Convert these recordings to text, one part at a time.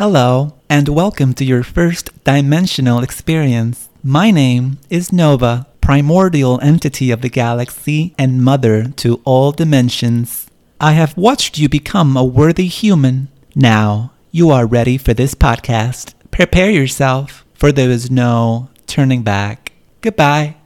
Hello, and welcome to your first dimensional experience. My name is Nova, primordial entity of the galaxy and mother to all dimensions. I have watched you become a worthy human. Now, you are ready for this podcast. Prepare yourself, for there is no turning back. Goodbye.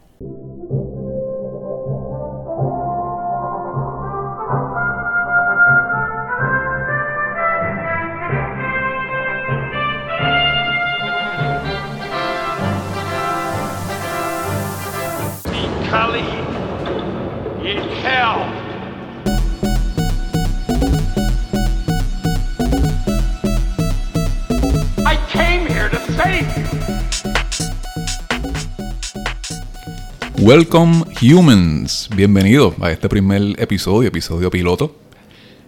Welcome humans, bienvenidos a este primer episodio, episodio piloto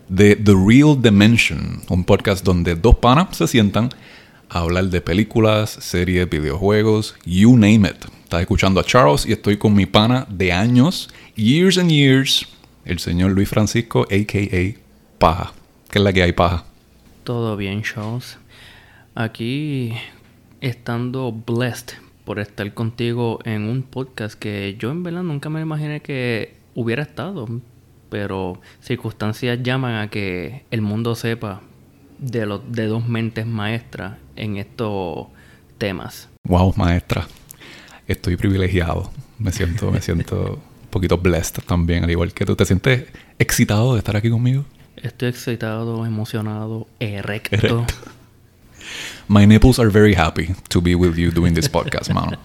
de The Real Dimension, un podcast donde dos panas se sientan a hablar de películas, series, videojuegos, you name it. Estás escuchando a Charles y estoy con mi pana de años, years and years, el señor Luis Francisco, a.k.a. Paja. ¿Qué es la que hay, Paja? Todo bien, Charles. Aquí estando blessed por estar contigo en un podcast que yo en verdad nunca me imaginé que hubiera estado, pero circunstancias llaman a que el mundo sepa de los de dos mentes maestras en estos temas. Wow, maestra. Estoy privilegiado. Me siento, me siento un poquito blessed también, al igual que tú. ¿Te sientes excitado de estar aquí conmigo? Estoy excitado, emocionado, erecto. Erecto. My nipples are very happy to be with you doing this podcast, mano.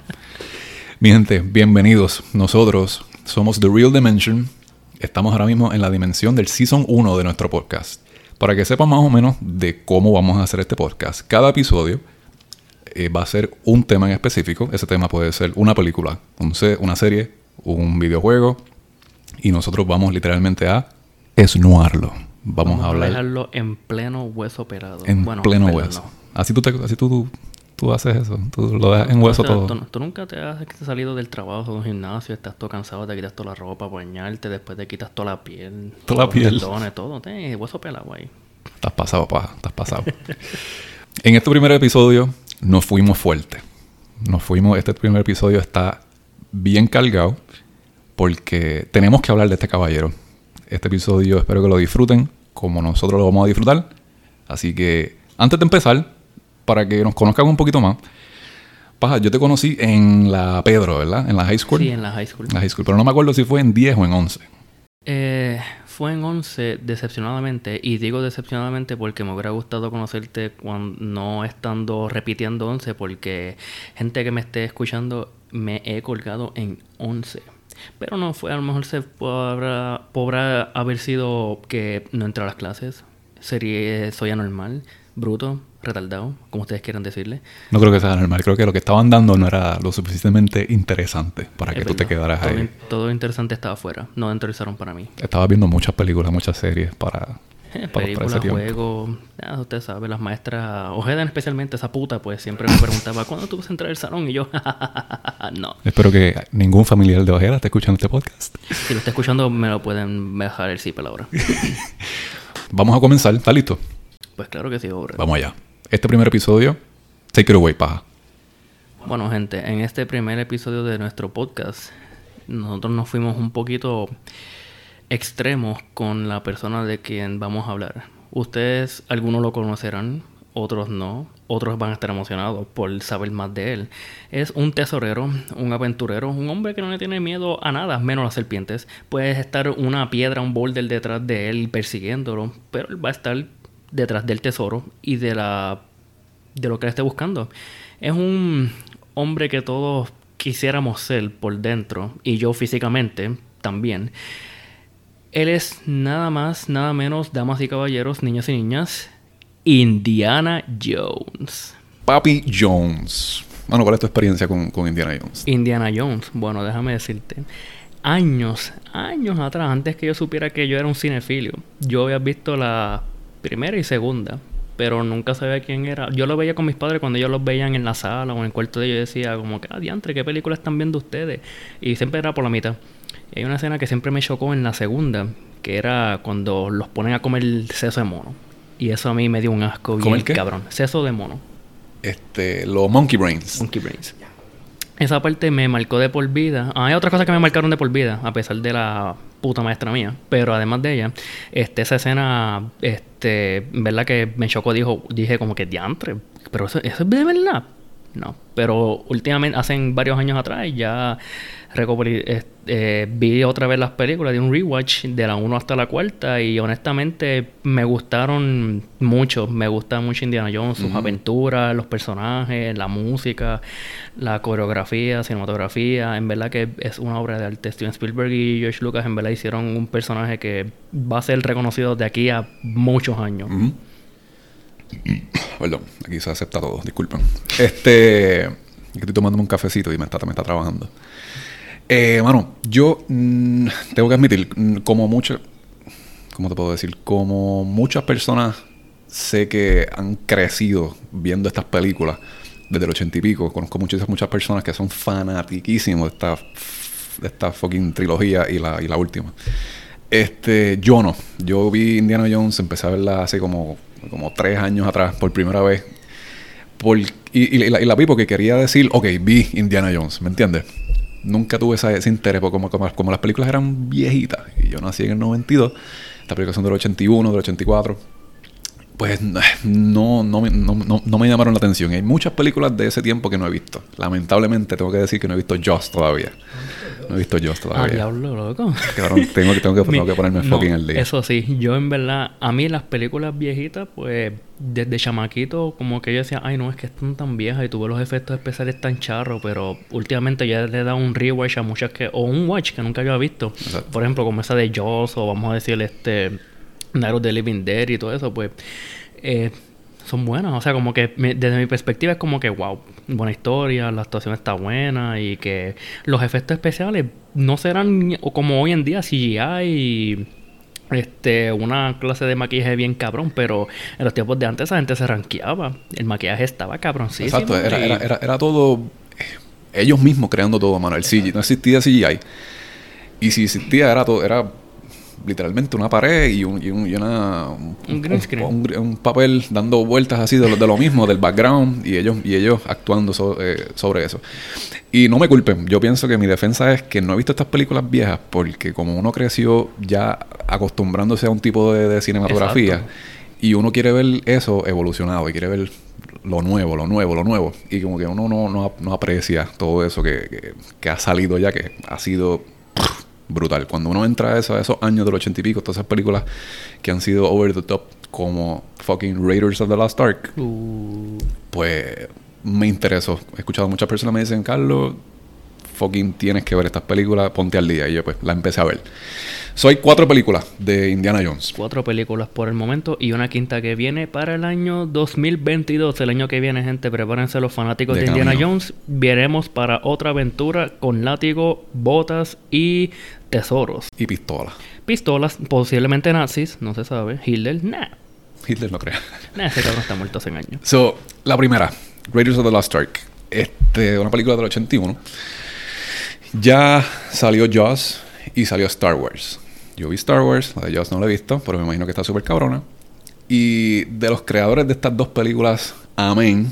Mi gente, bienvenidos. Nosotros somos The Real Dimension. Estamos ahora mismo en la dimensión del Season 1 de nuestro podcast. Para que sepan más o menos de cómo vamos a hacer este podcast. Cada episodio eh, va a ser un tema en específico. Ese tema puede ser una película, un se- una serie, un videojuego. Y nosotros vamos literalmente a esnuarlo. Vamos, a hablar dejarlo en pleno hueso operado. en Bueno, pleno hueso. no. Así tú, te, así tú, tú, haces eso. Tú lo dejas en hueso todo. Tú, nunca te has salido del trabajo de un gimnasio, estás todo cansado, te quitas toda la ropa, bañarte, después te quitas toda la piel, Toda la los piel. tendones, todo, te, hueso pelado ahí. Estás pasado, paja. Estás pasado. en este primer episodio nos fuimos fuertes. Nos fuimos... Este primer episodio está bien cargado porque tenemos que hablar de este caballero. Este episodio espero que lo disfruten como nosotros lo vamos a disfrutar. Así que antes de empezar, para que nos conozcan un poquito más, Paja, yo te conocí en la Pedro, ¿verdad? En la high school. Sí, en la high school. La high school, pero no me acuerdo si fue en 10 o en 11. Eh, fue en 11 decepcionadamente, y digo decepcionadamente porque me hubiera gustado conocerte cuando no estando repitiendo 11, porque gente que me esté escuchando me he colgado en 11. Pero no fue, a lo mejor se podrá, podrá haber sido que no entré a las clases, sería, soy anormal, bruto, retardado, como ustedes quieran decirle. No creo que sea normal. Creo que lo que estaban dando no era lo suficientemente interesante para que tú te quedaras todo, ahí. todo interesante estaba afuera, no dentro para mí. Estabas viendo muchas películas, muchas series para, Eh, para, Películas, juegos, ya usted sabe, las maestras, Ojeda especialmente, esa puta, pues siempre me preguntaba, ¿cuándo tú vas a entrar al salón? Y yo, no. Espero que ningún familiar de Ojeda esté escuchando este podcast. Si lo está escuchando, me lo pueden dejar el zipper ahora. Vamos a comenzar. ¿Está listo? Pues claro que sí, obra. Vamos allá. Este primer episodio, take it away, paja. Bueno, gente, en este primer episodio de nuestro podcast, nosotros nos fuimos un poquito extremos con la persona de quien vamos a hablar. Ustedes, algunos lo conocerán, otros no, otros van a estar emocionados por saber más de él. Es un tesorero, un aventurero, un hombre que no le tiene miedo a nada, menos a las serpientes. Puede estar una piedra, un boulder detrás de él persiguiéndolo, pero él va a estar detrás del tesoro y de la de lo que él esté buscando. Es un hombre que todos quisiéramos ser por dentro y yo físicamente también. Él es nada más, nada menos, damas y caballeros, niños y niñas, Indiana Jones. Papi Jones. Bueno, ¿cuál es tu experiencia con, con Indiana Jones? Indiana Jones, bueno, déjame decirte, años, años atrás, antes que yo supiera que yo era un cinefilio, yo había visto la primera y segunda, pero nunca sabía quién era. Yo lo veía con mis padres cuando ellos los veían en la sala o en el cuarto de ellos. Yo decía, como que, ah, diantre, ¿qué película están viendo ustedes? Y siempre era por la mitad. Y hay una escena que siempre me chocó en la segunda, que era cuando los ponen a comer seso de mono. Y eso a mí me dio un asco ¿Cómo bien el qué? cabrón. Seso de mono. Este, los Monkey Brains. Monkey Brains. Esa parte me marcó de por vida. Ah, hay otras cosas que me marcaron de por vida, a pesar de la puta maestra mía. Pero además de ella, este, esa escena, este, verdad que me chocó, dijo, dije como que diantre. Pero eso, eso es de verdad. No. Pero últimamente, hace varios años atrás, ya eh, eh, vi otra vez las películas de un rewatch de la 1 hasta la cuarta y honestamente me gustaron mucho. Me gusta mucho Indiana Jones, sus aventuras, los personajes, la música, la coreografía, cinematografía. En verdad que es una obra de arte. Steven Spielberg y George Lucas en verdad hicieron un personaje que va a ser reconocido de aquí a muchos años. Perdón, aquí se acepta todo, disculpen. Este. Estoy tomándome un cafecito y me está, me está trabajando. Eh, mano, yo mm, tengo que admitir, mm, como mucho. ¿Cómo te puedo decir? Como muchas personas sé que han crecido viendo estas películas desde el ochenta y pico. Conozco muchas, muchas personas que son fanatiquísimos de esta, de esta fucking trilogía y la, y la última. Este, yo no. Yo vi Indiana Jones, empecé a verla hace como, como tres años atrás, por primera vez. Por, y, y la, y la vi porque quería decir, ok, vi Indiana Jones, ¿me entiendes? Nunca tuve ese interés, porque como, como, las películas eran viejitas, y yo nací en el 92, estas películas son del 81, del 84, pues no, no, no, no- no me llamaron la atención. Y hay muchas películas de ese tiempo que no he visto. Lamentablemente tengo que decir que no he visto Jaws todavía. No he visto Ah, todavía. diablo, loco. Cabrón, tengo, que- tengo, que, tengo que ponerme Mi- fucking no, al día. Eso sí, yo en verdad, a mí las películas viejitas, pues desde chamaquito, como que yo decía, ay no, es que están tan viejas y tuve los efectos especiales tan charros, pero últimamente ya le he dado un rewatch a muchas que, o un watch que nunca había visto. Exacto. Por ejemplo, como esa de Jaws, o vamos a decir, este, of the Living Dead y todo eso, pues. eh, son buenas, o sea, como que me- desde mi perspectiva es como que, wow, buena historia, la actuación está buena y que los efectos especiales no serán o como hoy en día CGI y este, una clase de maquillaje bien cabrón, pero en los tiempos de antes esa gente se ranqueaba, el maquillaje estaba cabroncísimo. Exacto, era, y- era, era, era todo ellos mismos creando todo, mano. El CGI, no existía CGI. Y si existía, era todo, era literalmente una pared y un, y un, y una, Un green screen. un- papel dando vueltas así de lo, de lo mismo, del background, y ellos, y ellos actuando so- eh, sobre eso. Y no me culpen, yo pienso que mi defensa es que no he visto estas películas viejas porque como uno creció ya acostumbrándose a un tipo de, de cinematografía Exacto. y uno quiere ver eso evolucionado y quiere ver lo nuevo, lo nuevo, lo nuevo. Y como que uno no, no, no aprecia todo eso que, que- que ha salido ya, que ha sido brutal. Cuando uno entra a, eso, a esos años del ochenta y pico, todas esas películas que han sido over the top, como fucking Raiders of the Lost Ark, Uh, pues me interesó. He escuchado muchas personas me dicen, Carlos, fucking tienes que ver estas películas, ponte al día. Y yo pues la empecé a ver. Soy cuatro películas de Indiana Jones. cuatro películas por el momento y una quinta que viene para el año 2022. El año que viene, gente, prepárense los fanáticos De de, Indiana. Jones. Veremos para otra aventura con látigo, botas y tesoros. Y pistolas. Pistolas, posiblemente nazis, no se sabe. Hitler, nah. Hitler no crea. Nah, ese cabrón está muerto hace años. So, la primera, Raiders of the Lost Ark. Este, una película del 81. Ya salió Jaws y salió Star Wars. Yo vi Star Wars, la de Jaws no la he visto, pero me imagino que está súper cabrona. Y de los creadores de estas dos películas, amén.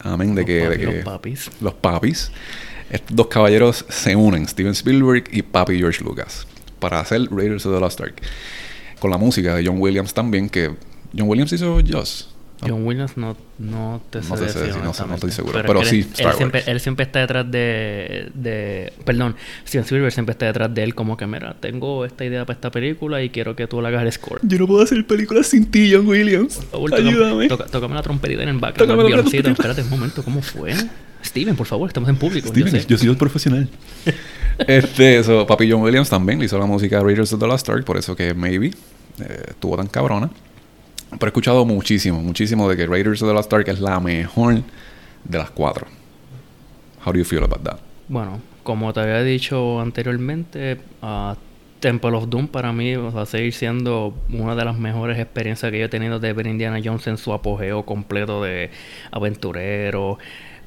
Amén de Los que, de que los papis. los papis, estos dos caballeros se unen, Steven Spielberg y papi George Lucas, para hacer Raiders of the Lost Ark. Con la música de John Williams también, que John Williams hizo Jaws. John Williams no, no te sé No te sé decir, decir, no no estoy seguro, es pero que sí, él, Star él siempre, Wars. él siempre está detrás de, de... Perdón, Steven Spielberg siempre está detrás de él como que, mira, tengo esta idea para esta película y quiero que tú le hagas el score. Yo no puedo hacer películas sin ti, John Williams. Favor, tócame- toca- tócame la trompetita en el background, Tócame el la violoncito. trompetita. Espérate un momento, ¿cómo fue? Steven, por favor, estamos en público. Steven, yo sé. yo soy el profesional. este, eso, papi John Williams también le hizo la música a Raiders of the Lost Ark, por eso que Maybe eh, estuvo tan cabrona. Pero he escuchado muchísimo, muchísimo de que Raiders of the Lost Ark es la mejor de las cuatro. How do you feel about that? Bueno, como te había dicho anteriormente, ah, Temple of Doom para mí va a seguir siendo una de las mejores experiencias que yo he tenido de ver Indiana Jones en su apogeo completo de aventurero,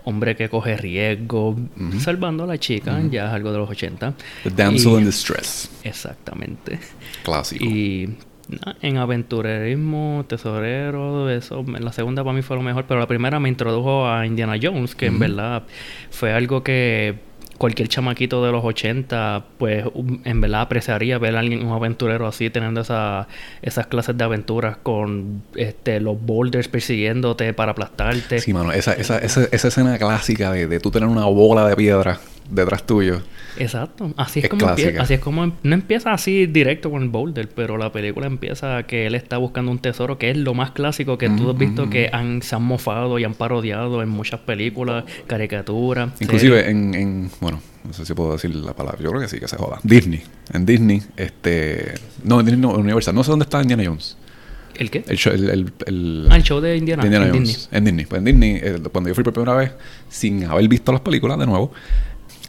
hombre que coge riesgo, salvando a la chica, ya es algo de los 80. The Damsel Y- in Distress. Exactamente. Clásico. Y en aventurerismo, tesorero, eso, la segunda para mí fue lo mejor, pero la primera me introdujo a Indiana Jones, que en verdad fue algo que cualquier chamaquito de los 80, pues um, en verdad apreciaría ver a alguien, un aventurero así, teniendo esa, esas clases de aventuras con este, los boulders persiguiéndote para aplastarte. Sí, mano, esa, esa, esa, esa escena clásica de, de tú tener una bola de piedra detrás tuyo. Exacto. Así es, Es como empie- clásica. así es como em- no empieza así directo con el boulder, pero la película empieza que él está buscando un tesoro que es lo más clásico que tú has visto que han, se han mofado y han parodiado en muchas películas, caricaturas. Inclusive en, en, bueno, no sé si puedo decir la palabra, yo creo que sí, que se joda. Disney. En Disney, este... No, en Disney no, Universal. No sé dónde está Indiana Jones. ¿El qué? El show, el, el, el- Ah, el show de Indiana, de Indiana en Jones. Disney. En Disney. Pues en Disney, eh, cuando yo fui por primera vez, sin haber visto las películas de nuevo,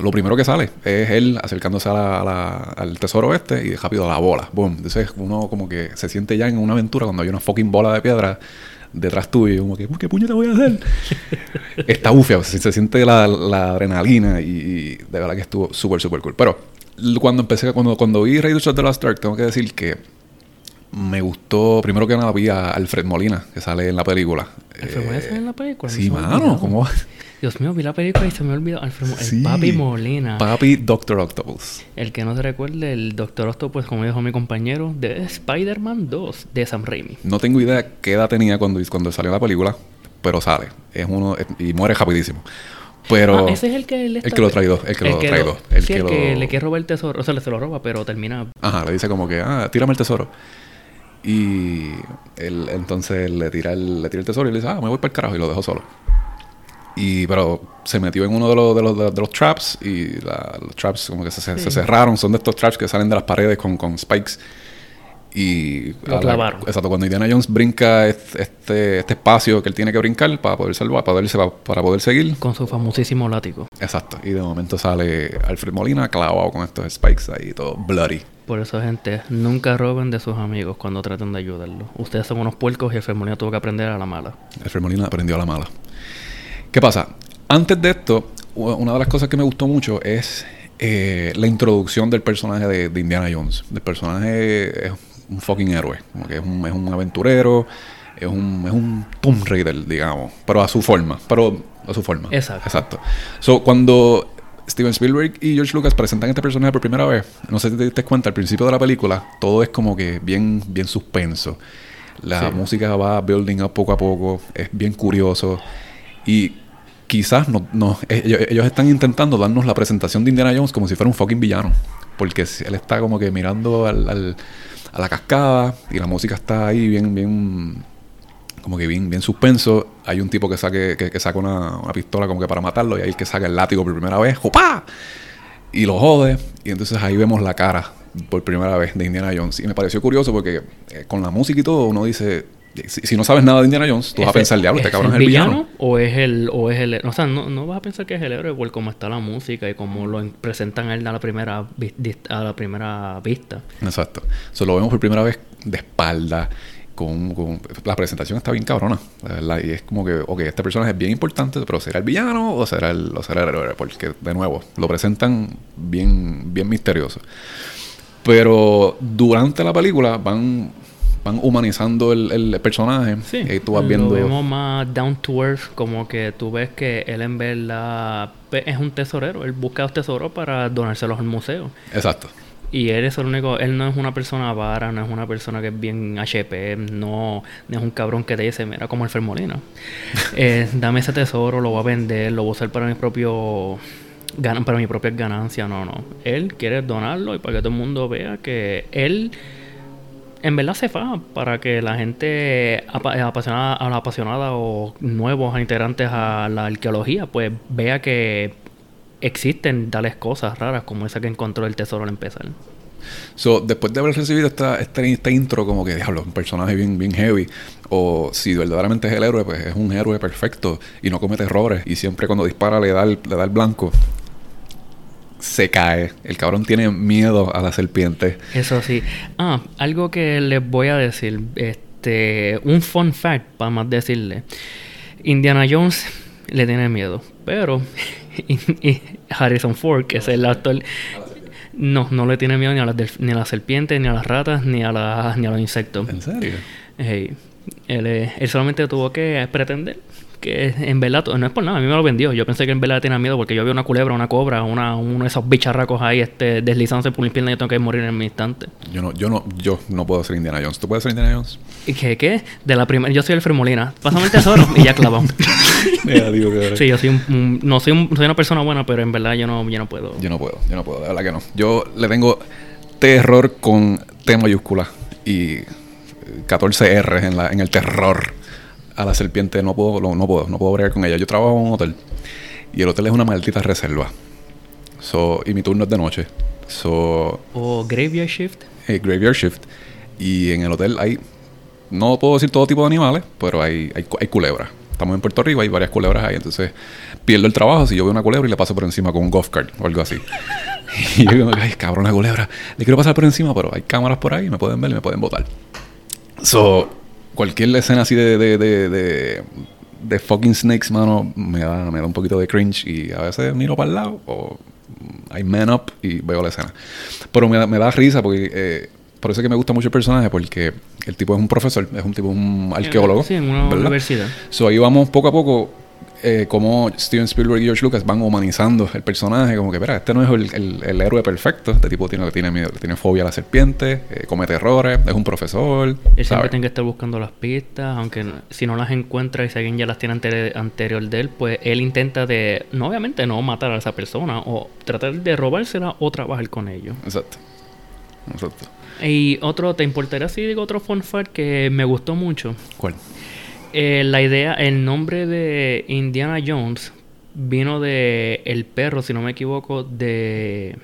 lo primero que sale es él acercándose a la- a la- al tesoro este y rápido a la bola. Boom. Entonces uno como que se siente ya en una aventura cuando hay una fucking bola de piedra detrás tuyo y como que, ¿qué puñeta voy a hacer? Está bufia, se, se siente la, la adrenalina y, y de verdad que estuvo súper, súper cool. Pero cuando empecé, cuando, cuando vi Raiders of the Lost Ark, tengo que decir que me gustó, primero que nada vi a Alfred Molina, que sale en la película. ¿Alfred Molina sale en la película? Sí, mano. ¿cómo? Dios mío, vi la película y se me olvidó. Alfred Mo- el Sí. papi Molina. Papi Doctor Octopus. el que no se recuerde, el Doctor Octopus, como dijo mi compañero, de Spider-Man 2 de Sam Raimi. No tengo idea qué edad tenía cuando, cuando salió la película, pero sale. Es uno y muere rapidísimo. Pero Ah, ese es el que el que lo traidó, el que lo traidó, el sí, que el que lo- le quiere robar el tesoro, o sea, le se lo roba, pero termina Ajá, le dice como que, ah, tírame el tesoro. Y él entonces le tira el, le tira el tesoro y le dice, ah, me voy para el carajo y lo dejo solo. Y, pero se metió en uno de los, de los, de los traps y la- los traps como que se, se- se cerraron. Son de estos traps que salen de las paredes con, con spikes. Y Lo a la- clavaron. exacto, cuando Indiana Jones brinca est- este, este espacio que él tiene que brincar para poder salvar, para poder, para poder seguir. con su famosísimo látigo. Exacto. Y de momento sale Alfred Molina clavado con estos spikes ahí, todo bloody. Por eso, gente, nunca roben de sus amigos cuando traten de ayudarlos. Ustedes son unos puercos y el Molina tuvo que aprender a la mala. Alfred Molina aprendió a la mala. ¿Qué pasa? Antes de esto, una de las cosas que me gustó mucho es eh, la introducción del personaje de, de Indiana Jones. El personaje es un fucking héroe. Como que es un, es un aventurero, es un, es un Tomb Raider, digamos. Pero a su forma. Pero a su forma. Exacto. Exacto. So, cuando Steven Spielberg y George Lucas presentan este personaje por primera vez, no sé si te diste cuenta, al principio de la película, todo es como que bien, bien suspenso. La Sí. música va building up poco a poco, es bien curioso. Y quizás no, no- ellos, están intentando darnos la presentación de Indiana Jones como si fuera un fucking villano. Porque él está como que mirando a la cascada y la música está ahí bien, bien, como que bien, bien suspenso. Hay un tipo que, saca una, una pistola como que para matarlo y hay el que saca el látigo por primera vez. ¡Jopá! Y lo jode. Y entonces ahí vemos la cara por primera vez de Indiana Jones. Y me pareció curioso porque eh, con la música y todo uno dice... Si, si no sabes nada de Indiana Jones, tú vas a ¿Ese- pensar, diablo, este ¿es cabrón es el villano. o es el o es el o sea no, no vas a pensar que es el héroe por cómo está la música y cómo lo en- presentan a él a la primera a la primera vista Exacto. So, lo vemos por primera vez de espalda. Con, con- la presentación está bien cabrona, la verdad. Y es como que, ok, este personaje es bien importante, pero ¿será el villano o será el, o será el héroe? Porque, de nuevo, lo presentan bien, bien misterioso. Pero durante la película van, van humanizando el, el personaje. sí Y ahí tú vas lo viendo. vemos más down to earth como que tú ves que él en verdad es un tesorero él busca los tesoros para donárselos al museo Exacto. Y él es el único, él no es una persona vara, no es una persona que es bien HP, no, no es un cabrón que te dice, mira como el Fermolino. Eh, dame ese tesoro, lo voy a vender, lo voy a usar para mi propio gan- para mi propia ganancia, no, no. Él quiere donarlo y para que todo el mundo vea que él en verdad se fa para que la gente apa- apasionada, a apasionada o nuevos integrantes a la arqueología pues vea que existen tales cosas raras como esa que encontró el tesoro al empezar. So, después de haber recibido esta, este intro, como que diablo, un personaje bien, bien heavy, o si verdaderamente es el héroe, pues es un héroe perfecto y no comete errores, y siempre cuando dispara le da el, le da el blanco, se cae. El cabrón tiene miedo a la serpiente. Eso sí. Ah, algo que les voy a decir, este, un fun fact para más decirle. Indiana Jones le tiene miedo, pero y- Harrison Ford, que es el actor, No, no le tiene miedo ni a las, ni a las serpientes, ni a las ratas, ni a, las ni a los insectos. ¿En serio? Hey, él, él solamente tuvo que pretender que en verdad, no es por nada, a mí me lo vendió. Yo pensé que en verdad tenía miedo porque yo vi una culebra, una cobra, una, uno de esos bicharracos ahí este, deslizándose por mis piernas y yo tengo que morir en mi instante. Yo no, yo no, yo no puedo ser Indiana Jones. ¿Tú puedes ser Indiana Jones? ¿Y qué? ¿Qué? De la primera, yo soy el Fremolina. Pásame el tesoro y ya clavado. Mira, digo que- sí, yo soy un, un- no soy, un- soy una persona buena, pero en verdad yo no, yo no puedo. Yo no puedo, yo no puedo, de verdad que no. Yo le tengo terror con T mayúscula y 14 R en, la, en el terror a la serpiente. No puedo, no, no puedo, no puedo bregar con ella. Yo trabajo en un hotel y el hotel es una maldita reserva. So, y mi turno es de noche. So, O Graveyard Shift. eh, graveyard shift. Y en el hotel hay, no puedo decir todo tipo de animales, pero hay, hay, hay culebras. Estamos en Puerto Rico, hay varias culebras ahí. Entonces pierdo el trabajo si yo veo una culebra y le paso por encima con un golf cart o algo así. y yo como, ay, cabrón, la culebra. Le quiero pasar por encima, pero hay cámaras por ahí, me pueden ver y me pueden botar. So, cualquier escena así de, de, de, de, de fucking snakes, mano, me da, me da un poquito de cringe y a veces miro para el lado o I man up y veo la escena. Pero me, da- me da risa porque eh, por eso es que me gusta mucho el personaje porque el tipo es un profesor, es un tipo, un arqueólogo. Sí, en una ¿verdad? universidad. So ahí vamos poco a poco eh, como Steven Spielberg y George Lucas van humanizando el personaje, como que, espera, este no es el, el- el héroe perfecto, este tipo tiene, tiene miedo, tiene fobia a la serpiente, eh, comete errores, es un profesor. Él siempre ¿sabes? tiene que estar buscando las pistas, aunque si no las encuentra y si alguien ya las tiene ante- anterior de él, pues él intenta de, no obviamente no matar a esa persona, o tratar de robársela o trabajar con ellos. Exacto. Exacto. Y otro, ¿te importaría si digo otro fun fact que me gustó mucho? ¿Cuál? Eh, la idea, el nombre de Indiana Jones vino de el perro, si no me equivoco, de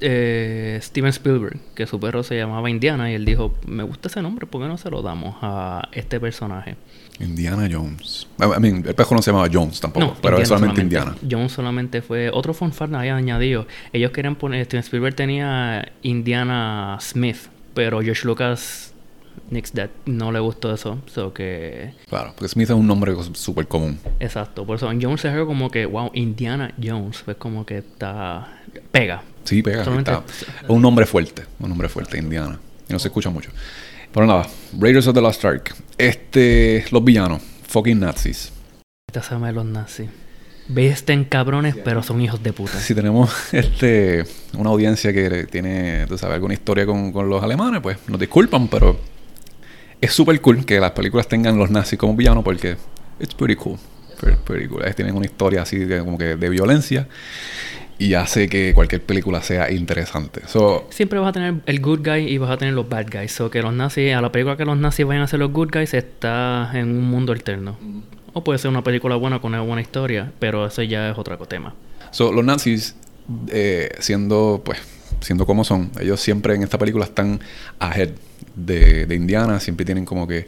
eh, Steven Spielberg, que su perro se llamaba Indiana y él dijo, me gusta ese nombre, ¿por qué no se lo damos a este personaje? Indiana Jones. I mean, el pejo no se llamaba Jones tampoco, pero es solamente Indiana. Jones solamente fue otro fun fact había añadido. Ellos querían poner, Steven Spielberg tenía Indiana Smith, pero George Lucas Nix that no le gustó eso, so que Claro, porque Smith es un nombre súper común. Exacto, por eso Jones es algo como que, wow, Indiana Jones, es como que está. pega. Sí, pega. Solamente- está. Un nombre fuerte, un nombre fuerte, Indiana. Y no se escucha mucho. Pero nada, Raiders of the Lost Ark. Este, los villanos, fucking nazis. Esta se llama de los nazis. Vesten cabrones, pero son hijos de puta. Si tenemos este una audiencia que tiene, tú sabes, alguna historia con, con los alemanes, pues nos disculpan, pero es súper cool que las películas tengan los nazis como villanos porque it's pretty cool. Pretty, cool. Tienen una historia así de, como que de violencia y hace que cualquier película sea interesante. So, Siempre vas a tener el good guy y vas a tener los bad guys. So que los nazis, a la película que los nazis vayan a ser los good guys, está en un mundo alterno. O puede ser una película buena con una buena historia, pero eso ya es otro tema. So, los nazis, eh, siendo, pues, siendo como son, ellos siempre en esta película están ahead de, de Indiana, siempre tienen como que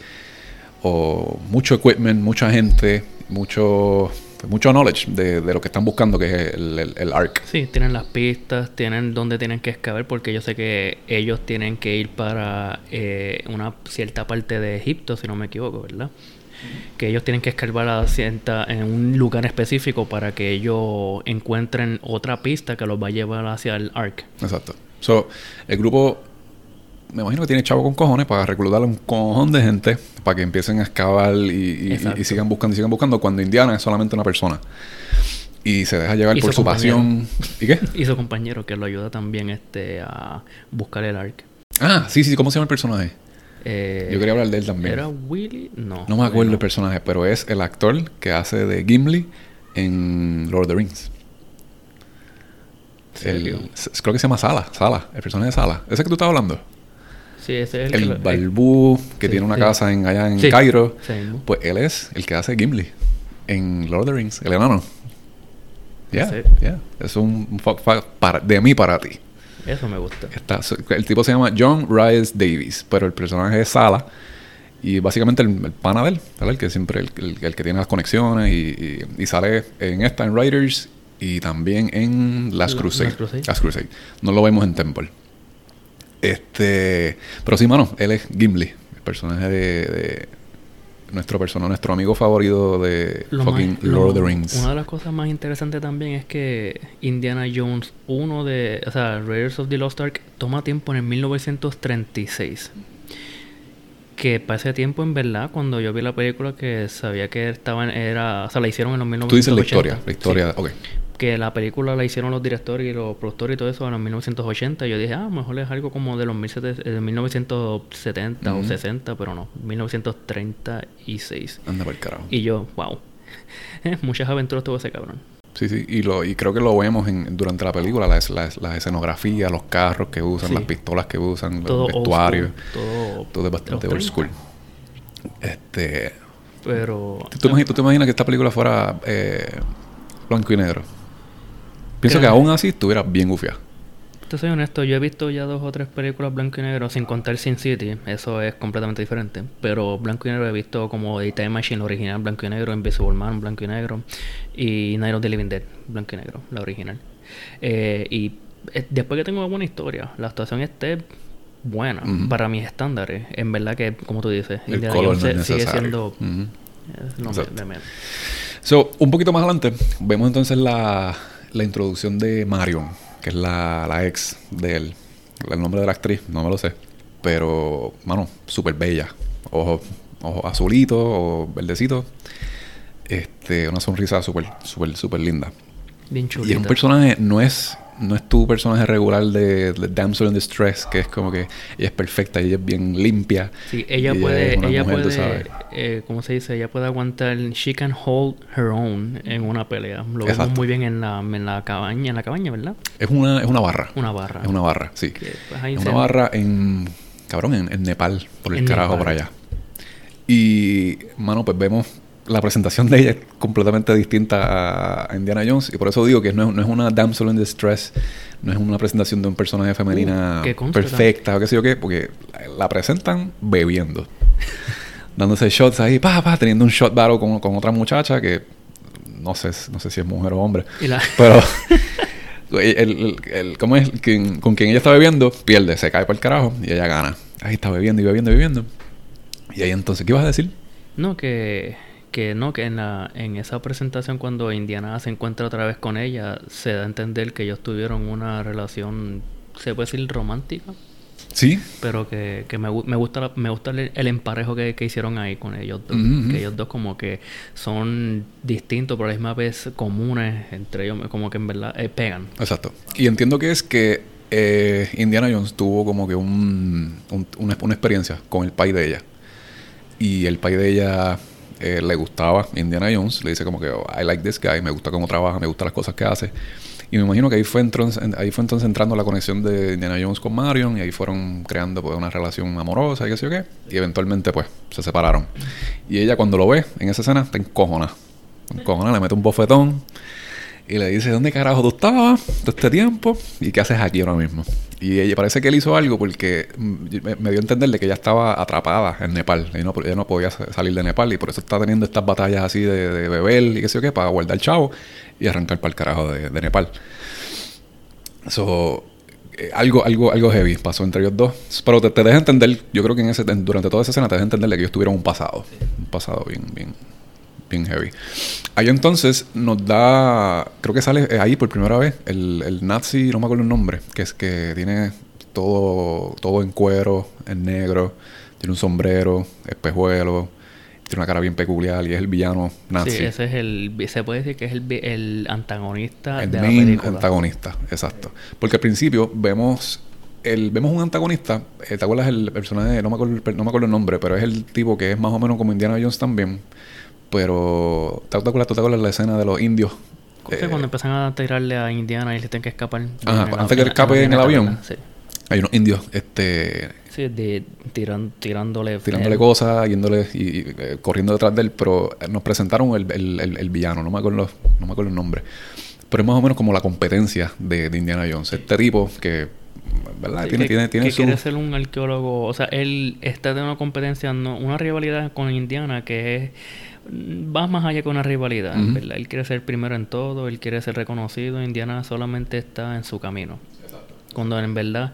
o mucho equipment, mucha gente, mucho, mucho knowledge de, de lo que están buscando, que es el, el, el ARC. Sí, tienen las pistas, tienen dónde tienen que excavar, porque yo sé que ellos tienen que ir para eh, una cierta parte de Egipto, si no me equivoco, ¿verdad? Que ellos tienen que escarbar a cierta, en un lugar específico para que ellos encuentren otra pista que los va a llevar hacia el Ark. Exacto. So, el grupo, me imagino que tiene chavo con cojones para reclutar a un cojón de gente para que empiecen a excavar y, sigan buscando y sigan buscando cuando Indiana es solamente una persona. Y se deja llevar por su compañero. pasión. ¿Y qué? Y su compañero que lo ayuda también este, a buscar el Ark. Ah, sí, sí, ¿cómo se llama el personaje? Eh, Yo quería hablar de él también. ¿Era Willy? No. No me acuerdo no. el personaje, pero es el actor que hace de Gimli en Lord of the Rings. El- creo que se llama Sala, Sala, el personaje de Sala. ¿Ese que tú estabas hablando? Sí, ese es el, El, que que sí, tiene una sí. casa en, allá en Cairo. Pues él es el que hace Gimli en Lord of the Rings, el enano. Yeah, yeah. Es un fuck fact para, de mí para ti. Eso me gusta. Está- el tipo se llama John Rhys Davis, pero el personaje es Sala. Y básicamente el, el pana de él. El que siempre, el, el- el que tiene las conexiones y, y- y sale en esta, en Riders, y también en Last La- Crusade. Last Crusade. Last Crusade. No lo vemos en Temple. Este, pero sí, mano, él es Gimli, el personaje de, de, nuestro persona, nuestro amigo favorito de Lo fucking más- Lord lo- of the Rings. Una de las cosas más interesantes también es que Indiana Jones, uno de, o sea, Raiders of the Lost Ark, toma tiempo en el 1936. Que para ese tiempo, en verdad, cuando yo vi la película, que sabía que estaban, era, o sea, la hicieron en los 1980. Tú dices la historia, la historia, Sí. ok. Que la película la hicieron los directores y los productores y todo eso en los 1980. Y yo dije, ah, mejor es algo como de los 1700 eh, de 1970 o Ujú. 60, pero no, 1936. Anda por el carajo. Y yo, wow. Muchas aventuras tuvo ese cabrón. Sí, sí, y, lo, y creo que lo vemos en, durante la película, la, la, la escenografía, los carros que usan, Sí. las pistolas que usan, Todo los vestuarios. Todo, Todo es bastante old school. 30. Este, Pero. ¿tú, te imaginas, tú te imaginas que esta película fuera eh, blanco y negro? Pienso Creo- que aún así estuviera bien gufia. Te soy honesto, yo he visto ya dos o tres películas blanco y negro, sin contar Sin City, eso es completamente diferente. Pero blanco y negro he visto como The Time Machine, la original, blanco y negro, Invisible Man, blanco y negro, y Night of the Living Dead, blanco y negro, la original. Eh, y eh, después que tengo una buena historia, la actuación esté buena para mis estándares, en verdad que, como tú dices, El color no es sigue siendo eh, lo Exacto. de menos. So, un poquito más adelante, vemos entonces la, la introducción de Marion, que es la, la ex de él. El nombre de la actriz, no me lo sé. Pero, mano, súper bella. Ojos ojos azulitos o verdecitos. Este, una sonrisa súper, súper, súper linda. Bien Y es un personaje, no es, no es tu personaje regular de, de Damsel in Distress, que es como que ella es perfecta, ella es bien limpia. Sí, ella puede, ella mujer, puede, eh, ¿cómo se dice? Ella puede aguantar, she can hold her own en una pelea. Lo vemos Exacto. muy bien en la, en la cabaña, en la cabaña, ¿verdad? Es una, es una barra. Una barra. Es una barra, sí. Que, pues, Es una barra en. Cabrón, en, en Nepal, por el En carajo Nepal. por allá. Y, mano, pues vemos la presentación de ella es completamente distinta a Indiana Jones. Y por eso digo que no es, no es una damsel in distress, no es una presentación de un personaje femenina Uh, perfecta o qué sé yo qué, porque la, presentan bebiendo. dándose shots ahí, pa, pa, teniendo un shot battle con, con otra muchacha que no sé, no sé si es mujer o hombre. La- Pero el, el, el- ¿cómo es? Quien- con quien ella está bebiendo, pierde, se cae para el carajo y ella gana. Ahí está bebiendo y bebiendo y bebiendo. Y ahí entonces, ¿qué ibas a decir? No, que, que no, que en, la, en esa presentación cuando Indiana se encuentra otra vez con ella, se da a entender que ellos tuvieron una relación, se puede decir romántica, Sí, pero que, que me, me gusta la- me gusta el, el emparejo que, que hicieron ahí con ellos dos. Ujú. Que ellos dos como que son distintos, pero a la misma vez comunes entre ellos, como que en verdad eh, pegan. exacto. Y entiendo que es que eh, Indiana Jones tuvo como que un, un- una, una experiencia con el pai de ella. Y el pai de ella eh, le gustaba Indiana Jones. Le dice como que, oh, I like this guy, me gusta cómo trabaja, me gustan las cosas que hace. Y me imagino que ahí fue, entonces, ahí fue entonces entrando la conexión de Indiana Jones con Marion y ahí fueron creando pues, una relación amorosa y qué sé yo qué. Y eventualmente pues se separaron. Y ella cuando lo ve en esa escena está encojona. Encojona, le mete un bofetón y le dice, ¿dónde carajo tú estabas todo este tiempo? ¿Y qué haces aquí ahora mismo? Y ella parece que él hizo algo porque mm, me, me dio a entender de que ella estaba atrapada en Nepal. Ella no, ella no podía sa- salir de Nepal y por eso está teniendo estas batallas así de, de beber y qué sé yo qué, para guardar el chavo y arrancar para el carajo de, de Nepal. So, eh, algo, algo, algo heavy pasó entre ellos dos. Pero te, te deja entender, yo creo que en ese, durante toda esa escena te deja entender de que ellos tuvieron un pasado. Un pasado bien, bien, bien heavy. Ahí entonces nos da, creo que sale eh, ahí por primera vez, el, el nazi, no me acuerdo el nombre, que es que tiene todo, todo en cuero, en negro, tiene un sombrero, espejuelo, tiene una cara bien peculiar y es el villano nazi. Sí, ese es el, se puede decir que es el, el antagonista El de la main película. antagonista, exacto. Porque al principio vemos el, vemos un antagonista, eh, ¿te acuerdas el personaje? No me, acuerdo, no me acuerdo el nombre, pero es el tipo que es más o menos como Indiana Jones también. Pero, ¿te, te acuerdas, te acuerdas la escena de los indios? ¿Cómo que Eh, cuando empiezan a tirarle a Indiana y le tienen que escapar. Ajá, En la- antes que en- escape en el avión. Sí. hay unos indios este, Sí, de, tiran, tirándole. tirándole cosas, yéndole y, y, eh, corriendo detrás de él, pero nos presentaron el, el- el- el villano, no me acuerdo, no me acuerdo el nombre. Pero es más o menos como la competencia de, de Indiana Jones. Este tipo que, ¿verdad? Sí, tiene, que, tiene, tiene que su... quiere ser un arqueólogo. O sea, él está teniendo una competencia, no, una rivalidad con Indiana que es va más allá que una rivalidad, Ujú. ¿verdad? Él quiere ser primero en todo, él quiere ser reconocido. Indiana solamente está en su camino. Cuando en verdad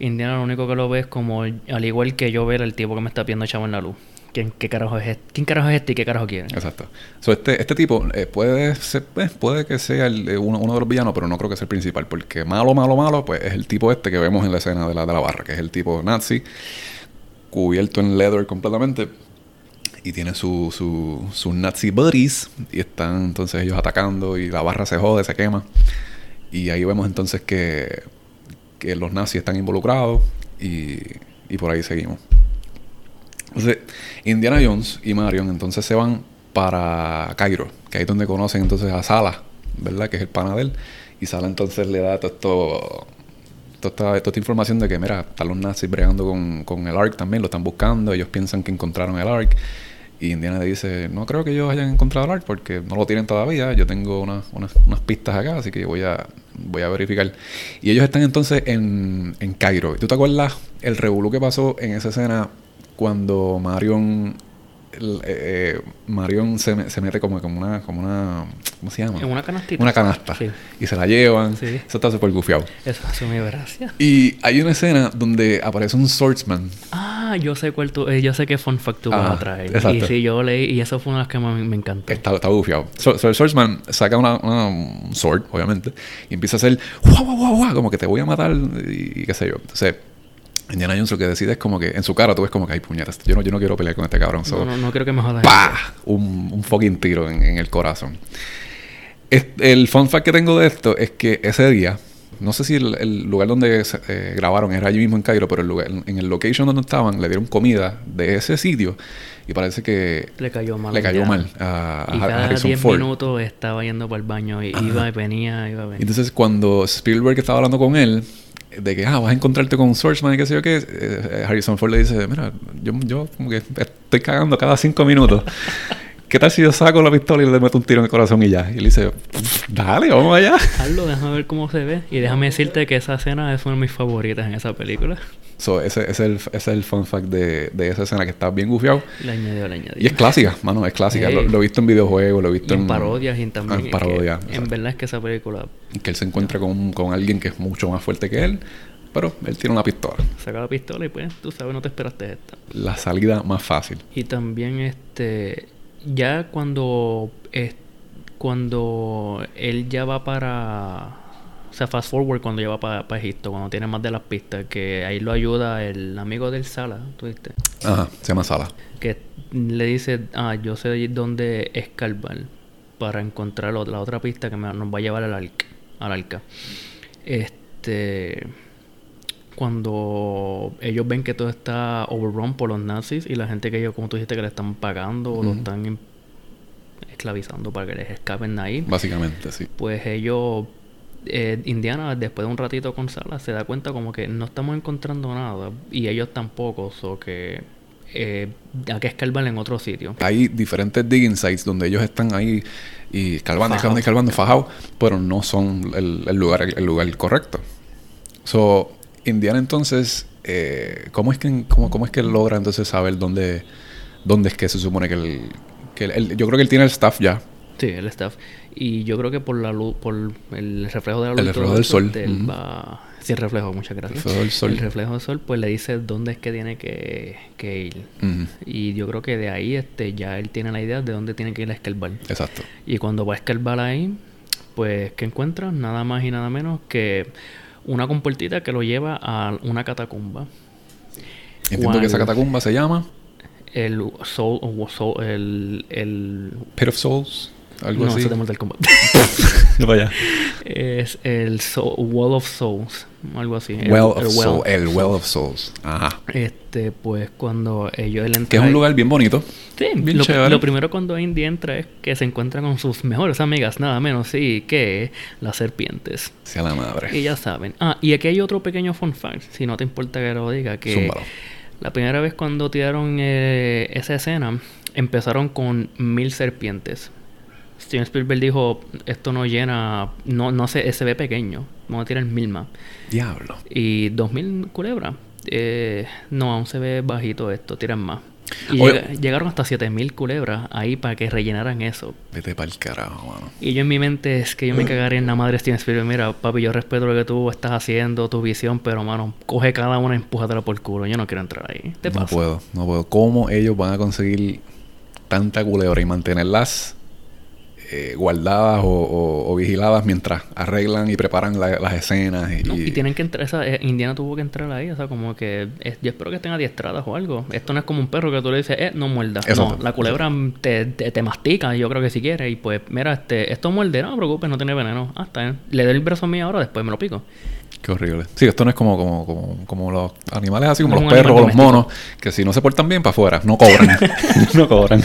Indiana lo único que lo ve es como, al igual que yo ver al tipo que me está pidiendo chavo en la luz. ¿quién, qué carajo es este? ¿Quién carajo es este y qué carajo quiere? Exacto. So, este, este tipo eh, puede ser, eh, puede que sea el, eh, uno, uno de los villanos, pero no creo que sea el principal. Porque malo, malo, malo, pues es el tipo este que vemos en la escena de la, de la barra, que es el tipo nazi, cubierto en leather completamente. Y tiene su, su, sus nazi buddies. Y están entonces ellos atacando y la barra se jode, se quema. Y ahí vemos entonces que, que los nazis están involucrados y, y por ahí seguimos. Entonces, Indiana Jones y Marion entonces se van para Cairo, que ahí es donde conocen entonces a Sala, ¿verdad? Que es el pana de él. Y Sala entonces le da todo esto, toda, esta, toda esta información de que, mira, están los nazis bregando con, con el ARC también, lo están buscando, ellos piensan que encontraron el ARC. Y Indiana le dice, no creo que ellos hayan encontrado el ARC porque no lo tienen todavía, yo tengo unas, unas, unas pistas acá, así que voy a, voy a verificar. Y ellos están entonces en, en Cairo. ¿Tú te acuerdas el revolú que pasó en esa escena cuando Marion eh, eh, Marion se, me- se mete como, como una como una ¿cómo se llama? En una canastita. Una canasta. Sí. Y se la llevan. Sí. Eso está súper gufiado. Eso hace mi gracia. Y hay una escena donde aparece un swordsman. Ah, yo sé cuál tú, eh, yo sé qué fun fact tú Ah, vas a traer. exacto. Y sí, yo leí, y eso fue una de las que más me, me encantó. Está, está bufiado. So, so el swordsman saca una, una- un sword, obviamente, y empieza a hacer guau, guau, guau, como que te voy a matar y, y qué sé yo. Entonces, Indiana Jones lo que decide es como que en su cara tú ves como que hay puñetas. Yo no, yo no quiero pelear con este cabrón. So, No, no, no creo que me jodas. ¡Pah! Un, un fucking tiro en, en el corazón. Es- el fun fact que tengo de esto es que ese día, no sé si el, el lugar donde se- eh, grabaron era allí mismo en Cairo, pero el lugar, en el location donde estaban le dieron comida de ese sitio y parece que Le cayó mal. le cayó ya. mal a, a Y cada Harrison 10 Ford. minutos estaba yendo para el baño y iba y venía, iba y venía. Entonces, cuando Spielberg estaba hablando con él, de que ah, vas a encontrarte con un Swordsman y qué sé yo qué, eh, Harrison Ford le dice: Mira, yo, yo como que estoy cagando cada cinco minutos. ¿Qué tal si yo saco la pistola y le meto un tiro en el corazón y ya? Y él dice: Dale, vamos allá. Hazlo, déjame ver cómo se ve. Y déjame decirte que esa escena es una de mis favoritas en esa película. So, ese, ese es el, ese es el fun fact de, de esa escena que está bien gufiado. Le añadió, le añadió. Y es clásica, mano, es clásica. Lo, lo he visto en videojuegos, lo he Y visto en parodias y también. En parodias. en verdad es que esa película Que él se encuentra con, con alguien que es mucho más fuerte que él, pero él tiene una pistola. saca la pistola y pues, tú sabes, no te esperaste esta. La salida más fácil. Y también este ya cuando cuando él ya va para o sea, fast forward cuando ya va para, para Egipto, cuando tiene más de las pistas, que ahí lo ayuda el amigo del Sala, ¿tú viste? Ajá, se llama Sala. Que le dice, ah, yo sé dónde escarbar para encontrar la otra pista que me- nos va a llevar al, arca, al arca. Este cuando ellos ven que todo está overrun por los nazis y la gente que ellos, como tú dijiste, que le están pagando o lo están em- esclavizando para que les escapen de ahí, Básicamente, sí. pues ellos, eh, Indiana, después de un ratito con Sala, se da cuenta como que no estamos encontrando nada y ellos tampoco, o que eh, hay que escarbar en otro sitio. Hay diferentes digging sites donde ellos están ahí y escarbando, escarbando, escarbando, fajados, pero no son el, el lugar, el lugar correcto. So, Indiana entonces, eh, ¿cómo, es que, cómo, ¿cómo es que él logra entonces saber dónde, dónde es que se supone que él- yo creo que él tiene el staff ya. Sí, el staff. Y yo creo que por la luz, por el reflejo de la luz. El reflejo del sol, ujú. va- Sí, el reflejo, muchas gracias. reflejo del sol. El reflejo del sol, pues le dice dónde es que tiene que, que ir. Y yo creo que de ahí este ya él tiene la idea de dónde tiene que ir a escarbar. Exacto. Y cuando va a escarbar ahí, pues, ¿qué encuentra? Nada más y nada menos que una compuertita que lo lleva a una catacumba. Entiendo que esa catacumba se llama El Soul- el, el Pit of Souls, algo no, así. eso es de Mortal Kombat. Vaya. es el Soul- Wall of Souls, algo así. El- Well el of Well. Souls. El Well of Souls. Ajá. Este, pues cuando ellos él entra Que es un lugar bien bonito. Sí, bien lo, chévere. lo primero cuando Indy entra es que se encuentra con sus mejores amigas, nada menos, sí, que las serpientes. Sea la madre. Y ya saben. Ah, y aquí hay otro pequeño fun fact, si no te importa que lo diga, que Zúmbalo. la primera vez cuando tiraron eh, esa escena, empezaron con mil serpientes. Steven Spielberg dijo, esto no llena, no, no se, se ve pequeño, vamos a tirar mil más. Diablo. Y 2000 culebras, eh, no, aún se ve bajito esto, tiran más. Y Oye- llegaron hasta 7000 culebras ahí para que rellenaran eso. Vete para el carajo, mano. Y yo en mi mente es que yo me cagaría en la madre Steven Spielberg. Mira, papi, yo respeto lo que tú estás haciendo, tu visión, pero mano, coge cada una y empújatela por el culo. Yo no quiero entrar ahí. ¿Te No pasa? puedo, no puedo. ¿Cómo ellos van a conseguir tanta culebra y mantenerlas eh, guardadas o, o- o vigiladas mientras arreglan y preparan la- las escenas? Y, No, y tienen que entrar, esa, eh, Indiana tuvo que entrar ahí, o sea, como que yo espero que estén adiestradas o algo. Esto no es como un perro que tú le dices, eh, no muerda. Exacto, No, la culebra te, te, te mastica, yo creo que si quieres, y pues, mira, este, esto muerde, no te preocupes, no tiene veneno. Ah, está bien. Le doy el brazo a mí ahora, después me lo pico. Qué horrible. Sí, esto no es como, como, como, como los animales así, como No los perros o los monos, que si no se portan bien, para afuera, no cobran. no cobran.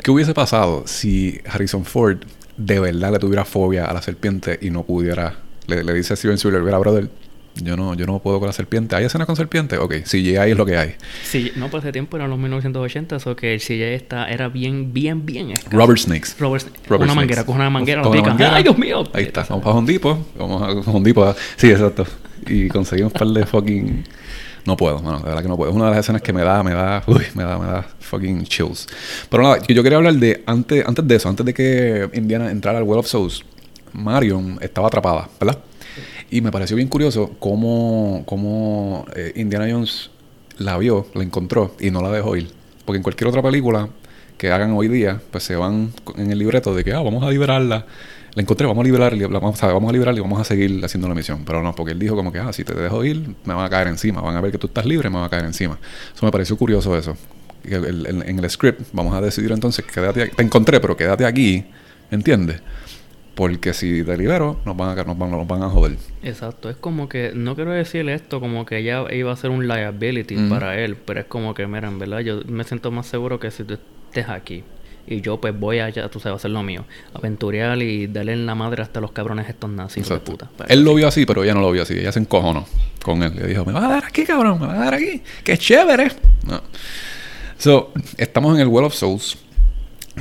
¿Qué hubiese pasado si Harrison Ford de verdad le tuviera fobia a la serpiente y no pudiera? Le, le dice a Steven Spielberg, mira, brother, yo no, yo no puedo con la serpiente. ¿Hay escenas con serpiente? Ok, si ahí es lo que hay. Sí, no, pues ese tiempo eran los 1980, eso que el CJ está, era bien, bien, bien escaso. Robert Snakes. Robert, Robert una Snakes. manguera, coge una manguera, lo Con una pica. ¡Ay, Dios mío! Ahí está. Vamos a Home Depot. Vamos a Home Depot. Sí, exacto. Y conseguimos un par de fucking... No puedo, mano. De verdad que no puedo. Es una de las escenas que me da, me da... Uy, me da, me da fucking chills. Pero nada, yo quería hablar de... Antes, antes de eso, antes de que Indiana entrara al Well of Souls, Marion estaba atrapada, ¿verdad? Y me pareció bien curioso cómo, cómo eh, Indiana Jones la vio, la encontró y no la dejó ir. Porque en cualquier otra película que hagan hoy día, pues se van en el libreto de que, ah, vamos a liberarla. La encontré, vamos a liberarla, la vamos, a- vamos a liberarla y vamos a seguir haciendo la misión. Pero no, porque él dijo como que, ah, si te dejo ir, me van a caer encima. Van a ver que tú estás libre, me van a caer encima. Eso me pareció curioso eso. Que el- el- en el script vamos a decidir entonces, quédate aquí. Te encontré, pero quédate aquí, ¿entiendes? Porque si te libero, nos van a, nos van, nos van a joder. Exacto, es como que, no quiero decirle esto como que ella iba a ser un liability para él, pero es como que, mira, en verdad, yo me siento más seguro que si tú estés aquí y yo pues voy allá, tú sabes, a hacer lo mío, aventurear y darle en la madre hasta los cabrones estos nazis de puta. Él lo vio así, pero ella no lo vio así. Ella se encojonó con él. Le dijo, me vas a dar aquí, cabrón, me vas a dar aquí. ¡Qué chévere! No. So, estamos en el Well of Souls.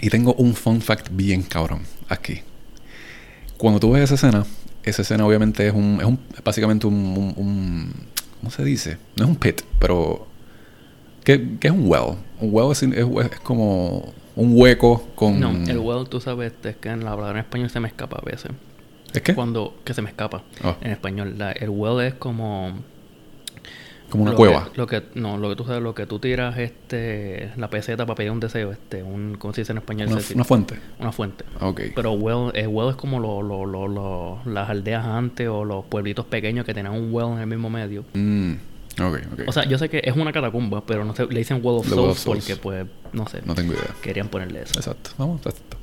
Y tengo un fun fact bien cabrón aquí. Cuando tú ves esa escena, esa escena obviamente es un... Es un básicamente un, un- un- ¿Cómo se dice? No es un pit, pero... ¿Qué, qué es un well? Un well es, es- es como un hueco con... No, el well, tú sabes, es que en la palabra en español se me escapa a veces. ¿Es qué? Cuando, que se me escapa Oh. en español. La- el well es como... Como una lo cueva. que- lo que, no, lo que tú sabes, lo que tú tiras, este, la peseta para pedir un deseo, este, un, ¿cómo se dice en español? Una, fuente. Una fuente. Ok. Pero well, el well es como lo, lo, lo, lo- las aldeas antes o los pueblitos pequeños que tenían un well en el mismo medio. Mm, ok, ok. O sea, yo sé que es una catacumba, pero no sé, le dicen well of souls, Well of Souls. porque pues, no sé, no tengo idea. querían ponerle eso. Exacto. Vamos, exacto.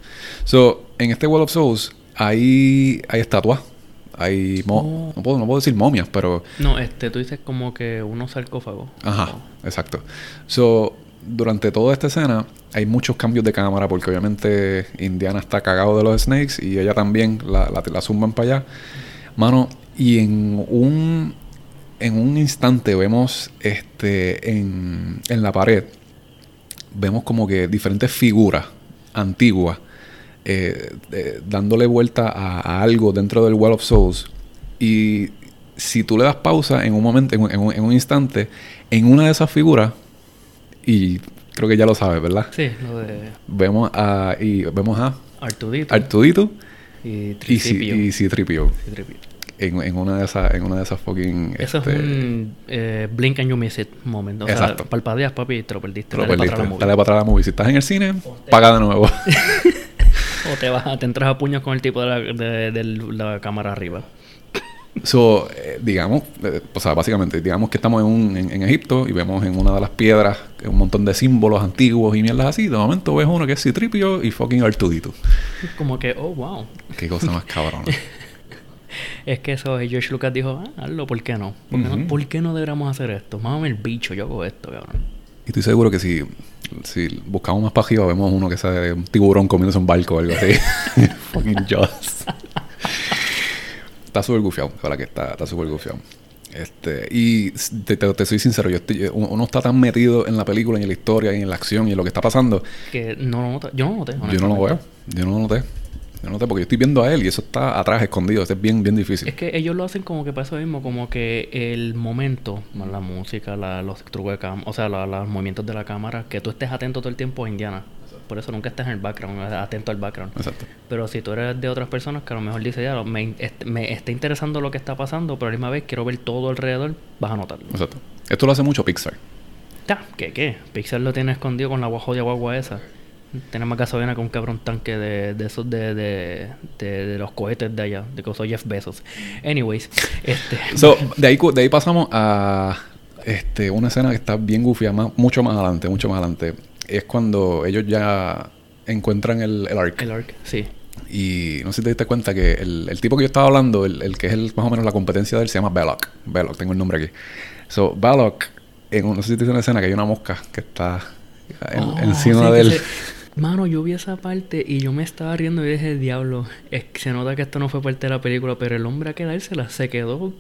So, en este Wall of Souls hay, hay estatuas. Hay... mo- Oh. no, puedo, no puedo decir momias, pero... No, este, tú dices como que unos sarcófagos. Ajá, exacto. So, durante toda esta escena hay muchos cambios de cámara porque obviamente Indiana está cagado de los snakes y ella también la, la, la zumban para allá. Mano, y en un en un instante vemos este en, en la pared vemos como que diferentes figuras antiguas eh, eh, dándole vuelta a, a algo dentro del Well of Souls y si tú le das pausa en un momento, en un, en un- en un instante, en una de esas figuras, y creo que ya lo sabes, ¿verdad? Sí, lo de Vemos a, y vemos a Artudito Artudito y y, C- Tricipio. y C-3PO C-3PO. En, en una de esas, en una de esas fucking Eso este, es un eh, blink and you miss it moment. O Exacto. sea, palpadeas, papi, y te lo perdiste. te lo Dale para perdiste. atrás la movie. Dale para atrás la movie. Si estás en el cine, paga de nuevo. O te vas a, te entras a puños con el tipo de la, de, de la cámara arriba. So, eh, digamos, eh, o sea, básicamente, digamos que estamos en, un, en, en Egipto y vemos en una de las piedras un montón de símbolos antiguos y mierdas así. De momento ves uno que es Citripio y fucking Artudito. Como que, oh, wow. Qué cosa más cabrona. Es que eso, eh, George Lucas dijo, ah, hazlo, ¿por qué no? ¿Por qué, Ujú. no? ¿Por qué no deberíamos hacer esto? Mámame el bicho, yo hago esto, cabrón. Y estoy seguro que si, si buscamos más para arriba, vemos uno que sale un tiburón comiéndose un barco o algo así. fucking Jaws. está súper gufiado, la verdad que está está súper gufiado. Este, y te, te- te soy sincero, yo estoy, uno uno está tan metido en la película y en la historia y en la acción y en lo que está pasando Que no lo noté. Yo no lo noté. Yo no lo veo. Yo no lo noté. Yo no sé, porque yo estoy viendo a él y eso está atrás, escondido. Eso es bien, bien difícil. Es que ellos lo hacen como que para eso mismo, como que el momento, más la música, la- los trucos de cámara, o sea, la- los movimientos de la cámara, que tú estés atento todo el tiempo a Indiana. Por eso nunca estás en el background, atento al background. Exacto. Pero si tú eres de otras personas que a lo mejor dices, ya, me, in- est- me está interesando lo que está pasando, pero a la misma vez quiero ver todo alrededor, vas a notarlo. Exacto. Esto lo hace mucho Pixar. Ya, ¿qué qué? Pixar lo tiene escondido con la guajoya guagua esa. Tiene más gasolina que un cabrón tanque de, de esos de, de, de, los cohetes de allá, de que usó Jeff Bezos. Anyways, este. So, de, ahí, de ahí pasamos a este, una escena que está bien goofy, más, mucho más adelante, mucho más adelante. Es cuando ellos ya encuentran el, el Ark. El Ark, sí. Y no sé si te diste cuenta que el, el tipo que yo estaba hablando, el, el que es el, más o menos la competencia de él, se llama Belloc. Belloc, tengo el nombre aquí. So, Belloc, en, no sé si te hice una escena que hay una mosca que está en- Oh, encima sí, de él. se- Mano, yo vi esa parte y yo me estaba riendo y dije, diablo, es que se nota que esto no fue parte de la película, pero el hombre a quedársela se quedó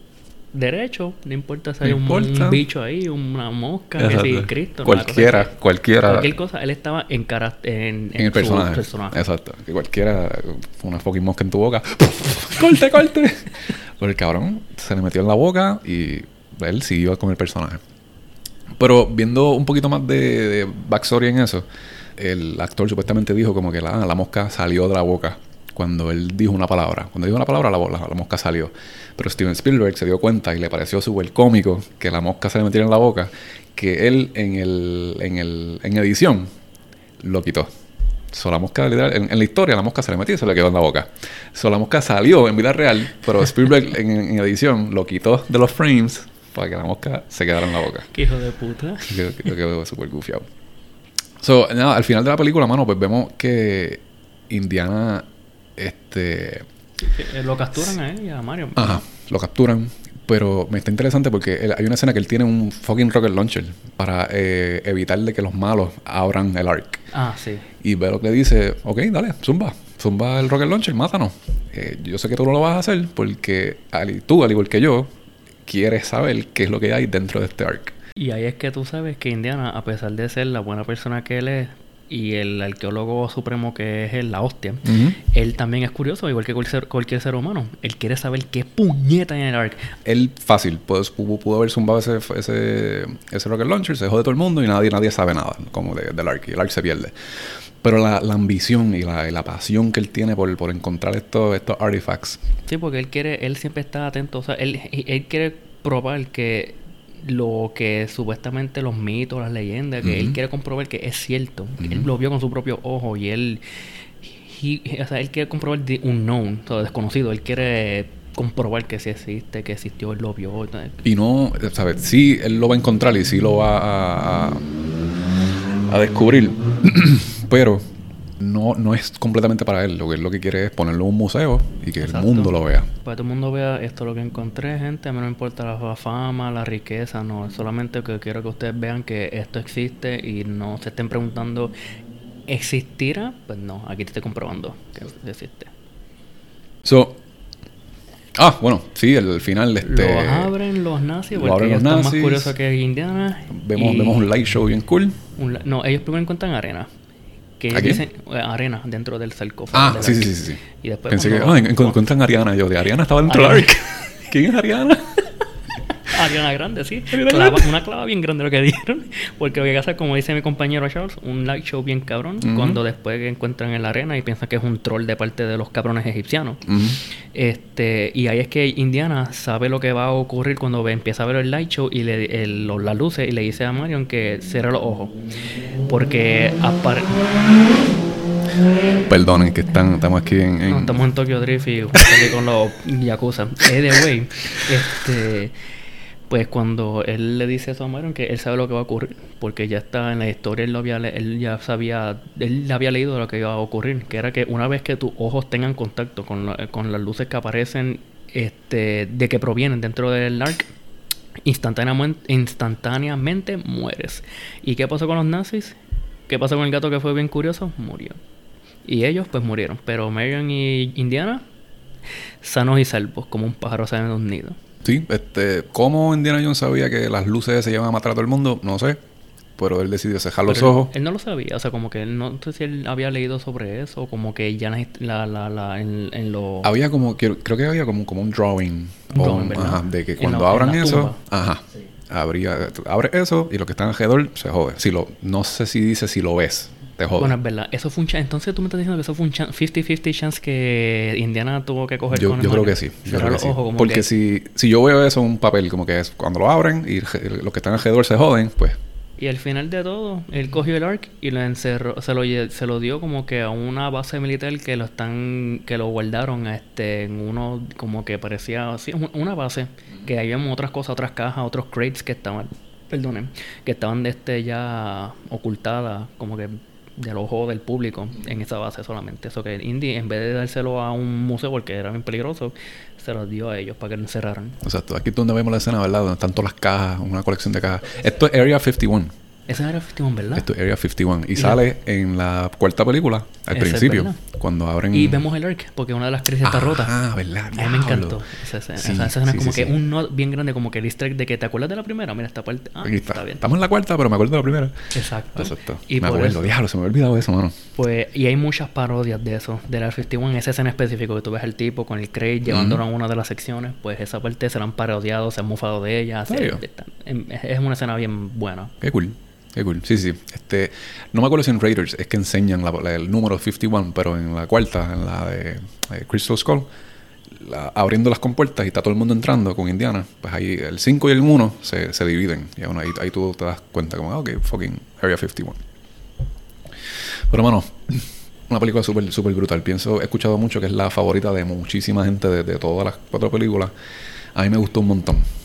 derecho, no importa si hay un, importa. un bicho ahí, una mosca, que si Cristo, cosa cualquiera, cualquiera. Cualquier cosa, él estaba en, cara- en, en el su personaje. personaje. Exacto. Que cualquiera, una fucking mosca en tu boca. ¡Corte, corte! Pero el cabrón se le metió en la boca y él siguió con el personaje. Pero viendo un poquito más de, de backstory en eso, el actor supuestamente dijo como que la, la mosca salió de la boca cuando él dijo una palabra. Cuando dijo una palabra, la, la- la mosca salió. Pero Steven Spielberg se dio cuenta y le pareció súper cómico que la mosca se le metiera en la boca, que él en, el, en, el, en edición lo quitó. So, la mosca, literal, en, en la historia, la mosca se le metió y se le quedó en la boca. So, la mosca salió en vida real, pero Spielberg en, en edición lo quitó de los frames para que la mosca se quedara en la boca. Qué hijo de puta. Que quedó súper gufiado. So, nada, al final de la película, mano, pues vemos que Indiana, este... Eh, Lo capturan a él y a Mario. Ajá, lo capturan. Pero me está interesante porque él- hay una escena que él tiene un fucking rocket launcher para eh, evitar de que los malos abran el arc. Ah, sí. Y Belloc le dice, ok, dale, zumba. Zumba el rocket launcher, mátanos. Eh, yo sé que tú no lo vas a hacer porque al- tú, al igual que yo, quieres saber qué es lo que hay dentro de este arc. Y ahí es que tú sabes que Indiana, a pesar de ser la buena persona que él es y el arqueólogo supremo que es la hostia, él también es curioso, igual que cualquier, cualquier ser humano. Él quiere saber qué puñeta hay en el arc. Él fácil, pues, pudo, pudo haber zumbado ese, ese, ese rocket launcher, se dejó de todo el mundo y nadie, nadie sabe nada como de- del arc y el arc se pierde. Pero la, la ambición y la, y la pasión que él tiene por, por encontrar estos, estos artifacts. Sí, porque él quiere, él siempre está atento, o sea, él, él quiere probar que lo que supuestamente los mitos, las leyendas, que él quiere comprobar que es cierto. Él lo vio con su propio ojo y él, he- o sea, él quiere comprobar the unknown, o sea, desconocido. Él quiere comprobar que sí existe, que existió, él lo vio. y no, ¿sabes? Sí, él lo va a encontrar y sí lo va a, a, a descubrir. Pero no, no es completamente para él. Lo que él lo que quiere es ponerlo en un museo y que Exacto. el mundo lo vea. Para que todo el mundo vea esto es lo que encontré, gente. A mí no me importa la fama, la riqueza, no. Solamente que quiero que ustedes vean que esto existe y no se estén preguntando, ¿existirá? Pues no, aquí te estoy comprobando que existe. So, ah, bueno, sí, el final este, Lo abren los nazis lo porque abren ellos los están más nazis. curiosos que Indiana. vemos, y vemos un light show bien cool. un no, ellos primero encuentran arena. Que ¿Aquí? dicen eh, arena dentro del sarcófago. Ah, del sí, sí, sí, sí. Y después Pensé que, en- encuentran a Ariana. Yo, de Ariana estaba dentro del. ¿Quién es Ariana? Ariana Grande, sí. Ariana Clava- Grande. una clava bien grande lo que dieron. Porque lo que pasa, como dice mi compañero Charles, un light show bien cabrón. Cuando después que encuentran en la arena y piensan que es un troll de parte de los cabrones egipcianos. Este, y ahí es que Indiana sabe lo que va a ocurrir cuando ve- empieza a ver el light show y le, el- los- las luces y le dice a Marion que cierre los ojos. Porque apare- Perdonen que están, estamos aquí en... en- No, estamos en Tokyo Drift y con los Yakuza. Anyway, este, pues cuando él le dice eso a Marion, que él sabe lo que va a ocurrir, porque ya está en la historia, él, lo había, él ya sabía, él había leído lo que iba a ocurrir, que era que una vez que tus ojos tengan contacto con, la- con las luces que aparecen, este, de que provienen dentro del arc, instantáneamente, instantáneamente mueres. ¿Y qué pasó con los nazis? ¿Qué pasó con el gato que fue bien curioso? Murió. Y ellos pues murieron. Pero Marion y Indiana, sanos y salvos, como un pájaro sale de un nido. Sí, este, ¿cómo Indiana Jones sabía que las luces se iban a matar a todo el mundo? No sé. pero él decidió cerrar los Pero ojos. Él, no lo sabía, o sea, como que él no sé si él había leído sobre eso, o como que ya la, la, la, en, en lo... Había como, creo, creo que había como, como un drawing. Un o drawing, ajá, de que cuando la- abran eso, tumba. ajá, habría, abre eso y lo que está alrededor se jode. Si lo, no sé si dice si lo ves, te jode. Bueno, es verdad, eso fue un chance. Entonces tú me estás diciendo que eso fue un chan- 50-50 chance que Indiana tuvo que coger yo con yo creo que sí. Yo creo que los sí. ojos como Porque que- si, si yo veo eso en un papel, como que es cuando lo abren y los que están alrededor se joden, pues Y al final de todo, él cogió el ARC y lo encerró, se lo, se lo dio como que a una base militar que lo están, que lo guardaron este, en uno, como que parecía así, un- una base, que había otras cosas, otras cajas, otros crates que estaban, perdonen, que estaban de este ya ocultadas, como que del ojo del público en esa base solamente. Eso que Indy, en vez de dárselo a un museo porque era bien peligroso, se los dio a ellos para que lo encerraran. Exacto. Aquí es donde vemos la escena, ¿verdad? Donde están todas las cajas, una colección de cajas. Esto es Area 51. Ese era Festival, ¿verdad? Esto es Area 51. Y Y sale en la cuarta película, al Ese es principio, cuando abren... Y vemos el ARC, porque una de las crisis está rota. Ah, ¿verdad? A mí me encantó esa escena. Sí, esa es como sí, que un no bien grande, como que el easter egg de que te acuerdas de la primera. Mira, esta parte. Ah, Aquí está. está bien. Estamos en la cuarta, pero me acuerdo de la primera. Exacto. Exacto. Y me acuerdo. Diablo, se me había olvidado eso, mano. pues, y hay muchas parodias de eso, de la 51, esa escena específica que tú ves al tipo con el crate llevándolo a una de las secciones, pues esa parte se la han parodiado, se han mufado de ella. se- es una escena bien buena. Qué cool. Qué cool. Sí, sí. Este, no me acuerdo si en Raiders es que enseñan el número 51, pero en la cuarta, en la de eh, Crystal Skull, abriendo las compuertas y está todo el mundo entrando con Indiana, pues ahí el 5 y el 1 se, se dividen. Y aún ahí, ahí tú te das cuenta como, ah, ok, fucking Area 51. Pero, mano, una película súper súper brutal. Pienso, he escuchado mucho que es la favorita de muchísima gente de, de todas las cuatro películas. A mí me gustó un montón.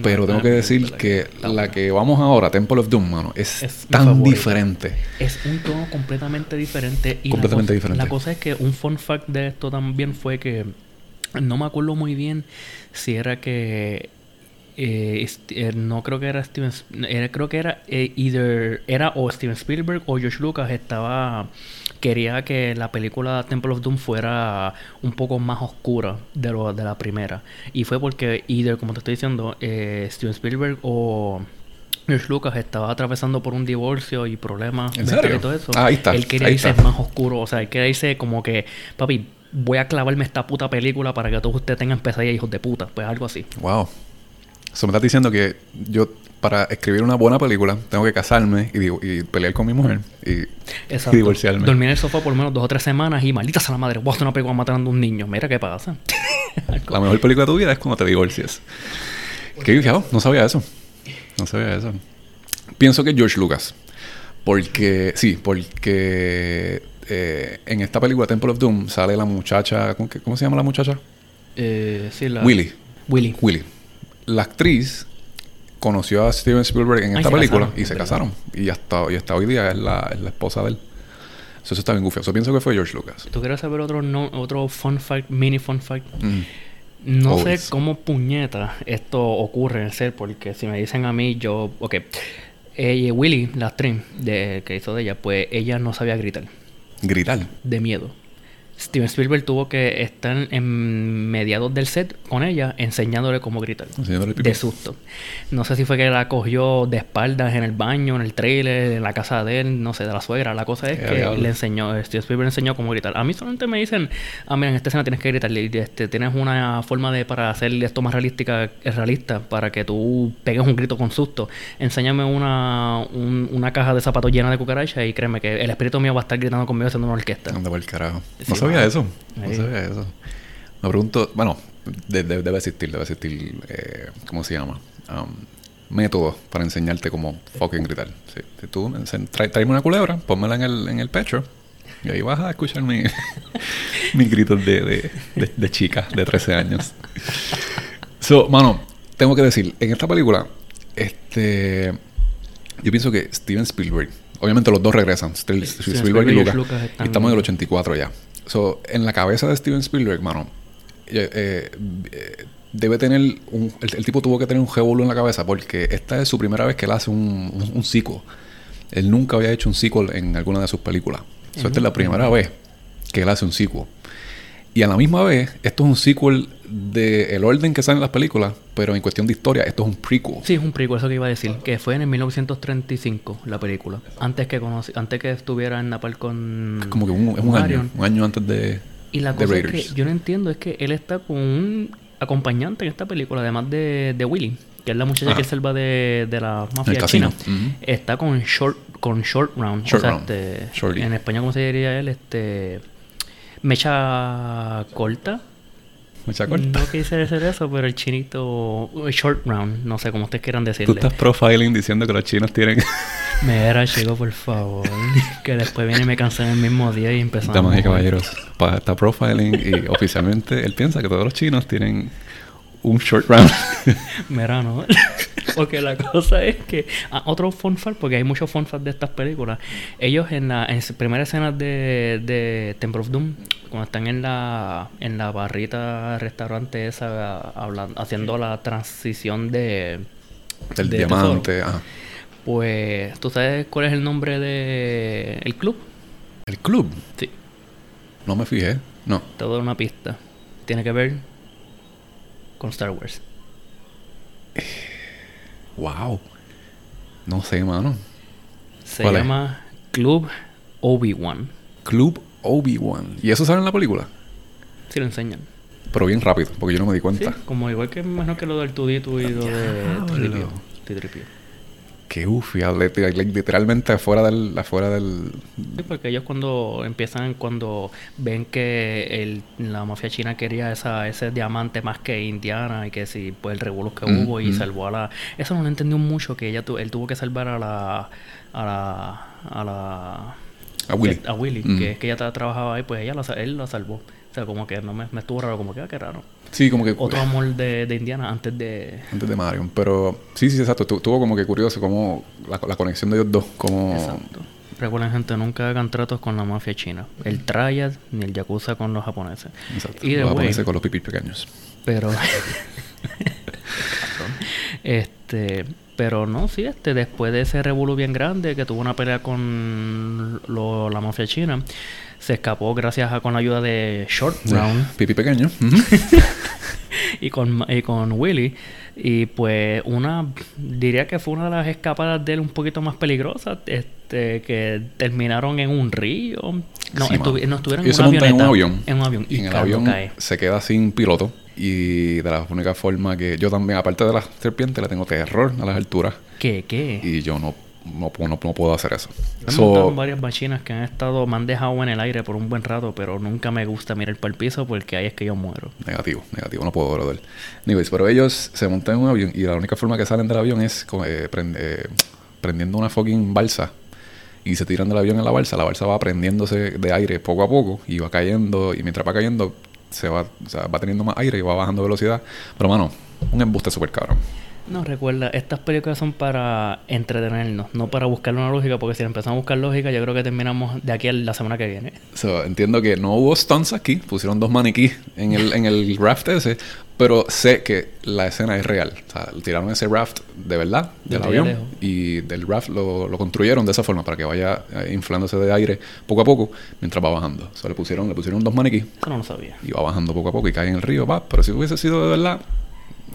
Pero tengo que decir que la que vamos ahora, Temple of Doom, mano, es, tan diferente. Es un tono completamente diferente. Y la Completamente cosa- diferente. La cosa es que un fun fact de esto también fue que no me acuerdo muy bien si era que eh, eh, no creo que era Steven era, creo que era eh, either era o Steven Spielberg o George Lucas estaba quería que la película Temple of Doom fuera un poco más oscura de lo de la primera y fue porque either como te estoy diciendo eh, Steven Spielberg o George Lucas estaba atravesando por un divorcio y problemas y todo eso. Ah, ahí está, Él quería ahí irse está. más oscuro. O sea, él quería irse como que, papi, voy a clavarme esta puta película para que todos ustedes tengan pesadillas, hijos de puta. Pues algo así. Wow. Eso me estás diciendo que yo, para escribir una buena película, tengo que casarme y, pelear con mi mujer y, y divorciarme. Dormir en el sofá por lo menos dos o tres semanas y maldita sea la madre, una película matando a un niño. Mira qué pasa. La mejor película de tu vida es cuando te divorcias. ¿Qué dije? No sabía eso. No sabía eso. Pienso que George Lucas. Porque, sí, porque eh, en esta película Temple of Doom sale la muchacha, ¿cómo, cómo se llama la muchacha? Eh, sí, la... Willy. Willy. Willy. La actriz conoció a Steven Spielberg en Ay, esta película casaron, y se casaron. Y hasta, y hasta hoy día es la, es la esposa de él. Eso, eso está bien gufioso. Pienso que fue George Lucas. ¿Tú quieres saber otro, no, otro fun fact, mini fun fact? Mm. No Always. sé cómo puñeta esto ocurre en ser, porque si me dicen a mí, yo. Ok. Eh, Willy, la actriz de, que hizo de ella, pues ella no sabía gritar. Gritar. de miedo. Steven Spielberg tuvo que estar en mediados del set con ella enseñándole cómo gritar. Enseñándole. De susto. No sé si fue que la cogió de espaldas en el baño, en el trailer, en la casa de él, no sé, de la suegra. La cosa es Eh, que diablo. le enseñó, Steven Spielberg enseñó cómo gritar. A mí solamente me dicen, ah, mira, en esta escena tienes que gritar. Este, tienes una forma de para hacer esto más realística, realista, para que tú pegues un grito con susto. Enséñame una, un- una caja de zapatos llena de cucarachas y créeme que el espíritu mío va a estar gritando conmigo haciendo una orquesta. Anda por el carajo. Sí, no sabía eso. No sabía eso. Me pregunto, bueno, de- de- debe existir, debe existir, eh, ¿cómo se llama? Um, métodos para enseñarte cómo fucking gritar. Sí. Si tú trae- tráeme una culebra, pónmela en el, en el pecho y ahí vas a escuchar mi- mis gritos de, de, de- de chica de 13 años. So, mano, tengo que decir, en esta película, este, yo pienso que Steven Spielberg, obviamente los dos regresan, Steven Spielberg y Spielberg y Lucas, Lucas y están- estamos en el 84 ya. So, en la cabeza de Steven Spielberg, mano, eh, eh, eh, debe tener un, el, el tipo tuvo que tener un revolú en la cabeza porque esta es su primera vez que él hace un, un, un sequel. Él nunca había hecho un sequel en alguna de sus películas. So, esta es la primera vez que él hace un sequel. Y a la misma vez, esto es un sequel de el orden que salen las películas, pero en cuestión de historia, esto es un prequel. Sí, es un prequel, eso que iba a decir, que fue en el 1935 la película. Antes que conocí, antes que estuviera en Napal con Es como que un, es un año, un año antes de, Y la de cosa es que yo no entiendo es que él está con un acompañante en esta película, además de, de Willy, que es la muchacha Ajá. que salva de, de la mafia china. Está con Short, con Short Round. Short o sea, Round. este, en español, ¿cómo se diría él? Este. Mecha corta. Mucha corta. No quise decir eso, pero el chinito Short Round, no sé cómo ustedes quieran Tú decirle. estás profiling diciendo que los chinos tienen... Mira, chico, por favor. que después viene y me cancelan el mismo día y empezamos. Damas y caballeros, está profiling y oficialmente él piensa que todos los chinos tienen un short round. Mira, no. porque la cosa es que. ah, otro fun fact, porque hay muchos fun facts de estas películas. Ellos en la en su primera escena de, de Temple of Doom, cuando están en la en la barrita restaurante esa, hablando, haciendo la transición de. Del de diamante. tesoro, ah. Pues, ¿tú sabes cuál es el nombre de el club? El club. Sí, No me fijé. No. te doy una pista. Tiene que ver con Star Wars. Wow. No sé, mano. Se llama Club Obi-Wan. Club Obi-Wan. ¿Y eso sale en la película? Si lo enseñan. Pero bien rápido, porque yo no me di Sí, cuenta. como igual que me imagino que lo del tudito y lo de. Tripio. Qué ufiable. Literalmente afuera del... Afuera del... Sí, porque ellos cuando empiezan, cuando ven que el, la mafia china quería esa, ese diamante más que Indiana y que si pues el revuelo que Mm, hubo y mm. salvó a la... Eso no lo entendió mucho, que ella tu- él tuvo que salvar a la... a la... a la... A Willy. a Willy, Mm. que es que ella tra- trabajaba ahí, pues ella la, él la salvó. O sea, como que no me, me estuvo raro, como que, ah, qué raro. Sí, como que... Otro amor de, de Indiana antes de... Antes de Marion. Pero sí, sí, exacto. Tu- Tuvo como que curioso como la, la conexión de ellos dos. Como... Exacto. Recuerden, gente, nunca hagan tratos con la mafia china. El Triad ni el Yakuza con los japoneses. Exacto. Y Los way, japoneses con los pipis pequeños. pero... este... Pero no, sí, este, después de ese revuelo bien grande que tuvo una pelea con lo- la mafia china, se escapó gracias a con la ayuda de Short Round Pipi pequeño. y con, y con Willy. Y pues una, diría que fue una de las escapadas de él un poquito más peligrosas, este, que terminaron en un río. No, Sí, estuvi- no estuvieron en una en un avión. En un avión. Y en el avión cae. se queda sin piloto. Y de la única forma que yo también, aparte de las serpientes, le tengo terror a las alturas. ¿Qué? ¿Qué? Y yo no, no, puedo- no, no puedo hacer eso. Me han So, montado varias bachinas que han estado, me han dejado en el aire por un buen rato, pero nunca me gusta mirar para el piso porque ahí es que yo muero. Negativo, negativo, no puedo brother. Anyways, pero ellos se montan en un avión y la única forma que salen del avión es eh, prend- eh, prendiendo una fucking balsa y se tiran del avión en la balsa. La balsa va prendiéndose de aire poco a poco y va cayendo y mientras va cayendo se va, o sea, va teniendo más aire y va bajando velocidad. Pero mano, un embuste súper cabrón. No, recuerda, estas películas son para entretenernos, no para buscar una lógica, porque si empezamos a buscar lógica, yo creo que terminamos de aquí a la semana que viene. So, entiendo que no hubo stunts aquí, pusieron dos maniquís en el, en el raft ese, pero sé que la escena es real. O sea, tiraron ese raft de verdad del avión lejos. y del raft lo, lo construyeron de esa forma para que vaya eh, inflándose de aire poco a poco mientras va bajando. O sea, le pusieron, le pusieron dos maniquís Eso no lo sabía. y va bajando poco a poco y cae en el río, va. Pero si hubiese sido de verdad,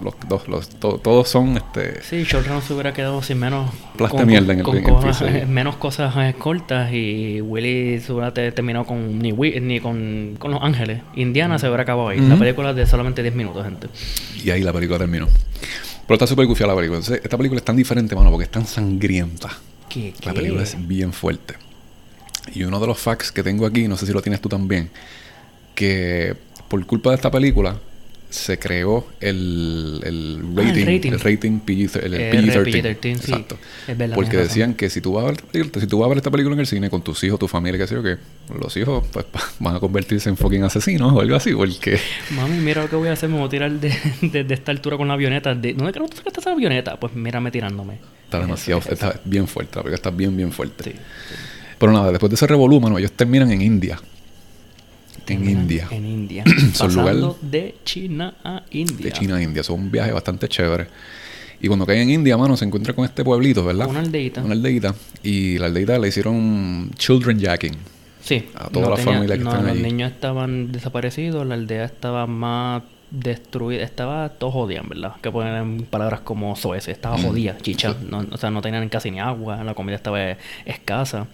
los dos, los, to- todos son este Sí, Short Round se hubiera quedado sin menos... Plasta mierda en el- con en el cosas- menos cosas eh, cortas y Willy se hubiera te- terminado con ni, ni con, con Los Ángeles. Indiana se hubiera acabado ahí. La película es de solamente 10 minutos, gente. Y ahí la película terminó. Pero está súper gufiada la película. Entonces, esta película es tan diferente, mano, porque es tan sangrienta. ¿Qué? La película es bien fuerte. Y uno de los facts que tengo aquí, no sé si lo tienes tú también, que por culpa de esta película se creó el, el Ah, el rating, rating. el rating PG, el R, PG-13. PG-13, sí. Exacto. Es verdad, Porque decían que si tú, vas a ver, si tú vas a ver esta película en el cine con tus hijos, tu familia, qué sé yo, que los hijos pues, van a convertirse en fucking asesinos o algo así, porque... Mami, mira lo que voy a hacer, me voy a tirar de, de- de esta altura con la avioneta. De, ¿Dónde creo que tú sacaste esa avioneta? Pues mírame tirándome. Está demasiado, está bien fuerte, la película está bien, bien fuerte. Sí. Pero nada, después de ese revolú, mano, ellos terminan en India. En India. En India. Son de China a India. De China a India. Son un viaje bastante chévere. Y cuando caen en India, mano, se encuentra con este pueblito, ¿verdad? Una aldeita. Una aldeita. Y la aldeita le hicieron children jacking. Sí. A toda la familia que no, están los allí. niños estaban desaparecidos, la aldea estaba más destruida, estaba todo jodida, verdad. Que ponen palabras como soez, estaba Mm. jodida, chicha. No, o sea, no tenían casi ni agua, la comida estaba escasa.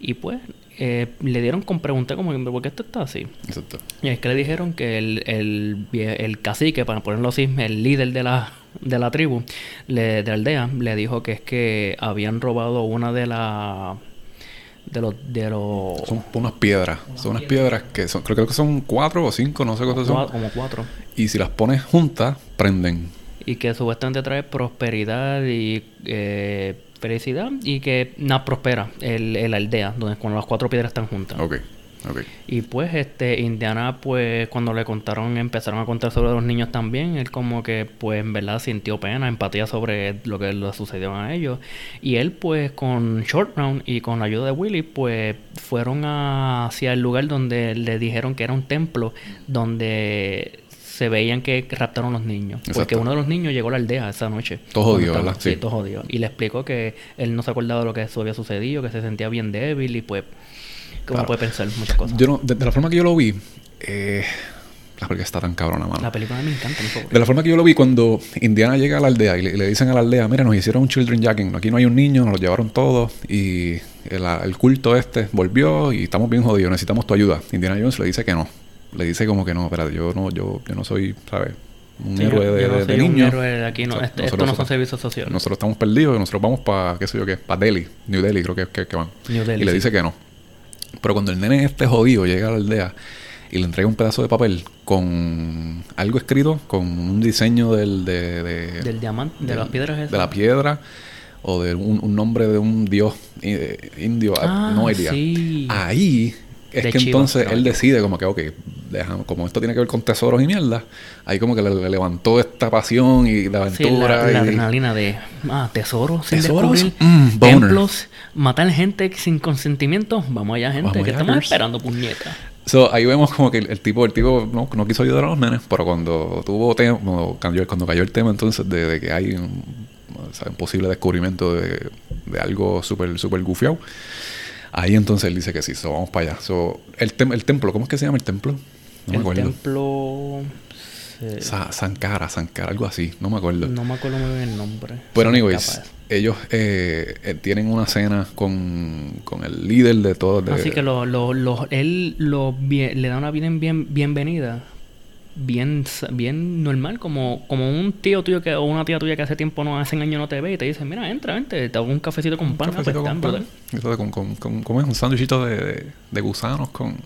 Y pues eh, le dieron con pregunté como, ¿por qué esto está así? Exacto. Y es que le dijeron que el, el, el cacique, para ponerlo así, el líder de la, de la tribu, le- de la aldea, le dijo que es que habían robado una de la de los de los Son unas piedras. Son unas piedras que son, creo que son cuatro o cinco, no sé cuántas son. como cuatro Y si las pones juntas, prenden. y que supuestamente trae prosperidad y eh, felicidad y que nada prospera el, el aldea donde cuando las cuatro piedras están juntas Ok, ok. Y pues este Indiana pues cuando le contaron empezaron a contar sobre los niños también, él como que pues en verdad sintió pena, empatía sobre lo que le sucedió a ellos y él pues con Short Round y con la ayuda de Willy pues fueron a- hacia el lugar donde le dijeron que era un templo donde se veían que raptaron los niños. Porque uno de los niños llegó a la aldea esa noche. Todo jodido, ¿verdad? Sí, Sí. todo jodido. Y le explicó que él no se acordaba de lo que eso había sucedido, que se sentía bien débil y pues uno Claro. puede pensar muchas cosas. Yo no, de, de la forma que yo lo vi, eh, la película está tan cabrona, mano. La película me encanta, mi favorita. De la forma que yo lo vi, cuando Indiana llega a la aldea y le, y le dicen a la aldea, mira, nos hicieron un children jacking, aquí no hay un niño, nos lo llevaron todos y el, el culto este volvió y estamos bien jodidos, necesitamos tu ayuda. Indiana Jones le dice que no. Le dice como que no, espérate, yo no, yo, yo no soy, ¿sabes? Un Sí, héroe de, yo no de- de soy un niños. héroe de aquí, no, O sea, este- esto no son servicios sociales. Nosotros estamos perdidos y nosotros vamos para, qué sé yo qué, para Delhi, New Delhi creo que, que, que van. New Delhi, y le sí. dice que no. Pero cuando el nene este jodido llega a la aldea y le entrega un pedazo de papel con algo escrito, con un diseño del, de, de- Del diamante, de las piedras esas. de la piedra o de un, un nombre de un dios eh, indio, Ah, no idea. sí. Ahí es De que entonces él decide como que, ok, déjame- como esto tiene que ver con tesoros y mierda, ahí como que le, le levantó esta pasión y la Sí, aventura. la, la y- adrenalina de ah, tesoros, sin ¿Tesoros? descubrir, Mm, templos, matar gente sin consentimiento. Vamos allá, gente, Vamos que allá, estamos girls. esperando, puñeta. So, ahí vemos como que el, el tipo, el tipo no, no quiso ayudar a los nenes, pero cuando tuvo tema, cuando cayó, cuando cayó el tema entonces de, de que hay un, o sea, un posible descubrimiento de, de algo súper súper gufiado, ahí entonces él dice que sí, so, vamos para allá. So, el, tem- el templo, ¿cómo es que se llama el templo? No me el acuerdo. templo... se- Sa- Sankara, Sankara, algo así, no me acuerdo. no me acuerdo muy bien el nombre. Pero me anyways, ellos eh, eh, tienen una cena con, con el líder de todo. de- Así que lo, lo, lo- él lo bien- le da una bien, bien, bienvenida. Bien, bien normal, como, como un tío tuyo que, o una tía tuya que hace tiempo no, hace años no te ve y te dice, mira, entra, vente, te hago un cafecito con un pan. pues, cafecito con brutal". pan. Eso con, con, con- ¿cómo es? Un sándwichito de, de, de gusanos con...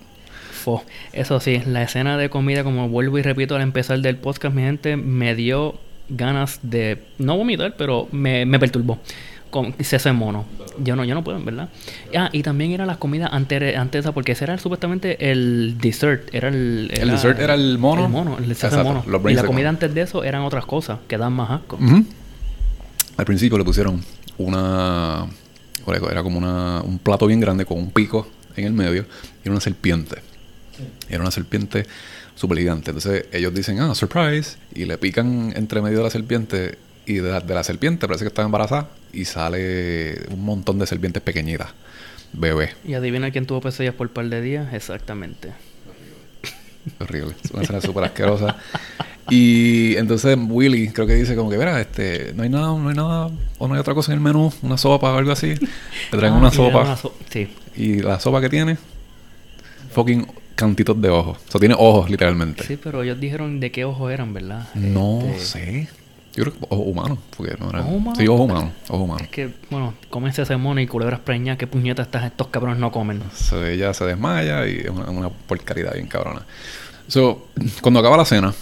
Fo. Eso sí, la escena de comida, como vuelvo y repito al empezar del podcast, mi gente, me dio ganas de no vomitar, pero me, me perturbó. Con ese mono. Yo no, yo no puedo, en verdad. Ah, y también era las comidas antes, antes de esa, porque ese era supuestamente el dessert. Era el, El dessert era el mono. El mono, el dessert Exacto, mono. Y la comida antes de eso eran otras cosas que dan más asco. Al principio le pusieron una... Era como una, un plato bien grande con un pico en el medio y era una serpiente. Era una serpiente súper gigante. Entonces ellos dicen, ah, surprise. Y le pican entre medio de la serpiente. Y de la, de la serpiente parece que está embarazada. Y sale un montón de serpientes pequeñitas. Bebé. Y adivina quién tuvo pesadillas por un par de días. Exactamente. Horrible. Es una escena súper asquerosa. Y entonces Willy creo que dice como que, mira, este, no hay nada, no hay nada, o no hay otra cosa en el menú, una sopa o algo así. Le traen Ah, una sopa. una so- sí. Y la sopa que tiene, fucking cantitos de ojos. O sea, tiene ojos literalmente. Sí, pero ellos dijeron de qué ojos eran, ¿verdad? No Este, sé. Yo creo que ojos humanos. Porque no eran... ¿Ojos humanos? Sí, ojos humanos. Ojos humanos. Es que, bueno, comense ese mono y culebras preñas, qué puñetas estas, estos cabrones no comen. So, ella se desmaya y es una, una porcaridad bien cabrona. So, cuando acaba la cena,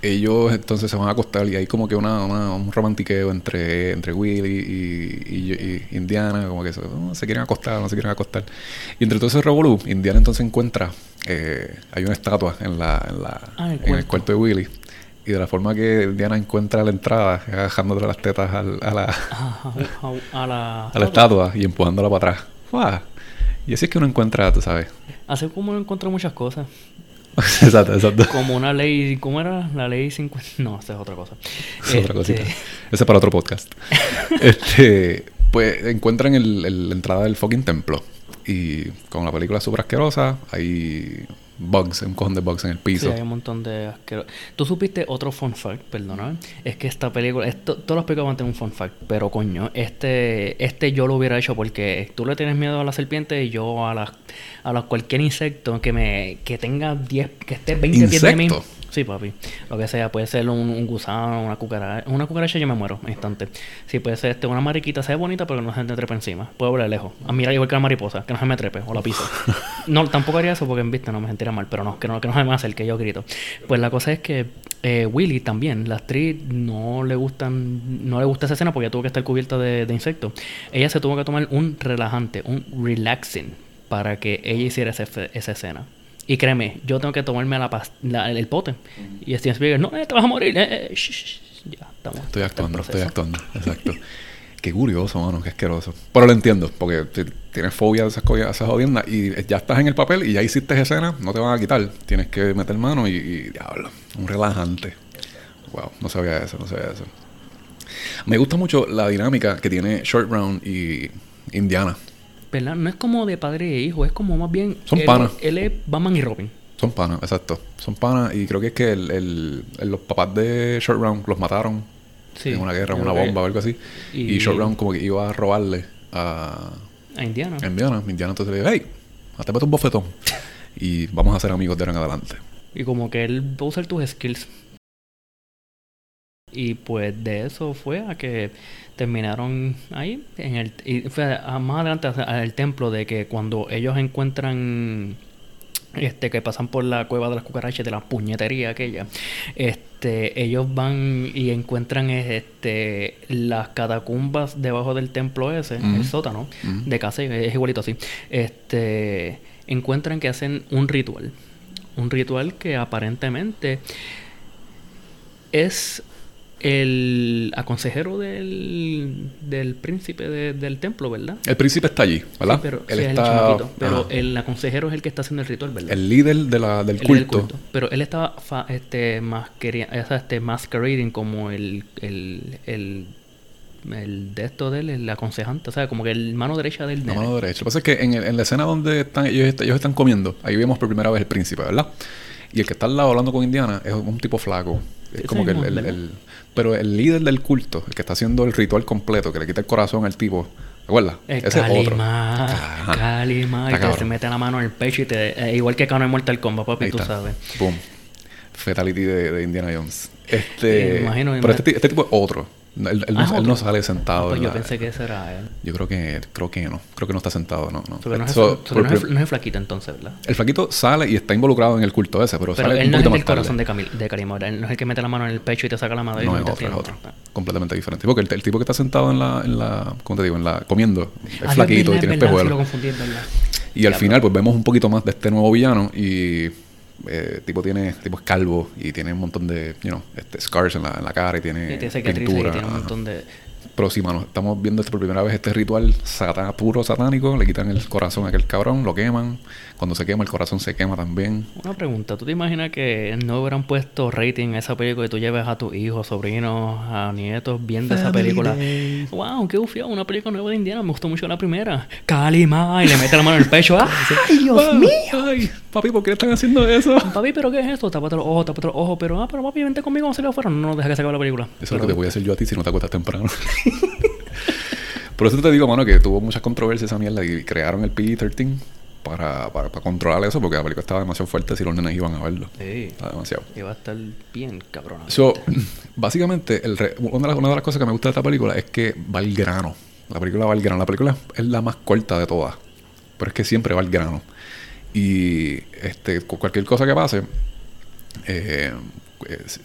ellos entonces se van a acostar y hay como que una, una- un romantiqueo entre, entre Willy y, y- y Indiana, como que se, oh, se quieren acostar, no se quieren acostar. Y entre todo ese revolú, Indiana entonces encuentra, eh, hay una estatua en, la, en, la, Ah, el en el cuarto de Willy. Y de la forma que Indiana encuentra la entrada, es agarrándole las tetas al- a la, A, la... a la estatua y empujándola para atrás. Y así es que uno encuentra, tú sabes. Así como encontré muchas cosas. exacto, exacto. Como una ley... ¿Cómo era? La ley 50... No, esa es otra cosa. Es otra Este, cosita. Ese es para otro podcast. este, pues encuentran el, el- la entrada del fucking templo. Y con la película súper asquerosa, hay bugs, un cojón de bugs en el Sí, piso. hay un montón de asqueros. Tú supiste otro fun fact, perdona, es que esta película, esto, todos los películas van a tener un fun fact, pero coño, este, este yo lo hubiera hecho porque tú le tienes miedo a la serpiente y yo a las, a las cualquier insecto que me, que tenga 10, que esté 20 pies de mí. Sí, papi. Lo que sea, puede ser un, un gusano, una cucaracha. Una cucaracha yo me muero en instante. Sí, puede ser este, una mariquita, se ve bonita, pero que no se me trepe encima. Puedo volar lejos. A mirar igual que la mariposa, que no se me trepe o la piso. no, tampoco haría eso porque en vista no me sentiría mal, pero no, que no, que no se me acerque, yo grito. Pues la cosa es que eh, Willy también, la actriz, no le gustan, no le gusta esa escena porque tuvo que estar cubierta de, de insectos. Ella se tuvo que tomar un relajante, un relaxing, para que ella hiciera esa, esa escena. Y créeme, yo tengo que tomarme la, la- el, pote. Y Steven Spielberg, no, eh, te vas a morir. eh, eh, shh, shh, shh". Ya, estamos. Estoy actuando, estoy actuando. Exacto. Qué curioso, mano, qué asqueroso. Pero lo entiendo, porque si tienes fobia de esas, co- esas jodiendas y ya estás en el papel y ya hiciste escena, no te van a quitar. Tienes que meter mano y, y diablo, un relajante. Wow, no sabía eso, no sabía eso. Me gusta mucho la dinámica que tiene Short Round y Indiana. ¿Verdad? No es como de padre e hijo, es como más bien. Son él- panas. Él es Batman y Robin. Son panas, exacto. Son panas y creo que es que el, el- el- los papás de Short Round los mataron Sí. en una guerra, en una bomba o algo así. Y, y- Short Round como que iba a robarle a, A Indiana. a Indiana. Indiana entonces le dijo, hey, hazte un bofetón. y vamos a ser amigos de ahora en adelante. Y como que él va a usar tus skills. Y pues de eso fue a que terminaron ahí. En el, y fue a- más adelante al templo de que cuando ellos encuentran este que pasan por la cueva de las cucarachas de la puñetería aquella este ellos van y encuentran este las catacumbas debajo del templo ese el sótano de casa es igualito así este encuentran que hacen un ritual un ritual que aparentemente es el aconsejero del, del príncipe de- del templo, ¿verdad? El príncipe está allí, ¿verdad? Sí, pero, Él sí, es el está... chamaquito, pero ajá. el aconsejero es el que está haciendo el ritual, ¿verdad? El líder de la, del culto. el culto. Pero él estaba fa- este, masqueria- este, masquerading como el, el, el, el de esto de él, el aconsejante, o sea, como que el mano derecha del La mano derecha. Lo que pasa es que en, el- en la escena donde están, ellos, ellos están comiendo, ahí vemos por primera vez el príncipe, ¿verdad? Y el que está al lado hablando con Indiana es un tipo flaco. Es como que el, el- el- Pero el líder del culto, el que está haciendo el ritual completo, que le quita el corazón al tipo, ¿te acuerdas? El Ese es otro. Kalima. Kalima, y te se mete la mano en el pecho y te... eh, igual que Cano en Mortal Kombat, papi, Ahí tú está. sabes. Boom. Fatality de, de Indiana Jones. Este, Eh, imagino, pero este, este tipo es otro. Él, él Ah, no, él no sale sentado. Pues en yo la- pensé que ese era él. yo creo que creo que no. Creo que no está sentado, no. no. So no, So, so por no es- no es flaquito entonces, ¿verdad? el flaquito sale y está involucrado en el culto ese, pero, Pero sale él un no es el del corazón de, Camil, de Karima, ¿verdad? Él no es el que mete la mano en el pecho y te saca la madre. No, y es otro, es otro. Completamente diferente. Porque el, el tipo que está sentado en la, en la, ¿cómo te digo? En la, comiendo, es Ah, flaquito y tiene espejuelos. Y al final, pues vemos un poquito más de este nuevo villano y eh, tipo tiene, tipo es calvo y tiene un montón de, you know, este, scars en la, en la cara y tiene, Y tiene cicatrices y pintura. tiene un montón de... Pero sí, mano, estamos viendo por primera vez este ritual satán, puro satánico. Le quitan el corazón a aquel cabrón, lo queman. Cuando se quema, el corazón se quema también. Una pregunta, ¿tú te imaginas que no hubieran puesto rating a esa película y tú lleves a tus hijos, sobrinos, a nietos viendo esa película? ¡Wow! ¡Qué ufio! Una película nueva de Indiana, me gustó mucho la primera. ¡Calima! Y le mete la mano en el pecho. ¡Ay, Dios mío! Ay, papi, ¿por qué están haciendo eso? Papi, ¿pero qué es esto? Tápate los ojos, tápate los ojos. Pero, ah, pero papi, vente conmigo, vamos a salir afuera. No, no, deja que se acabe la película. Eso es lo que te voy a hacer yo a ti si no te acuestas temprano. Por eso te digo, mano, que tuvo muchas controversias esa mierda y crearon el PG-13 para, para, para controlar eso porque la película estaba demasiado fuerte si los nenes iban a verlo. Sí. Estaba demasiado. Y va a estar bien cabrón. So, básicamente, el re- una, de las, una de las cosas que me gusta de esta película es que va al grano. La película va al grano. La película es la más corta de todas. Pero es que siempre va al grano. Y este, cu- cualquier cosa que pase, eh,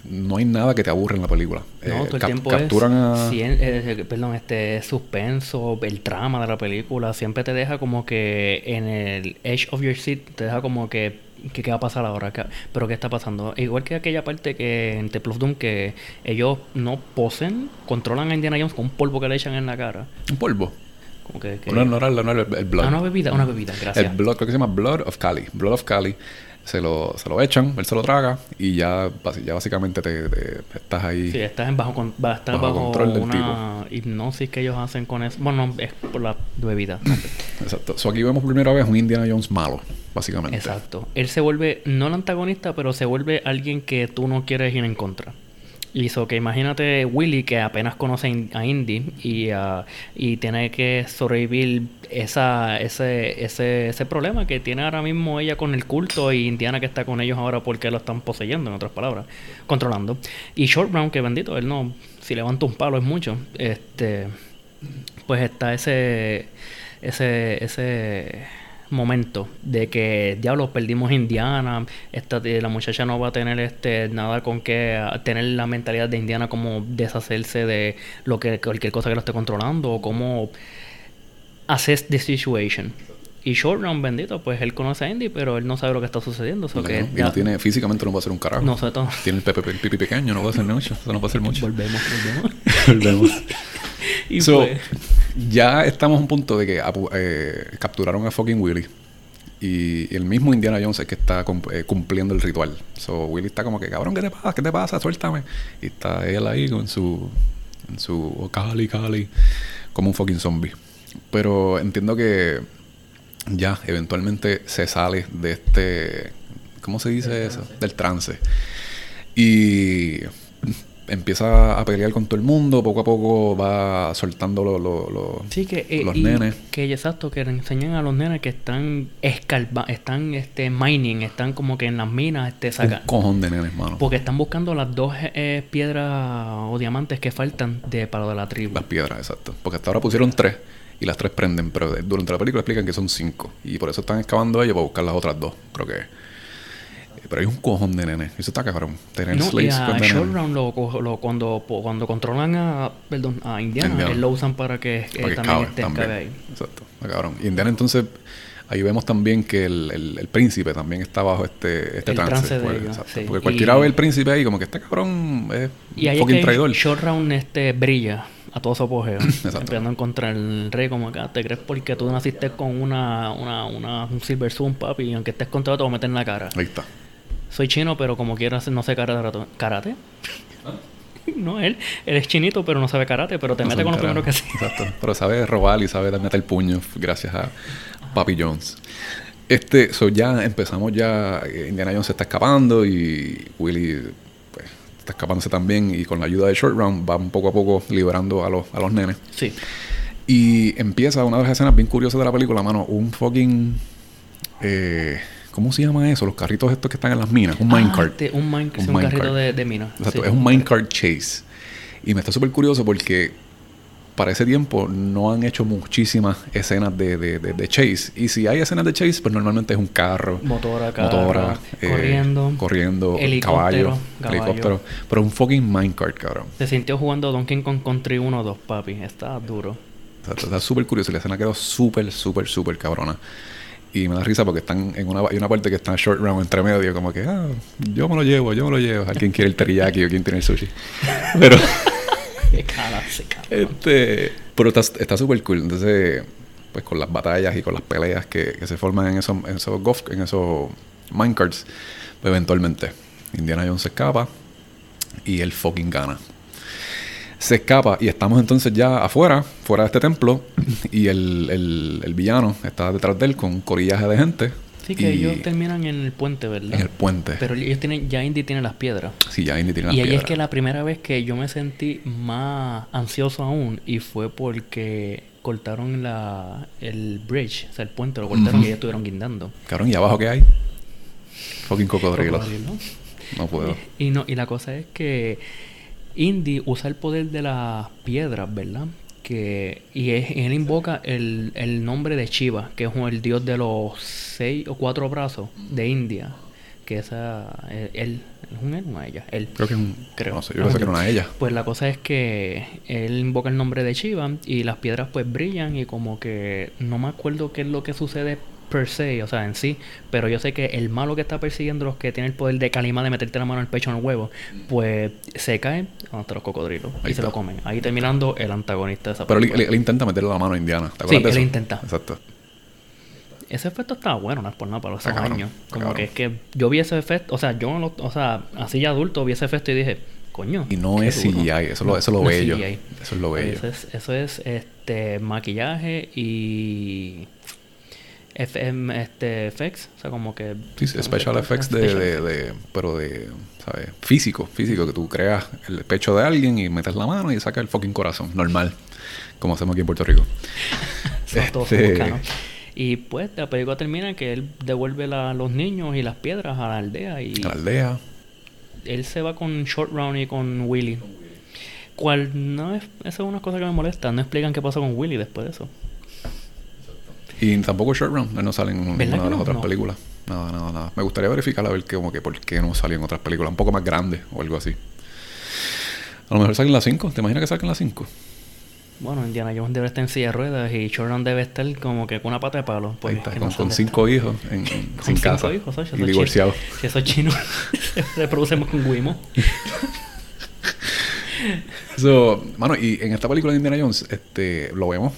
no hay nada que te aburre en la película. No, Eh, todo el cap- tiempo capturan es a... cien- eh, perdón, este suspenso, el trama de la película siempre te deja como que en el edge of your seat te deja como que que qué va a pasar ahora, ¿Qué- pero qué está pasando. Igual que aquella parte que en Temple of Doom que ellos no posen, controlan a Indiana Jones con un polvo que le echan en la cara, Un polvo. como que, que- No, no no el, el blood. Ah, una bebida, una bebida, gracias. El blood, creo que se llama Blood of Cali. Blood of Cali. Se lo, se lo echan, él se lo traga y ya, ya básicamente te, te- estás ahí. Sí, estás en bajo, con- va- estás Bajo bajo, control del una hipnosis que ellos hacen con eso. Bueno, no, es por la bebida. Exacto. So aquí vemos por primera vez un Indiana Jones malo. básicamente. Exacto. Él se vuelve, no el antagonista, pero se vuelve alguien que tú no quieres ir en contra. Y eso que imagínate Willy que apenas conoce a Indy y, ah, y tiene que sobrevivir esa, ese, ese, ese problema que tiene ahora mismo ella con el culto y Indiana que está con ellos ahora porque lo están poseyendo, en otras palabras, controlando. Y Short Brown, que bendito, él no, si levanta un palo es mucho. Este, pues está ese, ese, ese momento de que diablos perdimos Indiana esta la muchacha no va a tener este nada con que ah, tener la mentalidad de Indiana como deshacerse de lo que cualquier cosa que lo esté controlando o cómo assess the situation y Short Round bendito pues él conoce a Indy pero él no sabe lo que está sucediendo so que y no tiene, físicamente no puede hacer un carajo. nosotros Tiene el, pepe, el pipi pequeño, no puede hacer mucho. Eso no puede hacer mucho. volvemos volvemos Volvemos. y So, pues ya estamos a un punto de que apu- eh, capturaron a fucking Willy. Y el mismo Indiana Jones es que está eh, cumpliendo el ritual. So, Willy está como que, cabrón, ¿qué te pasa? ¿Qué te pasa? Suéltame. Y está él ahí con su, en su oh, Cali, Cali, como un fucking zombie. Pero entiendo que ya eventualmente se sale de este, ¿cómo se dice eso? Del trance. Y empieza a pelear con todo el mundo, poco a poco va soltando lo- lo- lo- Sí, que, eh, los nenes. Que exacto, que le enseñan a los nenes que están escarba, están este mining, están como que en las minas, este Un saca, cojón de nenes, mano. porque están buscando las dos eh, piedras o diamantes que faltan de para lo de la tribu. Las piedras, exacto. Porque hasta ahora pusieron tres y las tres prenden, pero durante la película explican que son cinco. Y por eso están excavando ellos para buscar las otras dos, creo que. Pero hay un cojón de nenes. Eso está cabrón. Tener No, y slaves a con de Short. Round lo, lo- cuando, cuando controlan a, perdón, a Indiana, Indiana. él lo usan para que, eh, Para que también cabe, esté también. cabe ahí. Exacto. Está cabrón. Y Indiana entonces, ahí vemos también que el, el- el príncipe también está bajo este, este El trance. trance de pues, ellos, exacto. sí. Porque cualquiera Y- ve el príncipe ahí como que este cabrón es Y ahí un es traidor. Short Round este, brilla a todo su apogeo. Empezando a encontrar el rey como acá. ¿Te crees porque tú naciste con una, una, una, un Silver Zoom, papi? Y aunque estés contra te voy a meter en la cara. Ahí está. Soy chino, pero como quiero hacer, no sé karate. ¿Karate? no, él, él es chinito, pero no sabe karate, pero te No mete con lo primero que sí. Exacto. Pero sabe robar y sabe meter el puño gracias a Papi Jones. Este, so ya empezamos ya, eh, Indiana Jones se está escapando y Willy pues, está escapándose también y con la ayuda de Short Round va poco a poco liberando a los, a los nenes. Sí. Y empieza una de las escenas bien curiosas de la película, mano, un fucking... eh, ¿Cómo se llama eso? Los carritos estos que están en las minas, un Ah, minecart. este, un, mine, sí, Un un minecart. carrito de, de mina. Exacto, Sí. es un minecart chase. Y me está súper curioso porque para ese tiempo no han hecho muchísimas escenas de, de, de- de chase. Y si hay escenas de chase, pues normalmente es un carro, Motora, carro, motora, eh, corriendo, corriendo helicóptero, caballo, caballo. helicóptero. Pero un fucking minecart, cabrón. Se sintió jugando Donkey Kong Country 1 o 2, papi. Está duro. Está- Está súper curioso. La escena quedó súper, súper, súper cabrona. Y me da risa porque están en una, hay una parte que está short round entre medio, como que, ah, yo me lo llevo, yo me lo llevo. Alguien quiere el teriyaki o quien tiene el sushi. Pero, Qué cara, se cabrón. este, pero está está súper cool. Entonces, pues con las batallas y con las peleas que, que se forman en esos, en esos golf, en esos minecarts, pues eventualmente Indiana Jones se escapa y él fucking gana. Se escapa y estamos entonces ya afuera, fuera de este templo, y el, el- el villano está detrás de él con un corillaje de gente. Sí, que y ellos terminan en el puente, ¿verdad? en el puente. Pero ellos tienen, ya Indy tiene las piedras. sí, ya Indy tiene las Y ahí es piedras. que la primera vez que yo me sentí más ansioso aún y fue porque cortaron la, el bridge, o sea, el puente lo cortaron y ellos estuvieron guindando. Cabrón, ¿y abajo qué hay? Fucking cocodrilos. Cocodrilo. No puedo. Y, no, y la cosa es que Indy usa el poder de las piedras, ¿verdad? Que, y, es- él invoca el, el nombre de Shiva, que es el dios de los seis o cuatro brazos de India. Que esa, eh, él, ¿es un él o una ella? Él. Creo que es un... Creo. No sé, yo pensé que era una ella. Pues la cosa es que él invoca el nombre de Shiva y las piedras pues brillan y como que no me acuerdo qué es lo que sucede per se, o sea, en sí, pero yo sé que el malo que está persiguiendo los que tiene el poder de Kalima de meterte la mano en el pecho en el huevo, pues se cae ante los cocodrilos Ahí y se lo comen. Ahí terminando el antagonista de esa Pero él, él- él intenta meterle la mano a Indiana. ¿Te Sí, de él eso? intenta. Exacto. Ese efecto estaba bueno, no es por nada, para los cabrón, años. Como cabrón. que es que yo vi ese efecto, o sea, yo, o sea, así ya adulto vi ese efecto y dije, coño. Y no es duro. CGI, eso, lo, eso es lo es bello. CGI. Eso es lo bello. Eso es, eso es este maquillaje y FM, este, effects, o sea, como que... Sí, sí, special effects de, Special de, de- pero de, ¿sabes? Físico, físico, que tú creas el pecho de alguien y metes la mano y sacas el fucking corazón, normal, como hacemos aquí en Puerto Rico. Este-. Y pues la película termina que él devuelve la- los niños y las piedras a la aldea y A la aldea. él se va con Short Round y con Willy. Cual no es, esa es una cosa que me molesta. No explican qué pasó con Willy después de eso. Y tampoco Short Round, él no sale en ninguna ¿Verdad de las no? otras películas. Nada, nada, nada. Me gustaría verificar a ver que, como que por qué no salió en otras películas, un poco más grandes o algo así. A lo mejor salen las 5, ¿te imaginas que saquen las 5? Bueno, Indiana Jones debe estar en silla de ruedas y Short Round debe estar como que con una pata de palo. Ahí está, que con, no cinco hijos en, sin cinco casa hijos, y divorciados. Si esos chinos se reproducemos con Wimo. So, mano, y en esta película de Indiana Jones, este, lo vemos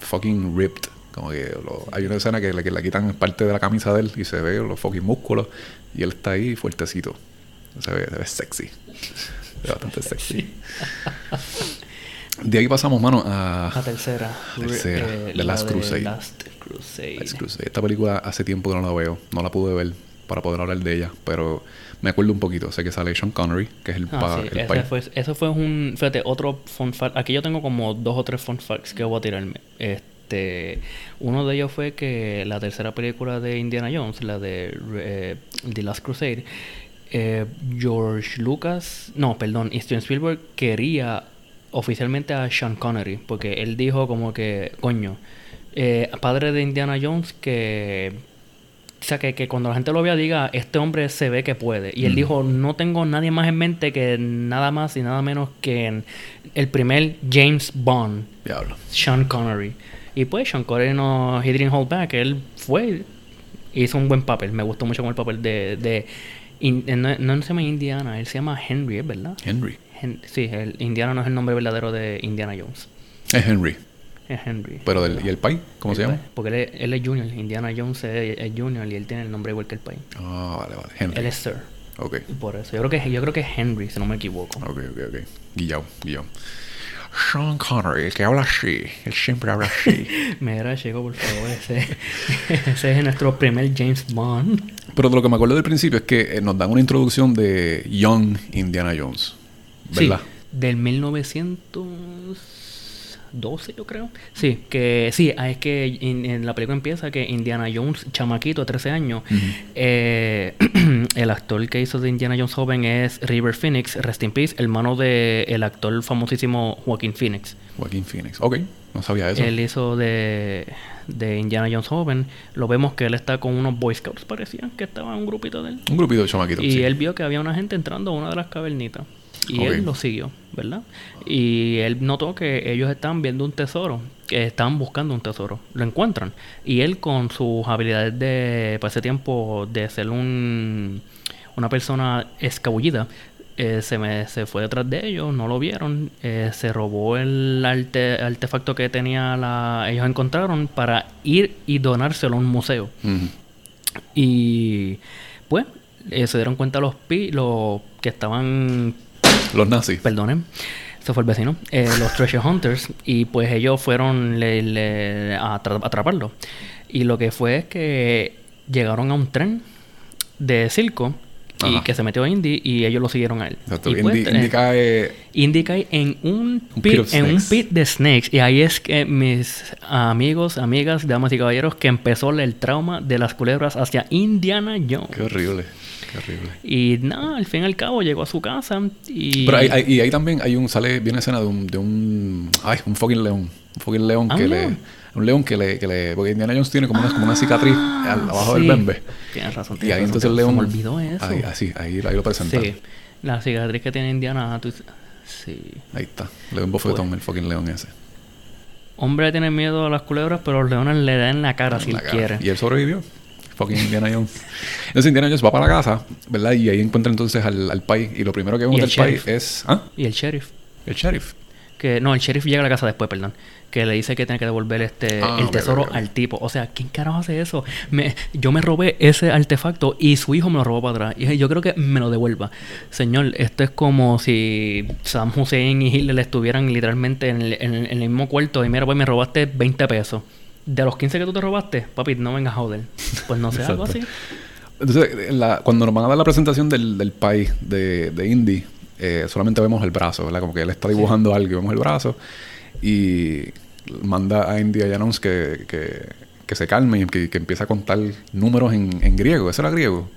fucking ripped. Como que lo- hay una escena que le, que le quitan parte de la camisa de él y se ve los fucking músculos y él está ahí fuertecito. Se ve, se ve sexy. Se ve bastante sexy. De ahí pasamos, mano, a La tercera. Tercera, eh, The Last la de Crusade. Last Crusade. Last Crusade. Esta película hace tiempo que no la veo. No la pude ver para poder hablar de ella, pero me acuerdo un poquito. Sé que sale Sean Connery, que es el, Ah, pa- sí, el ese fue, eso fue un... Fíjate, otro fun fact. Aquí yo tengo como dos o tres fun facts que voy a tirarme. Este, uno de ellos fue que la tercera película de Indiana Jones, la de eh, The Last Crusade, eh, George Lucas, no, perdón, Steven Spielberg quería oficialmente a Sean Connery, porque él dijo como que, coño, eh, padre de Indiana Jones que o sea, que, que cuando la gente lo vea diga, este hombre se ve que puede. Y él Mm. dijo, no tengo nadie más en mente que nada más y nada menos que en el primer James Bond, Diablo. Sean Connery. Y pues Sean Connery no, he didn't hold back. Él fue, hizo un buen papel. Me gustó mucho como el papel de... de in- eh, no, no se llama Indiana, él se llama Henry, ¿es verdad? Henry. Hen- sí, el Indiana no es el nombre verdadero de Indiana Jones. Es Henry. Es Henry. Pero del, ¿y el pai? ¿Cómo se llama? pai- Porque él es, él es Junior. Indiana Jones es, es Junior y él tiene el nombre igual que el país. Ah, vale, vale. Henry. Él es Sir. Ok. Por eso. Yo creo que, yo creo que es Henry, si no me equivoco. Ok, ok, ok. Guillao, Guillao. Sean Connery, el que habla así. Él siempre habla así. Mira, chico, por favor. Ese, ese es nuestro primer James Bond. Pero de lo que me acuerdo del principio es que eh, nos dan una introducción de Young Indiana Jones. ¿Verdad? Sí, del 1912, yo creo. Sí, que sí, ah, es que in- en la película empieza que Indiana Jones, chamaquito de 13 años, eh, el actor que hizo de Indiana Jones joven es River Phoenix, Rest in Peace, hermano de el actor famosísimo Joaquín Phoenix. Joaquín Phoenix. Ok, no sabía eso. Él hizo de, de Indiana Jones joven. Lo vemos que él está con unos Boy Scouts, parecían que estaba un grupito de él. Un grupito de chamaquitos. Y sí. él vio que había una gente entrando a una de las cavernitas. Y él lo siguió, ¿verdad? Y él notó que ellos estaban viendo un tesoro, que estaban buscando un tesoro. Lo encuentran. Y él con sus habilidades de, para ese tiempo, de ser un, una persona escabullida, eh, se, me, se fue detrás de ellos, no lo vieron, eh, se robó el arte- artefacto que tenía la, ellos encontraron para ir y donárselo a un museo. Y pues eh, se dieron cuenta los pi los que estaban, Los nazis. perdonen, se fue el vecino, eh, los treasure hunters, y pues ellos fueron le- le- a atra- atraparlo. Y lo que fue es que llegaron a un tren de circo y Ajá. que se metió a Indy y ellos lo siguieron a él. Exacto. Pues, eh, Indy cae en un Un pit, pit en un pit de snakes. Y ahí es que mis amigos, amigas, damas y caballeros, que empezó el trauma de las culebras hacia Indiana Jones. Qué horrible. Qué horrible. Y nada, al fin y al cabo llegó a su casa y... Pero hay, hay- y ahí también hay un, sale, viene escena de un, de un, ay, un fucking león. Un fucking león Ah, que le, león. un león que le, que le, porque Indiana Jones tiene como una, como una cicatriz al- abajo del bembe. Tienes razón. Y tienes ahí razón, entonces el se león. me olvidó eso. Ahí, así, ahí, ahí lo presenta. Sí. La cicatriz que tiene Indiana... tú- Sí. Ahí está. Le da un bofetón el fucking león ese. Hombre tiene miedo a las culebras, pero los leones le dan en la cara si La él cara. quiere. Y él sobrevivió. Fucking Indiana Jones. Entonces Indiana Jones va para la casa, ¿verdad? Y ahí encuentra entonces al, al. Y lo primero que vemos del sheriff. es. ¿Ah? Y el sheriff. El sheriff. Que, no, el sheriff llega a la casa después, perdón. Que le dice que tiene que devolver este Ah, el tesoro al tipo. O sea, ¿quién carajo hace eso? Me, yo me robé ese artefacto y su hijo me lo robó para atrás. Y yo creo que me lo devuelva. Señor, esto es como si Sam Hussein y Hitler estuvieran literalmente en el, en el- en el mismo cuarto. Y mira, pues me robaste 20 pesos. De los 15 que tú te robaste, papi, no vengas a joder. Pues no sé, algo así. Entonces, la- cuando nos van a dar la presentación del, del país de, de Indy, eh, solamente vemos el brazo, ¿verdad? Como que él está dibujando algo y vemos el brazo. Y manda a Indy a Janons que, que, que se calme y que, que empiece a contar números en, en griego. ¿Eso era griego?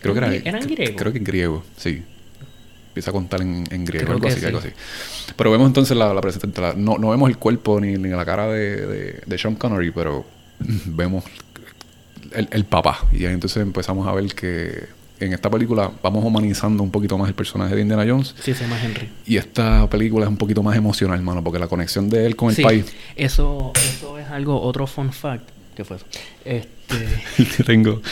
Creo que era. ¿Era en griego? Creo que en griego, sí. Empieza a contar en, en griego, algo así, sí. algo así. Pero vemos entonces la, la presentación. no, no vemos el cuerpo ni, ni la cara de, de, de Sean Connery, pero vemos el, el papá. Y ahí entonces empezamos a ver que en esta película vamos humanizando un poquito más el personaje de Indiana Jones. Sí, se llama Henry. Y esta película es un poquito más emocional, hermano, porque la conexión de él con el Sí, país. eso, eso es algo, otro fun fact. ¿Qué fue eso? Este, Tengo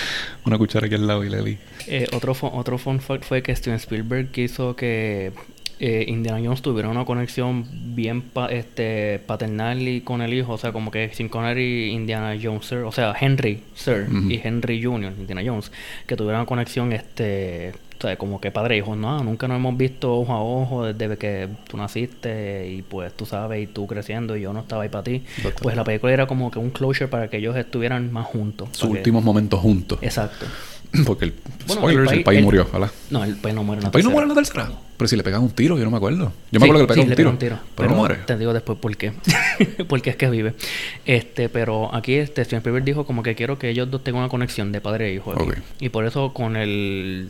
una cuchara aquí al lado y la vi. eh, otro, fun, otro fun fact fue que Steven Spielberg quiso que eh, Indiana Jones tuviera una conexión bien pa- este, paternal y con el hijo. O sea, como que sin Connery, Indiana Jones, Sir, o sea, Henry Sir y Henry Jr., Indiana Jones, que tuvieran una conexión, este, sea, como que padre e hijo. No, nunca nos hemos visto ojo a ojo desde que tú naciste y pues tú sabes, y tú creciendo y yo no estaba ahí para ti. Exacto. Pues la película era como que un closure para que ellos estuvieran más juntos. Sus que- últimos momentos juntos. Exacto. Porque el, Bueno, spoilers, el el país- país, el- murió, ¿verdad? No, el país no muere en la ¿El país no muere en la tercera? Pero si le pegan un tiro, yo no me acuerdo. Yo me Sí, acuerdo que le sí, pegan un, tiro, pegan un tiro. Pero, no muere. Te digo después por qué. Porque es que vive. Este, pero aquí este Steven Spielberg dijo como que quiero que ellos dos tengan una conexión de padre e hijo. aquí. Ok. Y por eso con el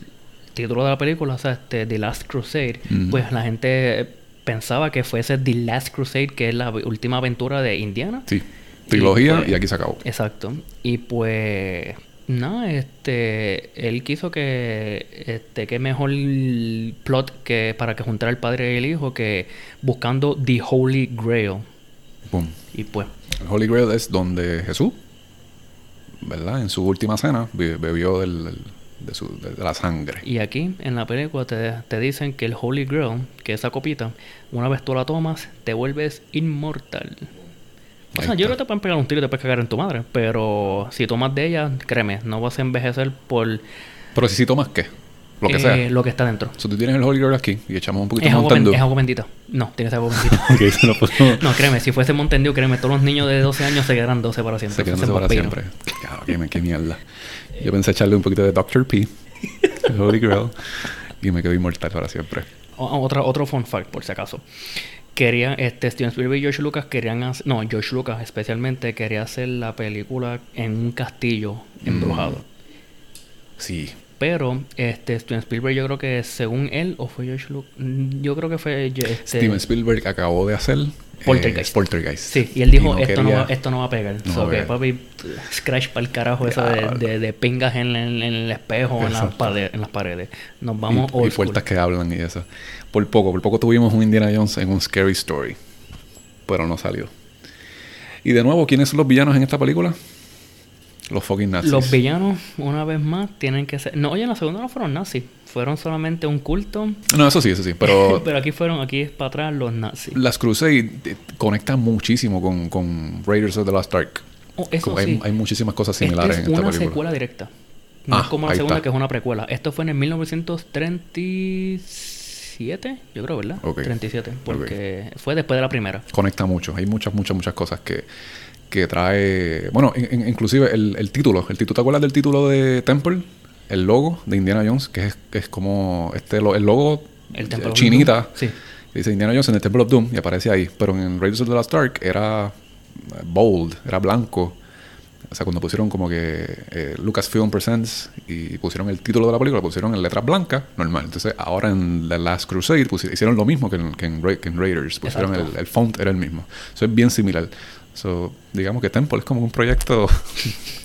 título de la película, o sea, este, The Last Crusade, pues la gente pensaba que fuese The Last Crusade, que es la última aventura de Indiana. Sí. Trilogía y, pues- aquí se acabó. Exacto. Y pues no, este él quiso que este que mejor plot que para que juntara el padre y el hijo que buscando the holy grail. Boom. Y pues El Holy Grail es donde Jesús, ¿verdad? En su última cena be- bebió del- de, su- de- de la sangre. y aquí en la película te, te dicen que el holy grail, que esa copita, una vez tú la tomas, te vuelves inmortal. O sea, yo creo que te pueden pegar un tiro y te puedes cagar en tu madre, pero si tomas de ella, créeme, no vas a envejecer por Pero si, si tomas qué, lo que eh, sea. lo que está dentro. Si tú tienes el Holy Grail aquí y echamos un poquito de Mountain Dew. es agua bendita. No, tiene que ser agua bendita. Podemos- No, créeme, si fuese Mountain Dew, créeme, todos los niños de 12 años se quedarán 12 para siempre. Se quedan Fuesen para vampiros. siempre. Claro, qué, qué mierda. Yo pensé echarle un poquito de Dr. P, Holy Grail, y me quedo inmortal para siempre. O- otra, otro fun fact, por si acaso. Querían, este, Steven Spielberg y George Lucas querían hacer, no, George Lucas especialmente quería hacer la película en un castillo embrujado. Sí. Pero, este, Steven Spielberg yo creo que según él, o fue George Lucas, mm, yo creo que fue este, Steven Spielberg acabó de hacer eh, Poltergeist. Poltergeist. Sí, y él dijo, no esto, no va, esto no va a pegar. No so va que, papi, scratch para el carajo eso de, Diablo. de, de pingas en, en- en el espejo, en las, paredes, en las paredes. Nos vamos y, y puertas que hablan y eso. Por poco, por poco tuvimos un Indiana Jones en un Scary Story. Pero no salió. Y de nuevo, ¿quiénes son los villanos en esta película? Los fucking nazis. Los villanos, una vez más, tienen que ser... No, oye, en la segunda no fueron nazis. Fueron solamente un culto. No, eso sí, eso sí. Pero Pero aquí fueron, aquí es para atrás los nazis. las Crusade eh, conectan muchísimo con, con Raiders of the Lost Ark. Oh, eso hay, sí. hay muchísimas cosas similares es en esta una película. secuela directa. No Ah, es como la segunda está. que es una precuela. Esto fue en el 1937, yo creo, ¿verdad? Ok. 37, porque fue después de la primera. Conecta mucho. Hay muchas, muchas, muchas cosas que, que trae. Bueno, in- in- inclusive el, el título. El título, ¿te acuerdas del título de Temple? El logo de Indiana Jones, que es, que es como este el logo El Temple of chinita. Doom. Sí. Dice Indiana Jones en el Temple of Doom y aparece ahí. Pero en Raiders of the Lost Ark era eh, bold, era blanco. O sea, cuando pusieron como que eh, Lucasfilm Presents y pusieron el título de la película, pusieron en letras blancas, normal. Entonces, ahora en The Last Crusade pusi- hicieron lo mismo que en, que en Ra- que en Raiders. Pusieron el, el font, era el mismo. Eso es bien similar. So, digamos que Temple es como un proyecto,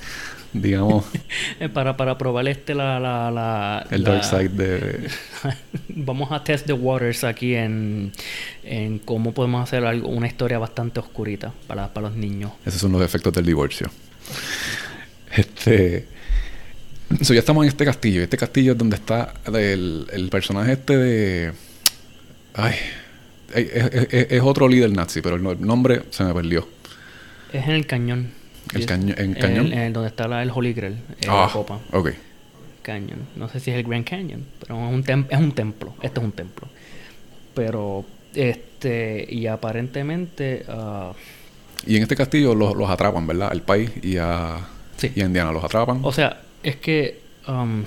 digamos, Eh, Para, para probar este la... la, la el la- dark side de... Vamos a test the waters aquí en, en cómo podemos hacer algo, una historia bastante oscurita para, para los niños. Esos son los efectos del divorcio. Este. So, ya estamos en este castillo. Este castillo es donde está el, el personaje este de. Ay. Es, es- otro líder nazi, pero el nombre se me perdió. Es en el cañón. El caño- en cañón. en donde está la, el Holy Grail, en Ah, la copa. ok. Canyon. No sé si es el Grand Canyon, pero es un, tem- es un templo. Este es un templo. Pero, este, y aparentemente, ah, Y en este castillo los, los atrapan, ¿verdad? El país y a, Sí. y a Indiana los atrapan. O sea, es que. um,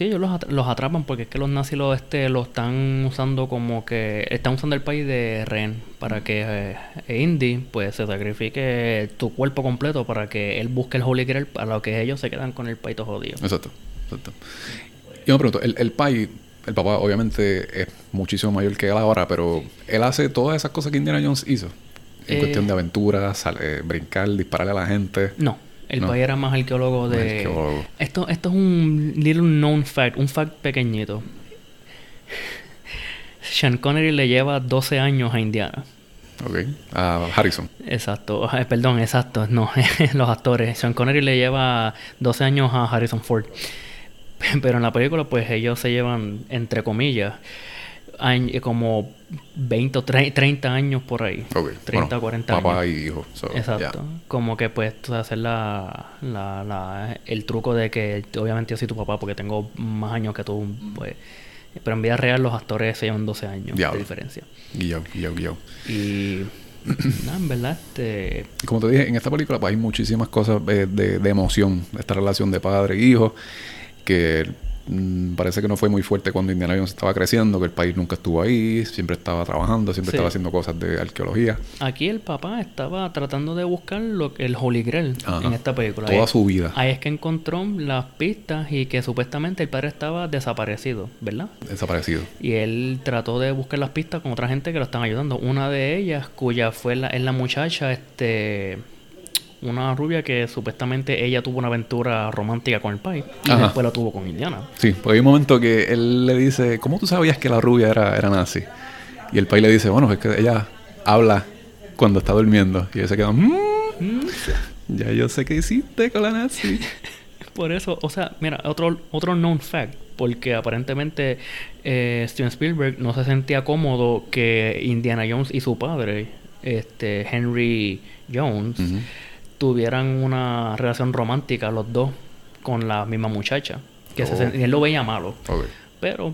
sí, ellos los, atra- los atrapan porque es que los nazis lo, este, lo están usando como que. Están usando el país de rehén para que eh, Indy pues se sacrifique tu cuerpo completo para que él busque el Holy Grail para lo que ellos se quedan con el país todo jodido. Exacto, exacto. Yo me pregunto, el, el país, el papá obviamente es muchísimo mayor que él ahora, pero él hace todas esas cosas que Indiana Jones hizo. En Eh. cuestión de aventuras, brincar, dispararle a la gente. No, el No. país era más arqueólogo de. arqueólogo. Esto, esto es un little known fact, un fact pequeñito. Sean Connery le lleva 12 años a Indiana. Ok. A Harrison. Exacto, eh, perdón, exacto, no, los actores. Sean Connery le lleva 12 años a Harrison Ford. Pero en la película, pues ellos se llevan, entre comillas, eh, como 20 o tre- 30 años por ahí. Ok. 30 Bueno, o 40 papá años. y hijo. So, Exacto. yeah. Como que pues hacer la, la, la- el truco de que obviamente yo soy tu papá porque tengo más años que tú, pues. Pero en vida real los actores se llevan 12 años Diablo. de diferencia. Guillao, guillao, guillao. Y nada, en verdad, este como te dije, en esta película pues, hay muchísimas cosas eh, de, de emoción. Esta relación de padre e hijo, que mm, parece que no fue muy fuerte cuando Indiana Jones estaba creciendo, que el país nunca estuvo ahí, siempre estaba trabajando, siempre Sí. estaba haciendo cosas de arqueología. Aquí el papá estaba tratando de buscar lo que el Holy Grail Ajá. en esta película. Toda Ahí- su vida. Ahí es que encontró las pistas y que supuestamente el padre estaba desaparecido, ¿verdad? Desaparecido. Y él trató de buscar las pistas con otra gente que lo están ayudando. Una de ellas, cuya fue la, es la muchacha, este una rubia que supuestamente ella tuvo una aventura romántica con el país y Ajá. después la tuvo con Indiana. Sí, porque hay un momento que él le dice, ¿cómo tú sabías que la rubia era, era nazi? Y el país le dice, bueno, es que ella habla cuando está durmiendo. Y él se queda, "Mm, ya yo sé qué hiciste con la nazi. Por eso, o sea, mira, otro, otro known fact, porque aparentemente eh, Steven Spielberg no se sentía cómodo que Indiana Jones y su padre, este Henry Jones. Tuvieran una relación romántica los dos con la misma muchacha. Que se Oh. sen- él lo veía malo. Pero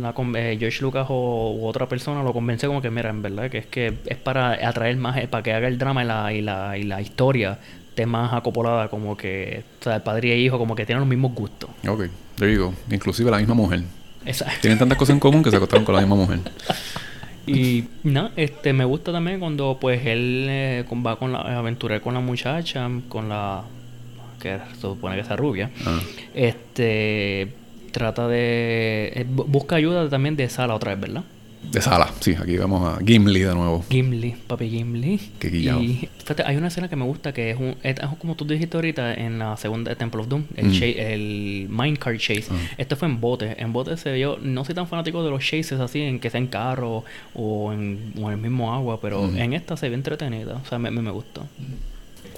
la, eh, George Lucas o u otra persona lo convence como que, mira, en verdad que es que es para atraer más, eh, para que haga el drama y la, y la, y la historia esté más acopolada, como que, o sea, el padre e hijo como que tienen los mismos gustos. Ok, there you go. Inclusive la misma mujer. Exacto. Tienen tantas cosas en común que se acostaron con la misma mujer. Y no, este me gusta también cuando pues él eh, va con la aventura con la muchacha, con la que se supone que es rubia. Ah. Este trata de eh, bu- busca ayuda también de Sala otra vez, ¿verdad? De sala, sí, aquí vemos a Gimli de nuevo. Gimli, papi Gimli. Qué guillao. Y fíjate, hay una escena que me gusta que es, un, es como tú dijiste ahorita en la segunda de Temple of Doom, el, Mm. cha- el Minecart Chase. Ah. Este fue en bote. En bote se vio, no soy tan fanático de los chases así, en que sea en carro o en, o en el mismo agua, pero Mm. en esta se ve entretenida. O sea, me, me, me gustó.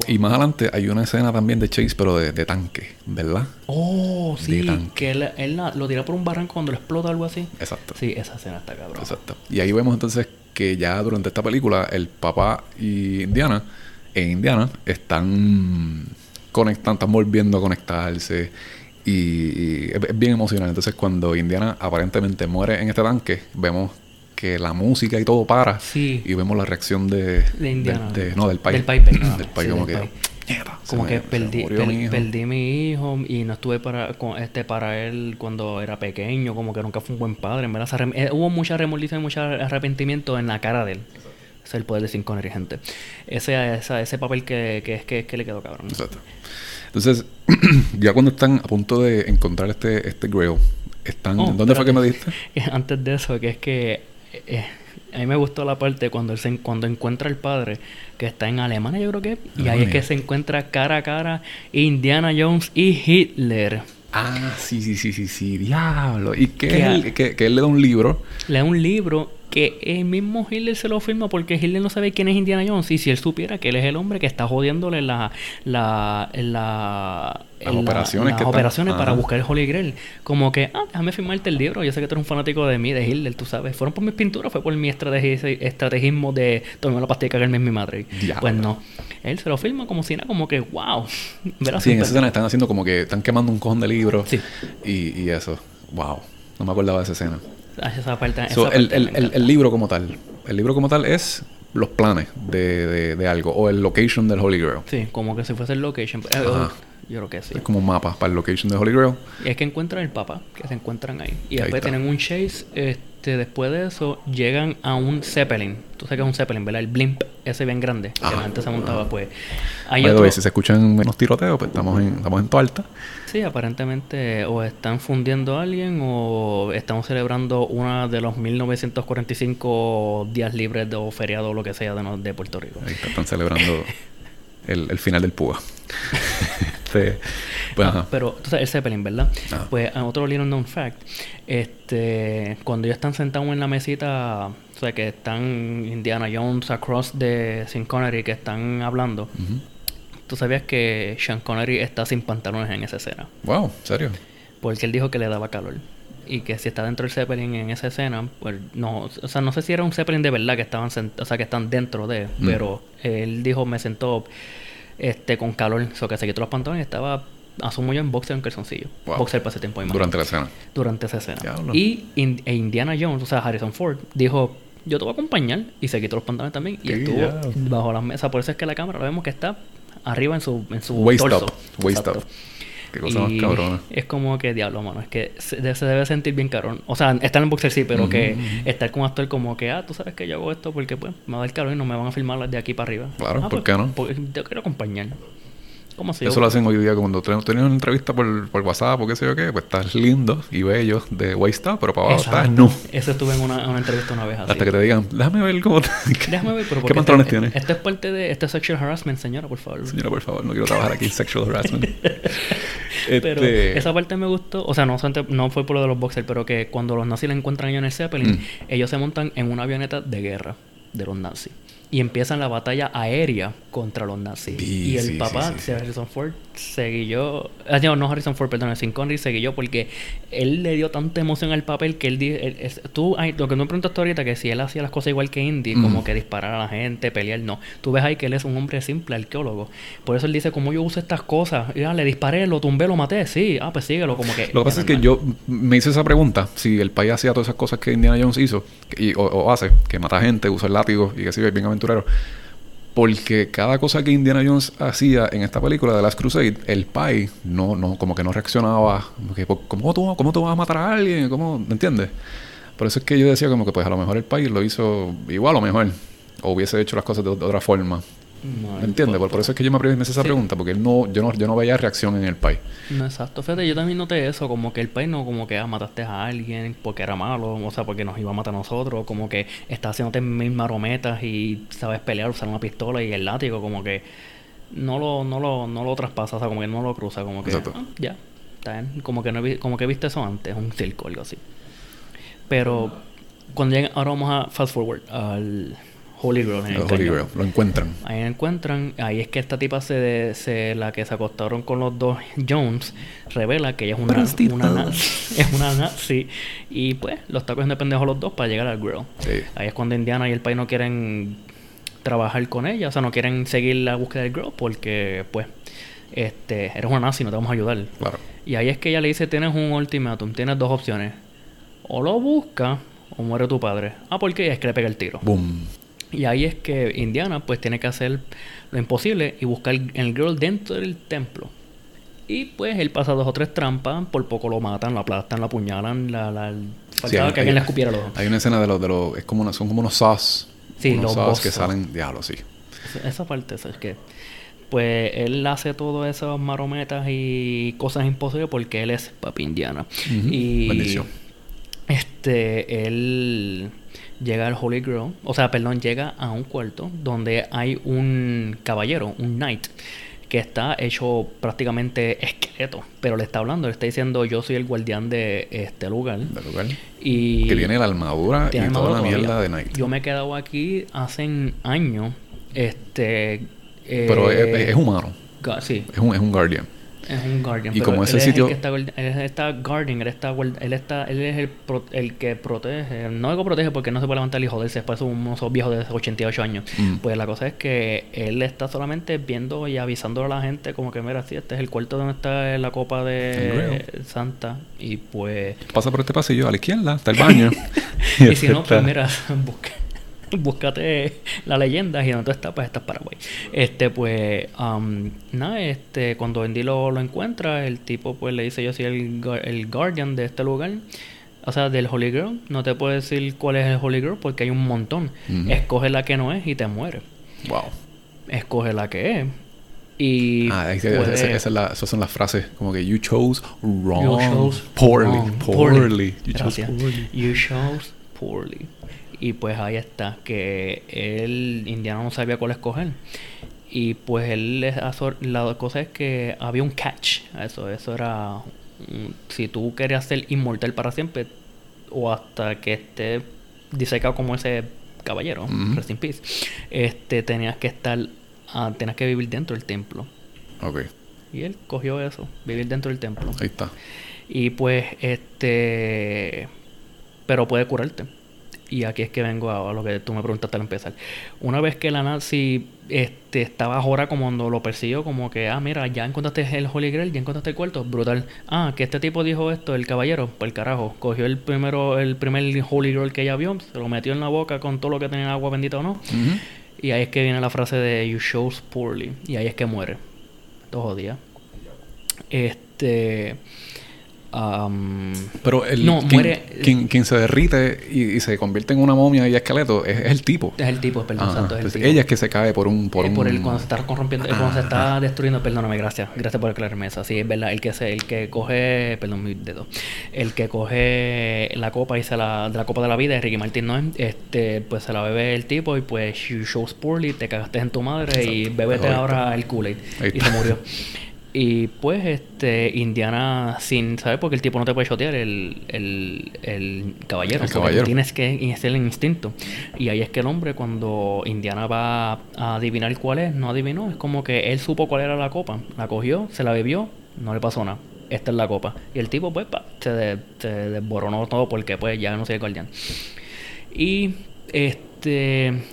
Y más adelante hay una escena también de Chase, pero de, de tanque, ¿verdad? Oh, sí, tanque. que él, él la- lo tira por un barranco cuando lo explota algo así. Exacto. Sí, esa escena está cabrón. Exacto. Y ahí vemos entonces que ya durante esta película el papá y Indiana, en Indiana, están conectando, están volviendo a conectarse. Y, y es, es bien emocionante. Entonces cuando Indiana aparentemente muere en este tanque, vemos que la música y todo para. Sí. Y vemos la reacción de... De Indiana. de- no, del país. Del país, perdón. del país Sí, como del que... país. "Mierda, se como me- que se me perdí, per- mi hijo". perdí mi hijo y no estuve para con, este para él cuando era pequeño como que nunca fue un buen padre en verdad eh, hubo mucha remordimiento y mucho arrepentimiento en la cara de él es el poder de Sin Connery gente ese esa- ese papel que, que es que, que le quedó cabrón Exacto. Entonces, ya cuando están a punto de encontrar este, este grail, están... Oh, ¿Dónde fue que me diste? antes de eso que es que eh, a mí me gustó la parte cuando él se, cuando encuentra al padre que está en Alemania yo creo que y ahí es que se encuentra cara a cara Indiana Jones y Hitler Ah, sí, sí, sí, sí, sí, diablo. ¿Y qué Que es a- el- que, que él le da un libro? le da un libro que el mismo Hitler se lo firma porque Hitler no sabe quién es Indiana Jones y si él supiera que él es el hombre que está jodiéndole la, la, la, Las la- operaciones las que operaciones para buscar el Holy Grail como que ah déjame firmarte el libro yo sé que tú eres un fanático de mí de Hitler tú sabes fueron por mis pinturas fue por mi estrategi- estrategismo de tomar la pastilla y cagarme en mi madre Diablo. pues no él se lo firma como si nada como que wow ¿verdad? Sí, en esa escena están haciendo como que están quemando un cojón de libros. Sí. Y, y eso. Wow. No me acordaba de esa escena. Ah, esa parte, esa So, el, parte el- el- el libro como tal. El libro como tal es los planes de, de, de algo. O el location del Holy Grail. Sí, como que si fuese el location. Eh, Ajá. Yo creo que sí. Es como un mapa para el location de Holy Grail. Y es que encuentran el papá, que se encuentran ahí. Y Ahí después está. tienen un chase. Este, después de eso, llegan a un Zeppelin. Tú sabes que es un Zeppelin, ¿verdad? El blimp, ese bien grande. Que la gente se montaba, pues. Hay the otro. si se escuchan menos tiroteos, pues estamos en, estamos en Toalta. Sí, aparentemente o están fundiendo a alguien o estamos celebrando uno de los 1945 días libres de, o feriado o lo que sea de, Puerto Rico. Ahí está, están celebrando el, el final del Púa. Este, pues, ajá. Pero, el Zeppelin, ¿verdad? Ah. Pues, a otro little known fact, este, cuando ellos están sentados en la mesita, o sea, que están Indiana Jones across de Sean Connery, que están hablando, Ujú. tú sabías que Sean Connery está sin pantalones en esa escena, Wow, ¿en serio? porque él dijo que le daba calor. Y que si está dentro del Zeppelin en esa escena, pues no, o sea, no sé si era un Zeppelin de verdad que estaban o sea, que están dentro de, Mm. pero él dijo me sentó este con calor, o sea, que se quitó los pantalones y estaba asumo yo en boxer en calzoncillo. Wow. Boxer para ese tiempo. imagínate Durante la escena. durante esa escena. Diablo. Y In- e Indiana Jones, o sea, Harrison Ford, dijo, yo te voy a acompañar. Y se quitó los pantalones también. Y estuvo bajo las mesas. Por eso es que la cámara lo vemos que está arriba en su, en su Waist torso. up. Waist up. Qué cosa más cabrona. Es como que, diablo, mano, es que se, se debe sentir bien cabrón. O sea, estar en boxer sí, pero que estar con un actor como que, ah, tú sabes que yo hago esto porque pues me va a dar calor y no me van a filmar de aquí para arriba. Claro, Ah, ¿por pues, qué no? Porque te quiero acompañar. ¿Cómo se Eso lo hacen hoy día cuando ten- tenías una entrevista por, por WhatsApp o qué sé yo qué, pues estás lindo y bello de waist up, pero para abajo estás no. Eso estuve en una, una entrevista una vez así. Hasta que te digan, déjame ver cómo te... Déjame ver, pero ¿Qué porque pantalones este- tienes? Esto es parte de este sexual harassment, señora, por favor. Señora, por favor, no quiero trabajar aquí, sexual harassment. Pero Este, esa parte me gustó, o sea, no fue por lo de los boxers, pero que cuando los nazis la encuentran ellos en el Zeppelin, Mm. ellos se montan en una avioneta de guerra de los nazis. Y empiezan la batalla aérea contra los nazis. Sí, y el sí, papá sí, Harrison Ford se guilló. ah, no, no Harrison Ford, perdón, Sin Connery se guilló porque él le dio tanta emoción al papel que él dijo. tú, ay, lo que tú me preguntaste ahorita, que si él hacía las cosas igual que Indy, Mm. como que disparar a la gente, pelear, no. Tú ves ahí que él es un hombre simple, arqueólogo. Por eso él dice, como yo uso estas cosas? Y, ah, le disparé, lo tumbé, lo maté. Sí, ah, pues síguelo, como que. Lo que pasa es que yo me hice esa pregunta, si el país hacía todas esas cosas que Indiana Jones hizo, y- o, o hace, que mata gente, usa el látigo y que es bien Porque cada cosa que Indiana Jones hacía en esta película de Last Crusade, el país no, no, como que no reaccionaba. como que, ¿Cómo tú, cómo tú vas a matar a alguien? ¿Cómo? ¿Me entiendes? Por eso es que yo decía como que pues a lo mejor el país lo hizo igual o mejor. O hubiese hecho las cosas de otra forma. No, ¿Me entiendes? Por, por eso es que yo me hice esa Sí. pregunta, porque él no, yo, no, yo no veía reacción en el país. No, exacto. Fíjate, yo también noté eso, como que el país no como que ah, mataste a alguien porque era malo, o sea, porque nos iba a matar a nosotros, como que está haciéndote mil marometas y sabes pelear, usar una pistola y el látigo, como que no lo, no lo, no lo traspasa, o sea, como que no lo cruza, como que Exacto. ah, ya, está bien. Como que no como que viste eso antes, un circo, algo así. Pero cuando llegan, ahora vamos a fast forward al Holy Grail. en el El Holy. Grail, lo encuentran. Ahí encuentran, ahí es que esta tipa se, se la que se acostaron con los dos Jones revela que ella es una, una nazi, es una nazi y pues los está cogiendo de pendejo los dos para llegar al grill. Sí. Ahí es cuando Indiana y el país no quieren trabajar con ella, o sea, no quieren seguir la búsqueda del grill porque pues este eres una nazi, no te vamos a ayudar. Claro. Y ahí es que ella le dice, tienes un ultimátum, tienes dos opciones. O lo busca o muere tu padre. Ah, ¿por qué? Es que le pega el tiro. Boom. Y ahí es que Indiana pues tiene que hacer lo imposible y buscar el girl dentro del templo. Y pues él pasa dos o tres trampas, por poco lo matan, lo aplastan, lo apuñalan, la, la, hay- que alguien le escupiera los. Hay una escena de los, de los, es como una- son como unos sauce. Sí, unos los que salen, diablo, sí. Esa- parte, es que pues él hace todo esas marometas y cosas imposibles porque él es papi Indiana. Ujú. Y Bendición. este él llega al Holy Grail, o sea, perdón, llega a un cuarto donde hay un caballero, un knight que está hecho prácticamente esqueleto, pero le está hablando, le está diciendo yo soy el guardián de este lugar Del lugar. y Que tiene la armadura tiene y toda la mierda de Night. Yo me he quedado aquí hace años, este, Pero eh, es, es humano. sí, Es un, es un guardian. Es un guardian. Y pero como ese él es el sitio- que está, él está guardian, él está, él está, él es el, pro- el que protege. No digo protege porque no se puede levantar y joderse después de unos viejos de 88 años. Mm. Pues la cosa es que él está solamente viendo y avisándole a la gente como que mira, sí, este es el cuarto donde está la copa de. Santa. Y pues... Pasa por este pasillo a la izquierda, está el baño. y si no, pues mira, busque. búscate la leyenda y donde tú estás, pues estás Paraguay. Este, pues, um, nada, este, cuando Andy lo, lo encuentra, el tipo pues le dice yo soy el, el guardian de este lugar. O sea, del Holy Grail. No te puedo decir cuál es el Holy Grail porque hay un montón. Escoge la que no es y te mueres. Wow. Escoge la que es. Y Ah, ahí se- puede- esa- esa es la- esas son las frases como que you chose wrong. You chose poorly. wrong. Poorly. You chose poorly. You chose poorly. Y pues ahí está, que él, Indiana no sabía cuál escoger. Y pues él, la cosa es que había un catch eso. Eso era, mm, si tú querías ser inmortal para siempre, o hasta que esté disecado como ese caballero, rest in peace, este, tenías que estar, ah, tenías que vivir dentro del templo. Ok, Y él cogió eso, vivir dentro del templo. ahí está. Y pues, este. Pero puede curarte. Y aquí es que vengo a, a lo que tú me preguntaste al empezar. Una vez que la Nazi este, estaba ahora como cuando lo persiguió, como que, ah, mira, ya encontraste el Holy Grail, ya encontraste el cuarto, brutal. Ah, que este tipo dijo esto, el caballero, por el carajo. Cogió el primero, el primer Holy Grail que ella vio, se lo metió en la boca con todo lo que tenía agua bendita o no. Y ahí es que viene la frase de You chose poorly. Y ahí es que muere. Todos días. Este. Am, Pero el, No, quien, muere- quien, quien se derrite y, y se convierte en una momia y esqueleto es, el tipo. es el tipo, perdón, santo, es el tipo. ella es que se cae por un... Por, Eh, un... por el cuando se está corrompiendo, eh, cuando se Ah, está destruyendo, perdóname, gracias, gracias por aclararme eso. Sí, es verdad, el que se, el que coge, perdón, mi dedo, el que coge la copa y se la, de la copa de la vida, Ricky Martin no es, este, pues se la bebe el tipo y pues you shows poorly, te cagaste en tu madre y bébete Ahí ahora el Kool-Aid y se murió. Y pues, este, Indiana, sin saber, porque el tipo no te puede shotear, el, el, el caballero. El caballero. Tienes que hacer el instinto. Y ahí es que el hombre, cuando Indiana va a adivinar cuál es, no adivinó. Es como que él supo cuál era la copa. La cogió, se la bebió, no le pasó nada. Esta es la copa. Y el tipo, pues, pa, se, de- se desboronó todo porque, pues, ya no soy el guardián. Y este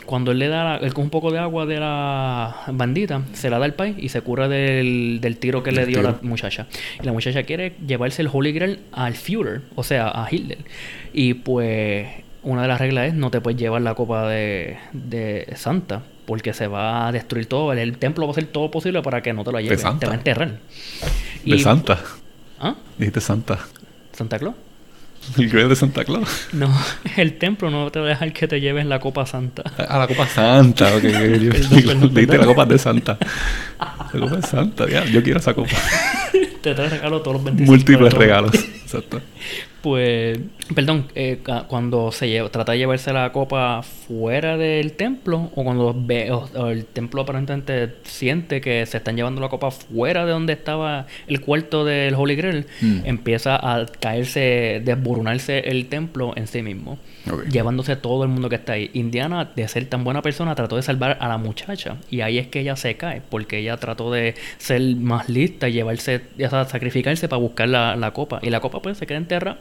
cuando él le da la- él con un poco de agua de la bandita, se la da al país y se cura del, del tiro que le dio la muchacha. Y la muchacha quiere llevarse el Holy Grail al Führer, o sea, a Hitler. Y pues una de las reglas es no te puedes llevar la copa de, de Santa. Porque se va a destruir todo. El, templo va a hacer todo posible para que no te lo lleves. Santa. Te va a enterrar. De Y- Santa. ¿Ah? Dijiste Santa. ¿Santa Claus? El Grail de Santa Claus. No, el templo no te va a dejar que te lleves la copa santa. A la copa Santa. ok, Dijiste la copa de Santa. La copa de Santa, ya. Yo quiero esa copa. te trae regalo todos los 25 Múltiples regalos. Exacto. Pues, perdón, eh, cuando se lleva, trata de llevarse la copa fuera del templo, o cuando ve, o, o el templo aparentemente siente que se están llevando la copa fuera de donde estaba el cuarto del Holy Grail, Mm. empieza a caerse, desboronarse el templo en sí mismo, Llevándose todo el mundo que está ahí. Indiana, de ser tan buena persona, trató de salvar a la muchacha, y ahí es que ella se cae, porque ella trató de ser más lista y llevarse, ya sabes, sacrificarse para buscar la, la copa, y la copa pues se queda enterrada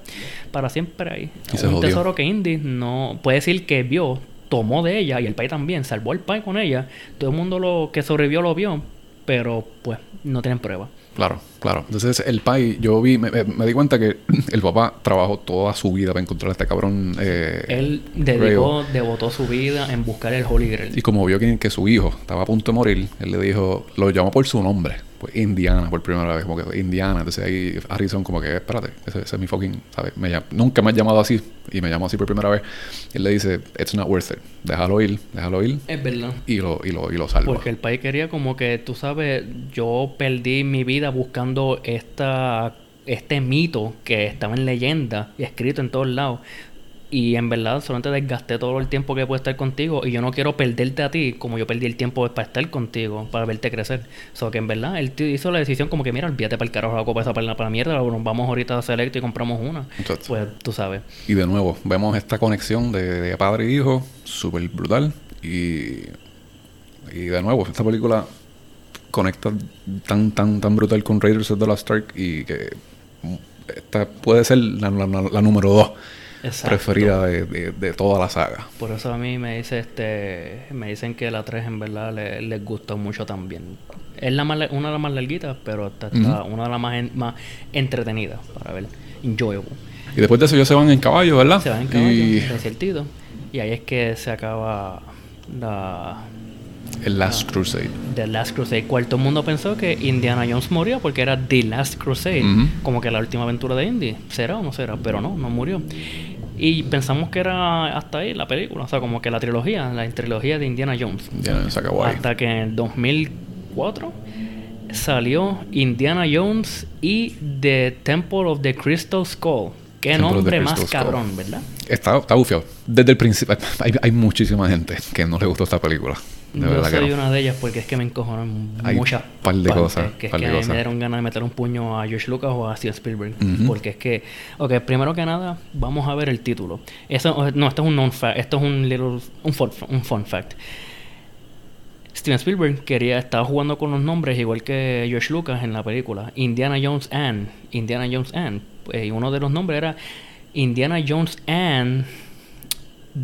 para siempre ahí. Y un tesoro que Indy no puede decir que vio, tomó de ella y el país también, salvó al país con ella. Todo el mundo lo que sobrevivió lo vio, pero pues no tienen prueba. Claro, claro. Entonces, el pai, yo vi, me, me- me di cuenta que el papá trabajó toda su vida para encontrar a este cabrón. eh, Él Grail. dedicó, devotó su vida en buscar el Holy Grail. Y como vio que, que su hijo estaba a punto de morir, él le dijo, lo llamó por su nombre, pues Indiana por primera vez, como que Indiana. Entonces ahí Harrison como que, espérate, ese, ese es mi fucking, ¿sabes? Me llam- nunca me ha llamado así y me llamó así por primera vez. Y él le dice, it's not worth it, déjalo ir, déjalo ir Es verdad. y lo, y lo, y lo salva. Porque el país quería como que, tú sabes, yo perdí mi vida buscando esta, este mito que estaba en leyenda y escrito en todos lados. Y en verdad solamente desgasté todo el tiempo que puedo estar contigo y yo no quiero perderte a ti como yo perdí el tiempo para estar contigo, para verte crecer. O sea que en verdad él hizo la decisión como que mira, olvídate para el carajo la copa esa para la, para la mierda, nos vamos ahorita a Select y compramos una. Exacto. Pues tú sabes. Y de nuevo, vemos esta conexión de, de padre e hijo, súper brutal. Y, y de nuevo, esta película conecta tan, tan, tan brutal con Raiders of the Lost Ark y que mm, esta puede ser la, la- la- la número dos Exacto. preferida de, de- de toda la saga. Por eso a mí me dice este me dicen que la 3 en verdad le- les gustó mucho también. Es la más, una de las más larguitas, pero esta está una de las más, en- más entretenidas para ver. Enjoyable. Y después de eso ellos se van en caballo, ¿verdad? Se va en caballo, Y. Y ahí es que se acaba la El Last Crusade. The Last Crusade. Cual todo el mundo pensó que Indiana Jones murió porque era The Last Crusade, como que la última aventura de Indy. ¿Será o no será? Pero no, no murió. Y pensamos que era hasta ahí la película, o sea, como que la trilogía, la trilogía de Indiana Jones. Ya se acabó ahí. Hasta que en el 2004 salió Indiana Jones y The Temple of the Crystal Skull. Qué Temple nombre más Skull. cabrón, ¿verdad? Está, está bufiado. Desde el principio. Hay, hay muchísima gente que no le gustó esta película. De Yo verdad que soy no. una de ellas porque es que me encojonan Hay muchas par de cosas, Que es que cosas. me dieron ganas de meter un puño a George Lucas o a Steven Spielberg. Porque es que, ok, primero que nada, vamos a ver el título. Eso, no, esto es un non fact, esto es un little, un fun, un fun fact. Steven Spielberg quería, estaba jugando con los nombres igual que George Lucas en la película. Indiana Jones and, Indiana Jones and. Eh, y uno de los nombres era Indiana Jones and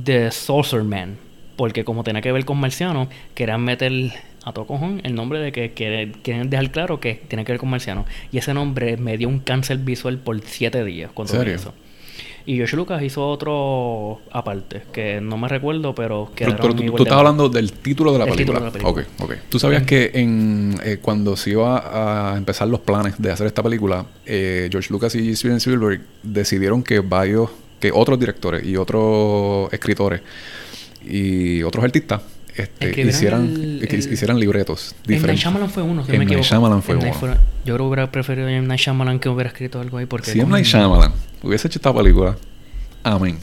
The Sorcerer Man. Porque como tenía que ver con marcianos, querían meter a todo cojón el nombre de que, que quieren dejar claro que tiene que ver con marcianos. Y ese nombre me dio un cáncer visual por siete días cuando ¿Serio? eso. Y George Lucas hizo otro aparte, que no me recuerdo, pero que Pero, pero tú, tú estás hablando del título de la El película. título de la película. Ok, ok. Tú sabías que en, eh, cuando se iba a empezar los planes de hacer esta película, eh, George Lucas y Steven Spielberg decidieron que varios, que otros directores y otros escritores y otros artistas este, hicieran, el- que el- hicieran libretos M. Night diferentes. Shyamalan fue uno, si M. Night. Shyamalan fue M. Uno. yo creo que hubiera preferido M. Night Shyamalan que hubiera escrito algo ahí porque... Si M. Night Shyamalan hubiese hecho esta película, amén.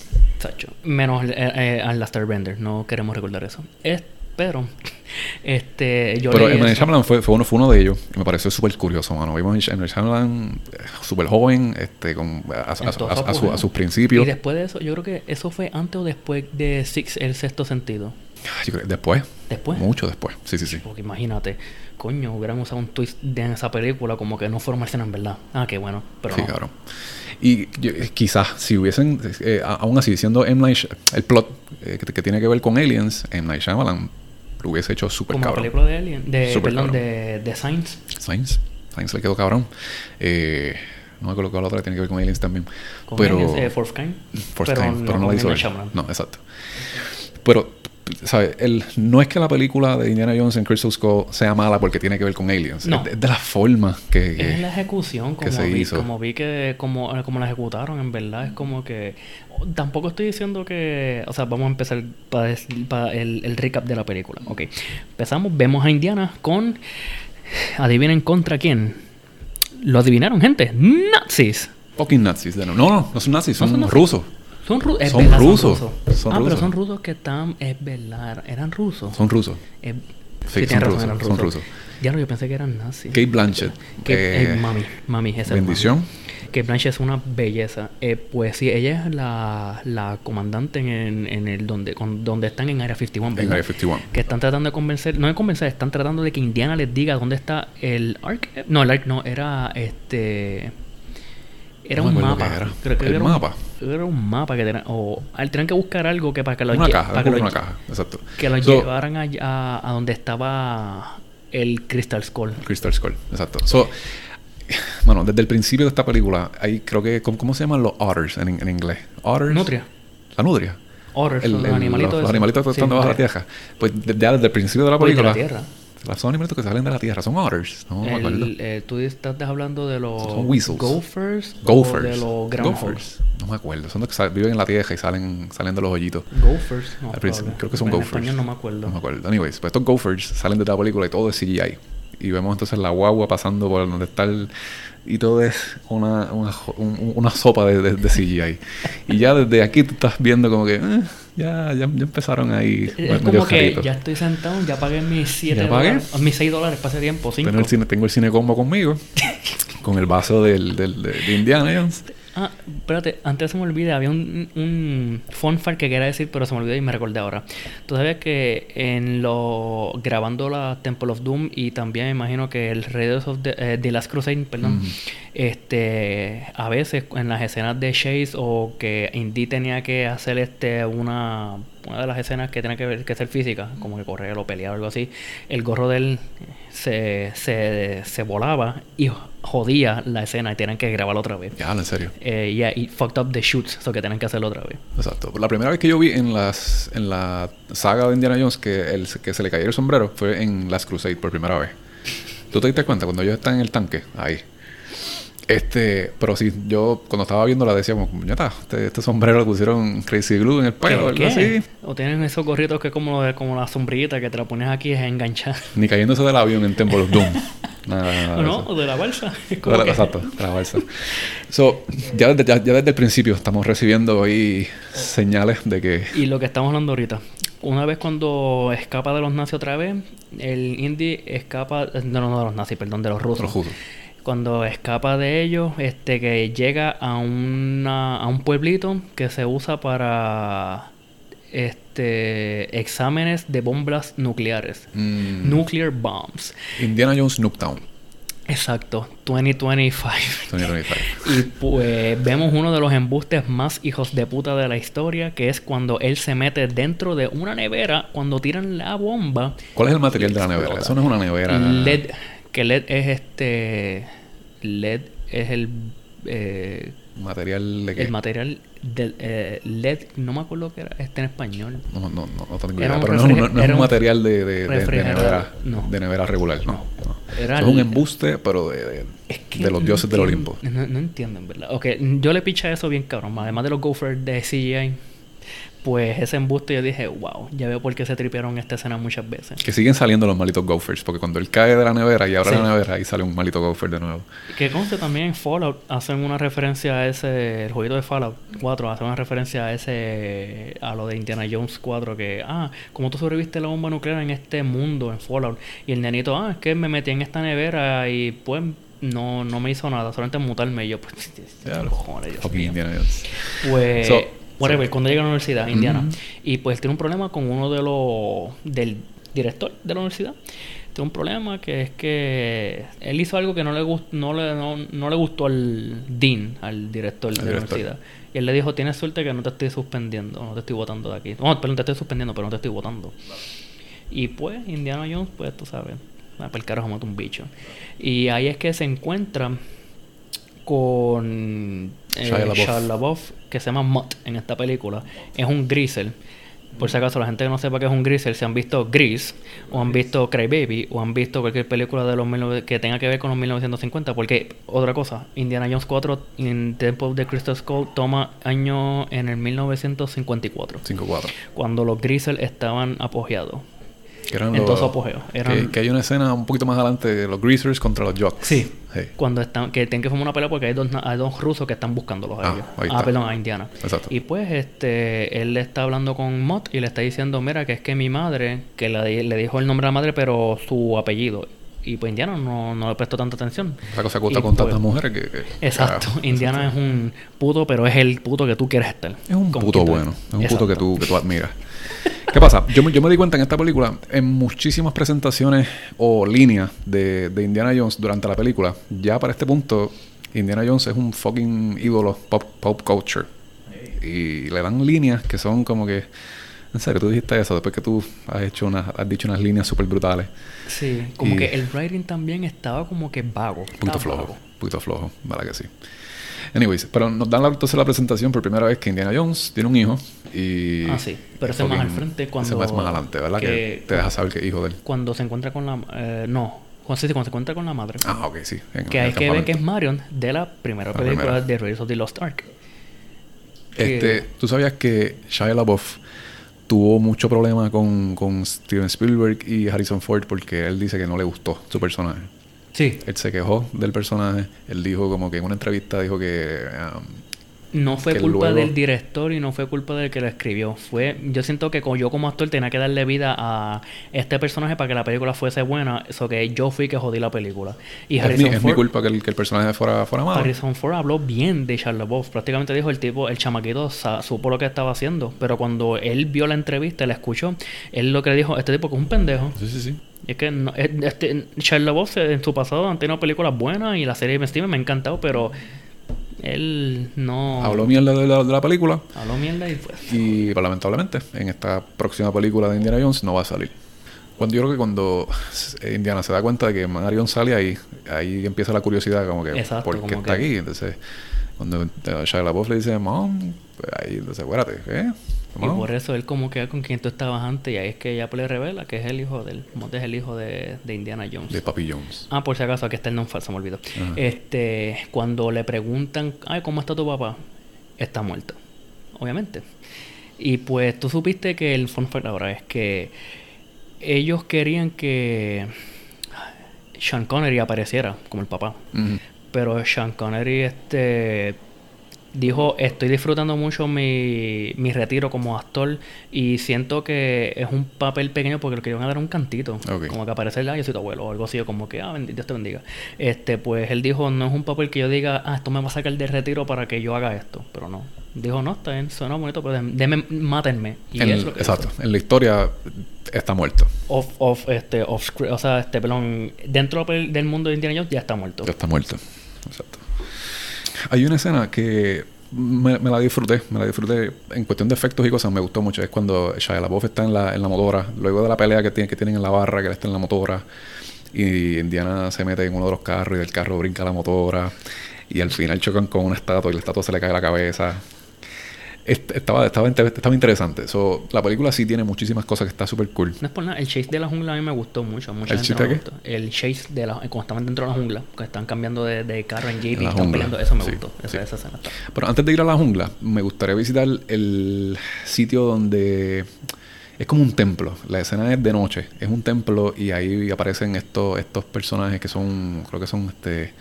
Menos eh, eh, al Last Airbender, no queremos recordar eso. Es, pero, este, yo Pero eso. Shyamalan fue, fue, uno, fue uno de ellos. Me pareció súper curioso, mano. Vimos a Shyamalan eh, súper joven, este, con, a, su sus principios. Y después de eso, yo creo que eso fue antes o después de Six, el sexto sentido. Yo creo- después. Después. Mucho después. Sí, sí, sí. Porque imagínate, coño, hubieran usado un twist de en esa película como que no fueron marcianos en verdad. Ah, qué bueno, pero sí, no. cabrón. Y yo- eh, quizás si hubiesen, eh, a- aún así, siendo M. Night el plot eh, que, que tiene que ver con aliens, M. Night Shyamalan lo hubiese hecho súper Como cabrón. película de Alien, de, Súper perdón, cabrón. de, de Science. Science. Science le quedó cabrón. Eh, no me acuerdo cuál otra tiene que ver con aliens también. Con pero, Aliens, eh, Fourth Kind. First pero Kind, pero no, la hizo él. No, exacto. Pero, ¿sabes? El, no es que la película de Indiana Jones en Crystal Skull sea mala porque tiene que ver con aliens. No. Es, de, la forma que... que- Es la ejecución, que como, se vi, hizo. como vi que como, como la ejecutaron, en verdad es como que... Tampoco estoy diciendo que... O sea, vamos a empezar para el, el recap de la película. Ok. Empezamos, vemos a Indiana con... Adivinen contra quién. Lo adivinaron, gente. Nazis. Fucking nazis. de nuevo. No, no, no son nazis, No son, son nazis. rusos. Son, ru- es Son verdad, rusos. Son Son ah, pero rusos. son rusos que están... Es verdad, eran rusos. Son rusos. Eh, Sí, son razón, rusos, eran son rusos. Ya no, yo pensé que eran nazis. Kate Blanchett. Que, eh, eh, mami, mami, esa es bendición. mami. Que Blanche es una belleza. Eh, pues sí, ella es la, la comandante en, en el donde con, donde están en Área 51, ¿verdad? En Area 51. Que están tratando de convencer, no de convencer, están tratando de que Indiana les diga dónde está el Ark. eh, No, el Ark no, era este. Era No un mapa. era. Creo que ¿El era un- mapa? era un mapa que tenían. O al- tenían que buscar algo que para que lo Una caja, para que una lo, caja. Exacto. que lo So, llevaran a, a, a donde estaba el Crystal Skull. Crystal Skull, exacto. So, bueno, desde el principio de esta película, hay creo que, ¿cómo, cómo se llaman los otters en, en inglés? Otters. Nutria. La nutria. Otters, El- son los el- animalitos. los, animalitos que Sí, están debajo de la tierra. Pues ya desde el principio de la de película. la tierra. Son animalitos que salen de la tierra, son otters. No me acuerdo. El, eh, tú estás hablando de los Son weasels. gophers, o Gophers. de los groundhogs. Gophers. No me acuerdo. Son los que viven en la tierra y salen, salen de los hoyitos. Gophers, no, creo que son en gophers. español no me acuerdo. No me acuerdo. Anyways, pues estos gophers salen de la película y todo es CGI. Y vemos entonces la guagua pasando por donde está el... Y todo es una, una, una sopa de, de- de CGI. y ya desde aquí tú estás viendo como que... eh, ya, ya, ya empezaron ahí Es como que jaritos. ya estoy sentado, ya pagué mis 7 ¿Ya pagué? dólares, mis 6 dólares para ese tiempo, 5. Tengo el, cine, tengo el cine combo conmigo. con el vaso del, del, de, de Indiana Jones. Ah, espérate, antes se me olvida, había un, un fun fact que quería decir, pero se me olvidó y me recordé ahora. Tú sabías que en lo grabando la Temple of Doom y también me imagino que el Raiders of the, eh, The Last Crusade, perdón, este a veces en las escenas de Chase o que Indy tenía que hacer este una una de las escenas que tenía que ver que ser física, como que correr o pelear o algo así, el gorro de él se, se, se volaba y jodía la escena y tienen que grabarla otra vez. Ya, en serio. Eh, yeah, y fucked up the shoots, so que tienen que hacerlo otra vez. Exacto. La primera vez que yo vi en las en la saga de Indiana Jones que, el, que se le cayó el sombrero fue en Last Crusade por primera vez. ¿Tú te diste cuenta cuando ellos están en el tanque? Ahí. Este, pero sí, yo cuando estaba viendo la decía como, puñeta, este, este sombrero le pusieron crazy glue en el pelo, algo ¿Qué? así. O tienen esos gorritos que es como, como la sombrillita que te la pones aquí es enganchar. Ni cayéndose del avión en Temple of Doom. Nada, nada de ¿O no? O de la balsa. De la- Exacto, de la balsa. So, ya, desde, ya, ya desde el principio estamos recibiendo ahí señales de que Y lo que estamos hablando ahorita. Una vez cuando escapa de los nazis otra vez, el indie escapa... No, no, de los nazis, perdón, de los rusos. los. Cuando escapa de ellos, este que llega a, una, a un pueblito que se usa para este exámenes de bombas nucleares. Mm, Nuclear bombs. Indiana Jones Nuketown. Exacto, 2025. 2025. Y pues vemos uno de los embustes más hijos de puta de la historia, que es cuando él se mete dentro de una nevera, cuando tiran la bomba. ¿Cuál es el material de la nevera? Eso no es una nevera. LED, que LED es este... LED es el... eh, Material de qué? el material del eh, LED, no me acuerdo qué era este en español. No, no, no, no tengo idea. Pero no, es un- refriger- no es un material de, de, de- de nevera. No. De nevera regular. No. no. Era es un embuste, pero de, de, Es que de los no dioses del Olimpo. No, no entiendo, en verdad. Ok, yo le piché eso bien cabrón. Además de los gophers de CGI, pues ese embuste yo dije, wow, ya veo por qué se tripearon esta escena muchas veces. Que siguen saliendo los malitos gophers. Porque cuando él cae de la nevera y abre Sí. la nevera, ahí sale un malito gopher de nuevo. Que conste también en Fallout hacen una referencia a ese, el jueguito de Fallout 4 hace una referencia a ese, a lo de Indiana Jones 4 que, ah, como tú sobreviviste a la bomba nuclear en este mundo, en Fallout. Y el nenito, ah, es que me metí en esta nevera y pues no, no me hizo nada, solamente mutarme. Y yo, pues, cojones, Dios mío. Pues, So- whatever, cuando llega a la universidad, Indiana, y pues tiene un problema con uno de los, del director de la universidad. Tiene un problema que es que él hizo algo que no le, gust- no le, no, no le gustó al dean, al director de la director. universidad. Y él le dijo, tienes suerte que no te estoy suspendiendo, no te estoy votando de aquí. No, perdón, te estoy suspendiendo, pero no te estoy votando. Y pues, Indiana Jones, pues tú sabes, para el carajo mata un bicho. Y ahí es que se encuentra con eh, Shia LaBeouf. Que se llama Mutt en esta película. Es un grizzle. Por si acaso la gente que no sepa qué es un grizzle, si han visto Grease, o han visto Cry Baby, o han visto cualquier película de los 19 que tenga que ver con los 1950. Porque, otra cosa, Indiana Jones 4 en Temple of the Crystal Skull toma año en el 1954, 5-4. cuando los grizzles estaban apogeados. Que eran En los- todo su apogeo. Eran- Que, que hay una escena un poquito más adelante de los Greasers contra los Jocks. Sí. Cuando están, que tienen que formar una pelea porque hay dos, na- hay dos rusos que están buscándolos a Ah, ellos. Ah, perdón, a Indiana. Exacto. Y pues, este, él le está hablando con Mott y le está diciendo, mira, que es que mi madre, que le, le dijo el nombre a la madre, pero su apellido. Y pues Indiana no, no le prestó tanta atención. Esa cosa acuesta Y, con pues, tantas mujeres que... que- Exacto. carajo. Indiana es un puto, pero es el puto que tú quieres estar. Es un Con puto bueno. Es un puto que tú, que tú admiras. ¿Qué pasa? Yo, me- yo me di cuenta en esta película, en muchísimas presentaciones o líneas de, de Indiana Jones durante la película, ya para este punto, Indiana Jones es un fucking ídolo pop, pop culture. Y le dan líneas que son como que... En serio, tú dijiste eso después que tú has hecho unas, has dicho unas líneas súper brutales. Sí, como Y- que el writing también estaba como que vago. Estaba flojo. vago. Un poquito flojo, ¿verdad que sí? Anyways, pero nos dan la, entonces la presentación por primera vez que Indiana Jones tiene un hijo y... Ah, sí. Pero ese es más al frente Ese cuando- más, más adelante, ¿verdad? Que, que- te deja saber que es hijo de él. Cuando se encuentra con la... eh, no, cuando, sí, cuando se encuentra con la madre. Ah, ok, sí. en- que hay que ver que es. Marion de la primera La película primera. de Raiders of the Lost Ark. Este, ¿Tú sabías que Shia LaBeouf tuvo mucho problema con, con Steven Spielberg y Harrison Ford porque él dice que no le gustó su personaje? Sí. Él se quejó del personaje. Él dijo como que en una entrevista dijo que... um, No fue que culpa luego- del director y no fue culpa del que lo escribió. Fue, yo siento que yo como actor tenía que darle vida a este personaje para que la película fuese buena. Eso que yo fui que jodí la película. Y es, mi, Harrison es mi Ford, culpa que el, que el personaje fuera, fuera malo. Harrison Ford habló bien de Charles LaBeouf. Prácticamente dijo el tipo, el chamaquito supo lo que estaba haciendo. Pero cuando él vio la entrevista, la escuchó, él lo que le dijo, este tipo que es un pendejo. Sí, sí, sí. Y es que no, es- este, en su pasado han tenido películas buenas y la serie de Ben Stevens me ha encantado, pero él no Habló mierda de la, de la película habló mierda y pues y pues, lamentablemente en esta próxima película de Indiana Jones no va a salir. Cuando yo creo que cuando Indiana se da cuenta de que Marion sale ahí, ahí empieza la curiosidad como que Exacto, ¿por qué está que- aquí? Entonces, cuando eh, Shia LaBeouf le dice, Mom, pues ahí, entonces, espérate, Y por eso él como que con quien tú estabas antes y ahí es que ella le revela que es el hijo del es el hijo de, de Indiana Jones. De Papi Jones. Ah, por si acaso, aquí está el nombre falso, me olvidó. Ajá. Este, cuando le preguntan, ay, ¿cómo está tu papá? Está muerto, obviamente. Y pues tú supiste que el fun fact ahora es que ellos querían que Sean Connery apareciera como el papá. Pero Sean Connery este dijo estoy disfrutando mucho mi, mi retiro como actor y siento que es un papel pequeño porque lo que iban a dar un cantito como que aparecer ah yo soy tu abuelo o algo así como que ah Dios te bendiga este pues él dijo no es un papel que yo diga ah esto me va a sacar de retiro para que yo haga esto pero no dijo no está bien suena bonito pero deme mátenme y En- exacto. En la historia está muerto. off, off, este, off screen, o sea, este, perdón, dentro del del mundo de Indiana Jones ya está muerto. Ya está muerto. Exacto. Hay una escena que me, la disfruté, me la disfruté en cuestión de efectos y cosas, me gustó mucho. Es cuando Shia LaBeouf está en la, en la motora, luego de la pelea que, tiene, que tienen en la barra, que él está en la motora, y Indiana se mete en uno de los carros y del carro brinca la motora, y al final chocan con una estatua y la estatua se le cae la cabeza. Est- Estaba, estaba, estaba interesante. So, la película sí tiene muchísimas cosas que está súper cool. No es por nada, el chase de la jungla a mí me gustó mucho. Mucha ¿El de qué? El chase de la cuando estaban dentro de la jungla, que están cambiando de, de carro en jeep En están peleando, eso me sí, gustó. Esa, sí. esa escena está. Pero antes de ir a la jungla, me gustaría visitar el sitio donde es como un templo. La escena es de noche, es un templo y ahí aparecen estos estos personajes que son, creo que son este,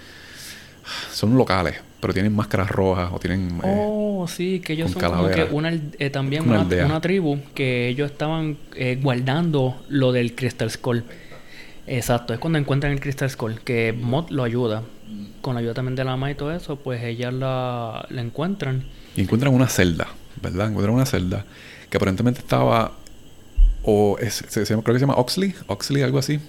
son locales, pero tienen máscaras rojas o tienen eh, Oh, sí, que ellos son como que una, eh, también una una, tribu que ellos estaban eh, guardando lo del Crystal Skull. Exacto, es cuando encuentran el Crystal Skull, que Mod lo ayuda. Con la ayuda también de la ama y todo eso, pues ellas la, la encuentran. y encuentran una celda, ¿verdad? Encuentran una celda que aparentemente estaba o es- se, se creo que se llama Oxley, Oxley algo así.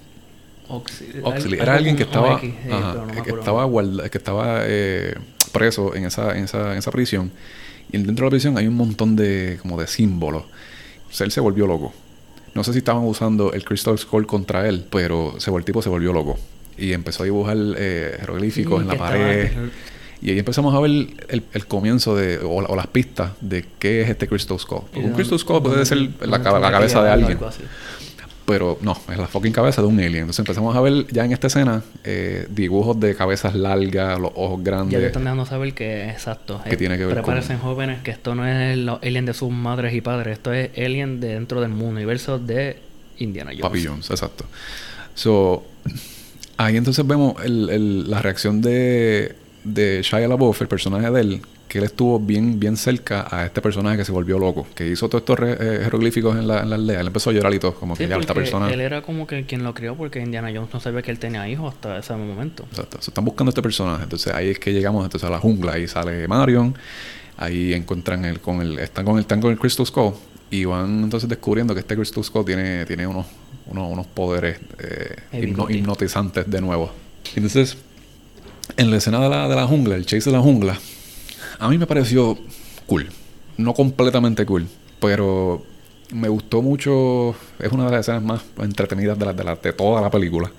Oxley, Era alguien que estaba, eh, ajá, no que estaba, que estaba eh, preso en esa, en, esa, en esa prisión. Y dentro de la prisión hay un montón de, como de símbolos. O sea, él se volvió loco. No sé si estaban usando el Crystal Skull contra él, pero se, el tipo se volvió loco. Y empezó a dibujar eh, jeroglíficos Sí, en la pared. Y ahí empezamos a ver el, el comienzo de, o, o las pistas de qué es este Crystal Skull. Porque un Crystal Skull puede ser la, la cabeza de alguien. Pero no, es la fucking cabeza de un alien. Entonces empezamos a ver ya en esta escena eh, dibujos de cabezas largas, los ojos Ya te grandes. están dejando saber que, exacto. Que eh, tiene que ver Prepárense con- jóvenes que esto no es el alien de sus madres y padres. Esto es alien de dentro del mundo, universo de Indiana Jones. Papi Jones, exacto. So, ahí entonces vemos el- el- la reacción de, de Shia LaBeouf, el personaje de él, que él estuvo bien, bien cerca a este personaje que se volvió loco, que hizo todos estos eh, jeroglíficos en la, en la aldea. Él empezó a llorar y todo, como Sí, que ya esta persona... él era como que quien lo crió porque Indiana Jones no sabía que él tenía hijos hasta ese momento. Exacto. So, están buscando a este personaje. Entonces ahí es que llegamos entonces a la jungla. Ahí sale Marion. Ahí encuentran el, con el, están con el, están con el Crystal Skull. Y van entonces descubriendo que este Crystal Skull tiene, tiene unos, unos, unos poderes eh, hipno- hipnotizantes de nuevo. Entonces, en la escena de la, de la jungla, el chase de la jungla, a mí me pareció cool. No completamente cool, pero me gustó mucho. Es una de las escenas más entretenidas de, la, de, la- de toda la película.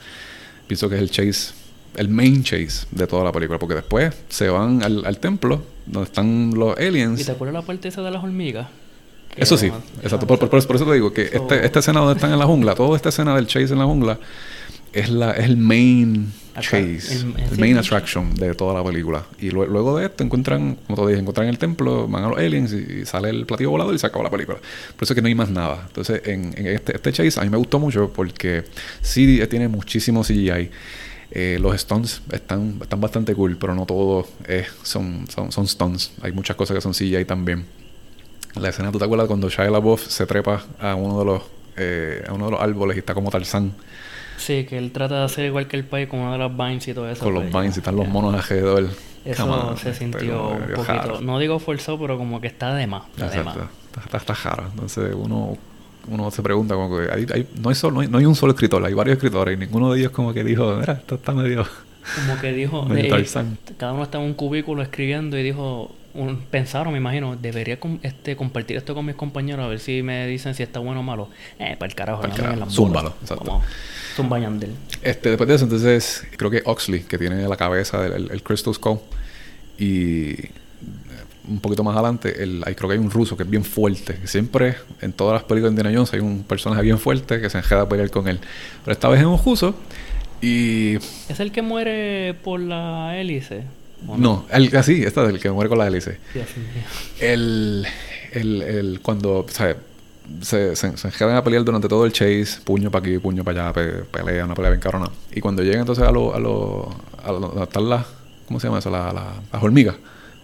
Pienso que es el chase, el main chase de toda la película, porque después se van al, al templo donde están los ¿Y aliens. te acuerdas la parte esa de las hormigas? Eso sí, exacto. Por, por- por eso te digo que So- este- esta escena donde están en la jungla, toda esta escena del chase en la jungla, es, la, es el main chase, el- main attraction de toda la película. Y lue- luego de esto encuentran, como te dije, encuentran el templo, van a los aliens y, y sale el platillo volador y se acaba la película. Por eso es que no hay más nada. Entonces, en, en este, este chase a mí me gustó mucho porque sí tiene muchísimo CGI. Eh, los stunts están, están bastante cool, pero no todos es- son, son, son stunts. Hay muchas cosas que son CGI también. La escena, ¿tú te acuerdas cuando Shia LaBeouf se trepa a uno de los eh, a uno de los árboles y está como Tarzán Sí, que él trata de hacer igual que el país con una de las vines y todo eso. con los pues, vines y están los monos alrededor? Eso on, se sintió pero, un poquito. jaro. No digo forzado, pero como que está de más. Está de más. Está, está, está jaro. Entonces uno, uno se pregunta como que hay, hay- no, hay solo, no, hay, no hay un solo escritor, hay varios escritores y ninguno de ellos como que dijo, mira, esto está medio... Como que dijo, eh, cada uno estaba en un cubículo escribiendo y dijo, un- pensaron, me imagino, debería este, compartir esto con mis compañeros a ver si me dicen si está bueno o malo. Eh, para el carajo, Pa'l dame carajo, las zúmbalo. Vamos, zumba Yandel. Este, después de eso, entonces, creo que Oxley, que tiene la cabeza del el, el Crystal Skull, y eh, un poquito más adelante, el, creo que hay un ruso que es bien fuerte. Siempre en todas las películas de Indiana Jones hay un personaje bien fuerte que se enjeda a pelear con él. Pero esta vez es un ruso y... ¿Es el que muere por la hélice? ¿O No, el, así, este es el que muere con la hélice. El, el, el- cuando sea, se, se, se enredan a pelear durante todo el chase, puño para aquí, puño para allá, pe- pelea, una pelea bien cabrona. Y cuando llegan entonces a lo, a lo, a lo- las, ¿cómo se llama eso? La- la- las hormigas,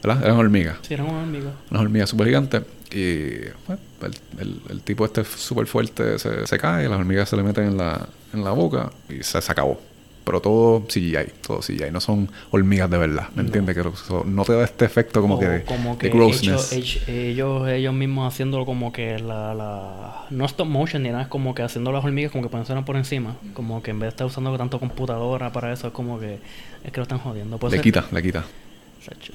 ¿verdad? Eran hormigas. Sí, eran unos amigos. Unas hormigas súper gigantes. Y bueno, el, el- el tipo este súper fuerte se, se cae, las hormigas se le meten en la, en la boca y se, se acabó. Pero todo CGI, todo CGI, no son hormigas de verdad, ¿me entiendes? Que so- no te da este efecto como O que de, como de que grossness. ellos, ellos, ellos, mismos haciéndolo como que la, la... No stop motion ni nada, es como que haciendo las hormigas como que poniéndolas por encima. Como que en vez de estar usando tanto computadora para eso, es como que... Es que lo están jodiendo. Puede Le ser- quita, le quita.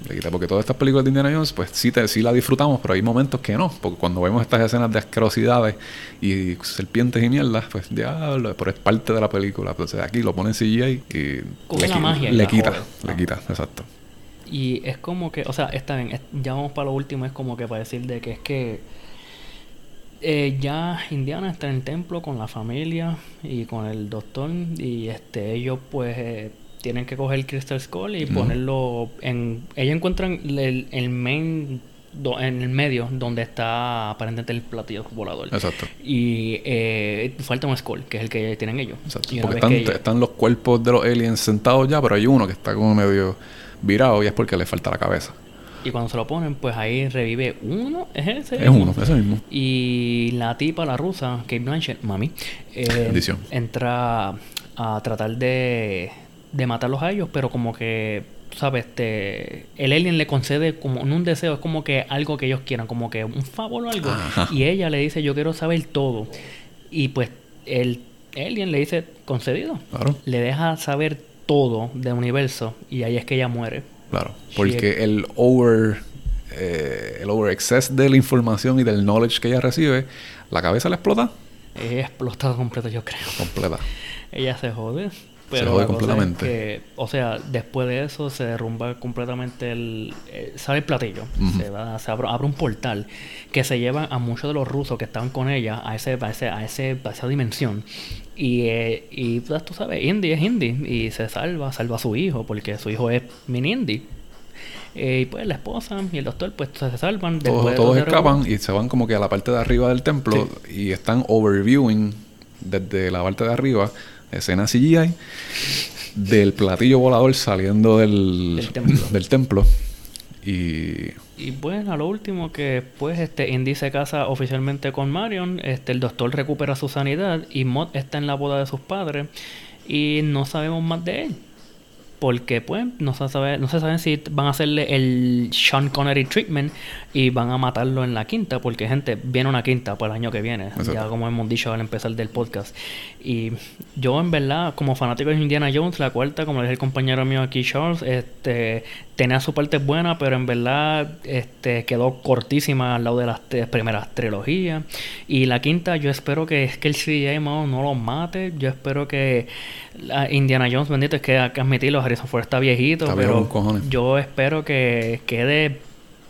Le quita, porque todas estas películas de Indiana Jones, pues sí, te, sí la disfrutamos, pero hay momentos que no. Porque cuando vemos estas escenas de asquerosidades y serpientes y mierdas, pues diablo, pero es parte de la película. Entonces aquí lo ponen CGI y la magia le quita, le Ah. quita, exacto. Y es como que, o sea, está bien, es- ya vamos para lo último, es como que para decir de que es que eh, ya Indiana está en el templo con la familia y con el doctor y este ellos pues eh, tienen que coger el Crystal Skull y ponerlo en... Ellos encuentran el, el main, do- en el medio, donde está aparentemente el platillo volador. Exacto. Y eh, falta un Skull, que es el que tienen ellos. exacto. Porque están, ellos- están los cuerpos de los aliens sentados ya, pero hay uno que está como medio virado y es porque le falta la cabeza. Y cuando se lo ponen, pues ahí revive uno, es ese. Es uno, ese mismo. Y la tipa, la rusa, Kate Blanchett, mami, eh, entra a tratar de, de matarlos a ellos, pero como que, ¿sabes? Este, el alien le concede como no un deseo, es como que algo que ellos quieran, como que un favor o algo. Ajá. Y ella le dice, yo quiero saber todo. Y pues el alien le dice, concedido. Claro. Le deja saber todo del universo y ahí es que ella muere. Claro, porque el over eh, el over excess de la información y del knowledge que ella recibe, la cabeza le explota Ella explota completo, yo creo. completa. Ella se jode. Pero jode es completamente. que, o sea, después de eso se derrumba completamente el. eh, sale el platillo. Se, va, se abre, abre un portal que se lleva a muchos de los rusos que estaban con ella a, ese, a, ese, a, ese, a esa dimensión. Y, eh, y pues, tú sabes, Indy es Indy. Y se salva, salva a su hijo, porque su hijo es mini Indy. Eh, y pues la esposa y el doctor pues se salvan. Todos, todos escapan y se van como que a la parte de arriba del templo y están overviewing desde la parte de arriba escena CGI del platillo volador saliendo del, Del templo. del templo. Y Y bueno, a lo último que después este Indy se casa oficialmente con Marion, este el doctor recupera su sanidad y Mott está en la boda de sus padres y no sabemos más de él. Porque pues no se sabe, no se sabe si van a hacerle el Sean Connery treatment y van a matarlo en la quinta, porque gente, viene una quinta para el año que viene, Exacto. ya como hemos dicho al empezar del podcast. Y yo en verdad, como fanático de Indiana Jones, la cuarta, como le dije el compañero mío aquí, Charles, este tenía su parte buena, pero en verdad este quedó cortísima al lado de las tres primeras trilogías. Y la quinta, yo espero que es que el CGI mano, no lo mate. Yo espero que la Indiana Jones, bendito, es que hay que admitirlo, Harrison Ford está viejito, Está pero yo espero que quede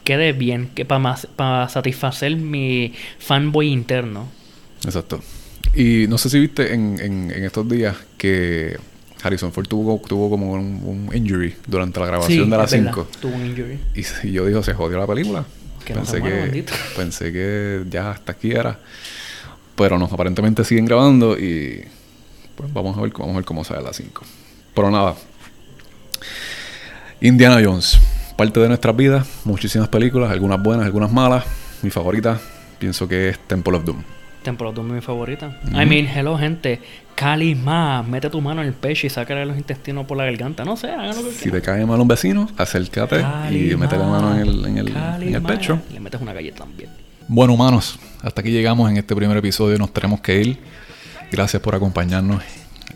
quede bien, que para para satisfacer mi fanboy interno. Exacto. Y no sé si viste en, en, en estos días que Harrison Ford tuvo, tuvo como un, un injury durante la grabación de las es verdad, 5. Tuvo un injury. Y, y yo dijo, se jodió la película. Que no pensé, muera, que, pensé que ya hasta aquí era. Pero no, aparentemente siguen grabando y pues vamos a ver, vamos a ver cómo sale la 5. Pero nada. Indiana Jones, parte de nuestras vidas, muchísimas películas, algunas buenas, algunas malas. Mi favorita, pienso que es Temple of Doom. Temple of Doom es mi favorita. I mean, hello, gente. Cali más. Mete tu mano en el pecho y sácale los intestinos por la garganta. No sé, hagan lo que Si te cae mal un vecino, acércate y mete la mano en el, en el, en el pecho. Le metes una galleta también. Bueno, humanos, hasta aquí llegamos en este primer episodio. Nos tenemos que ir. Gracias por acompañarnos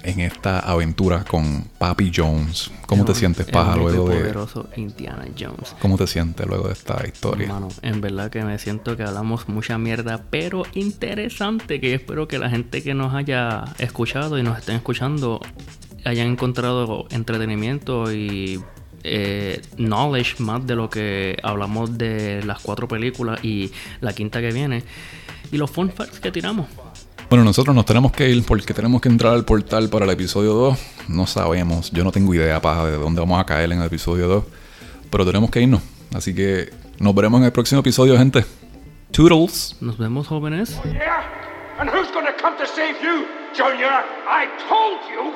en esta aventura con Papi Jones. ¿Cómo te El- sientes, el Paja, luego de... poderoso Indiana Jones. ¿Cómo te sientes luego de esta historia? Hermano, en verdad que me siento que hablamos mucha mierda, pero interesante, que yo espero que la gente que nos haya escuchado y nos estén escuchando hayan encontrado entretenimiento y eh, knowledge más de lo que hablamos de las cuatro películas y la quinta que viene y los fun facts que tiramos. Bueno, nosotros nos tenemos que ir porque tenemos que entrar al portal para el episodio 2. No sabemos, yo no tengo idea, paja, de dónde vamos a caer en el episodio 2. Pero tenemos que irnos. Así que nos veremos en el próximo episodio, gente. Toodles. Nos vemos, jóvenes. Junior? I told you.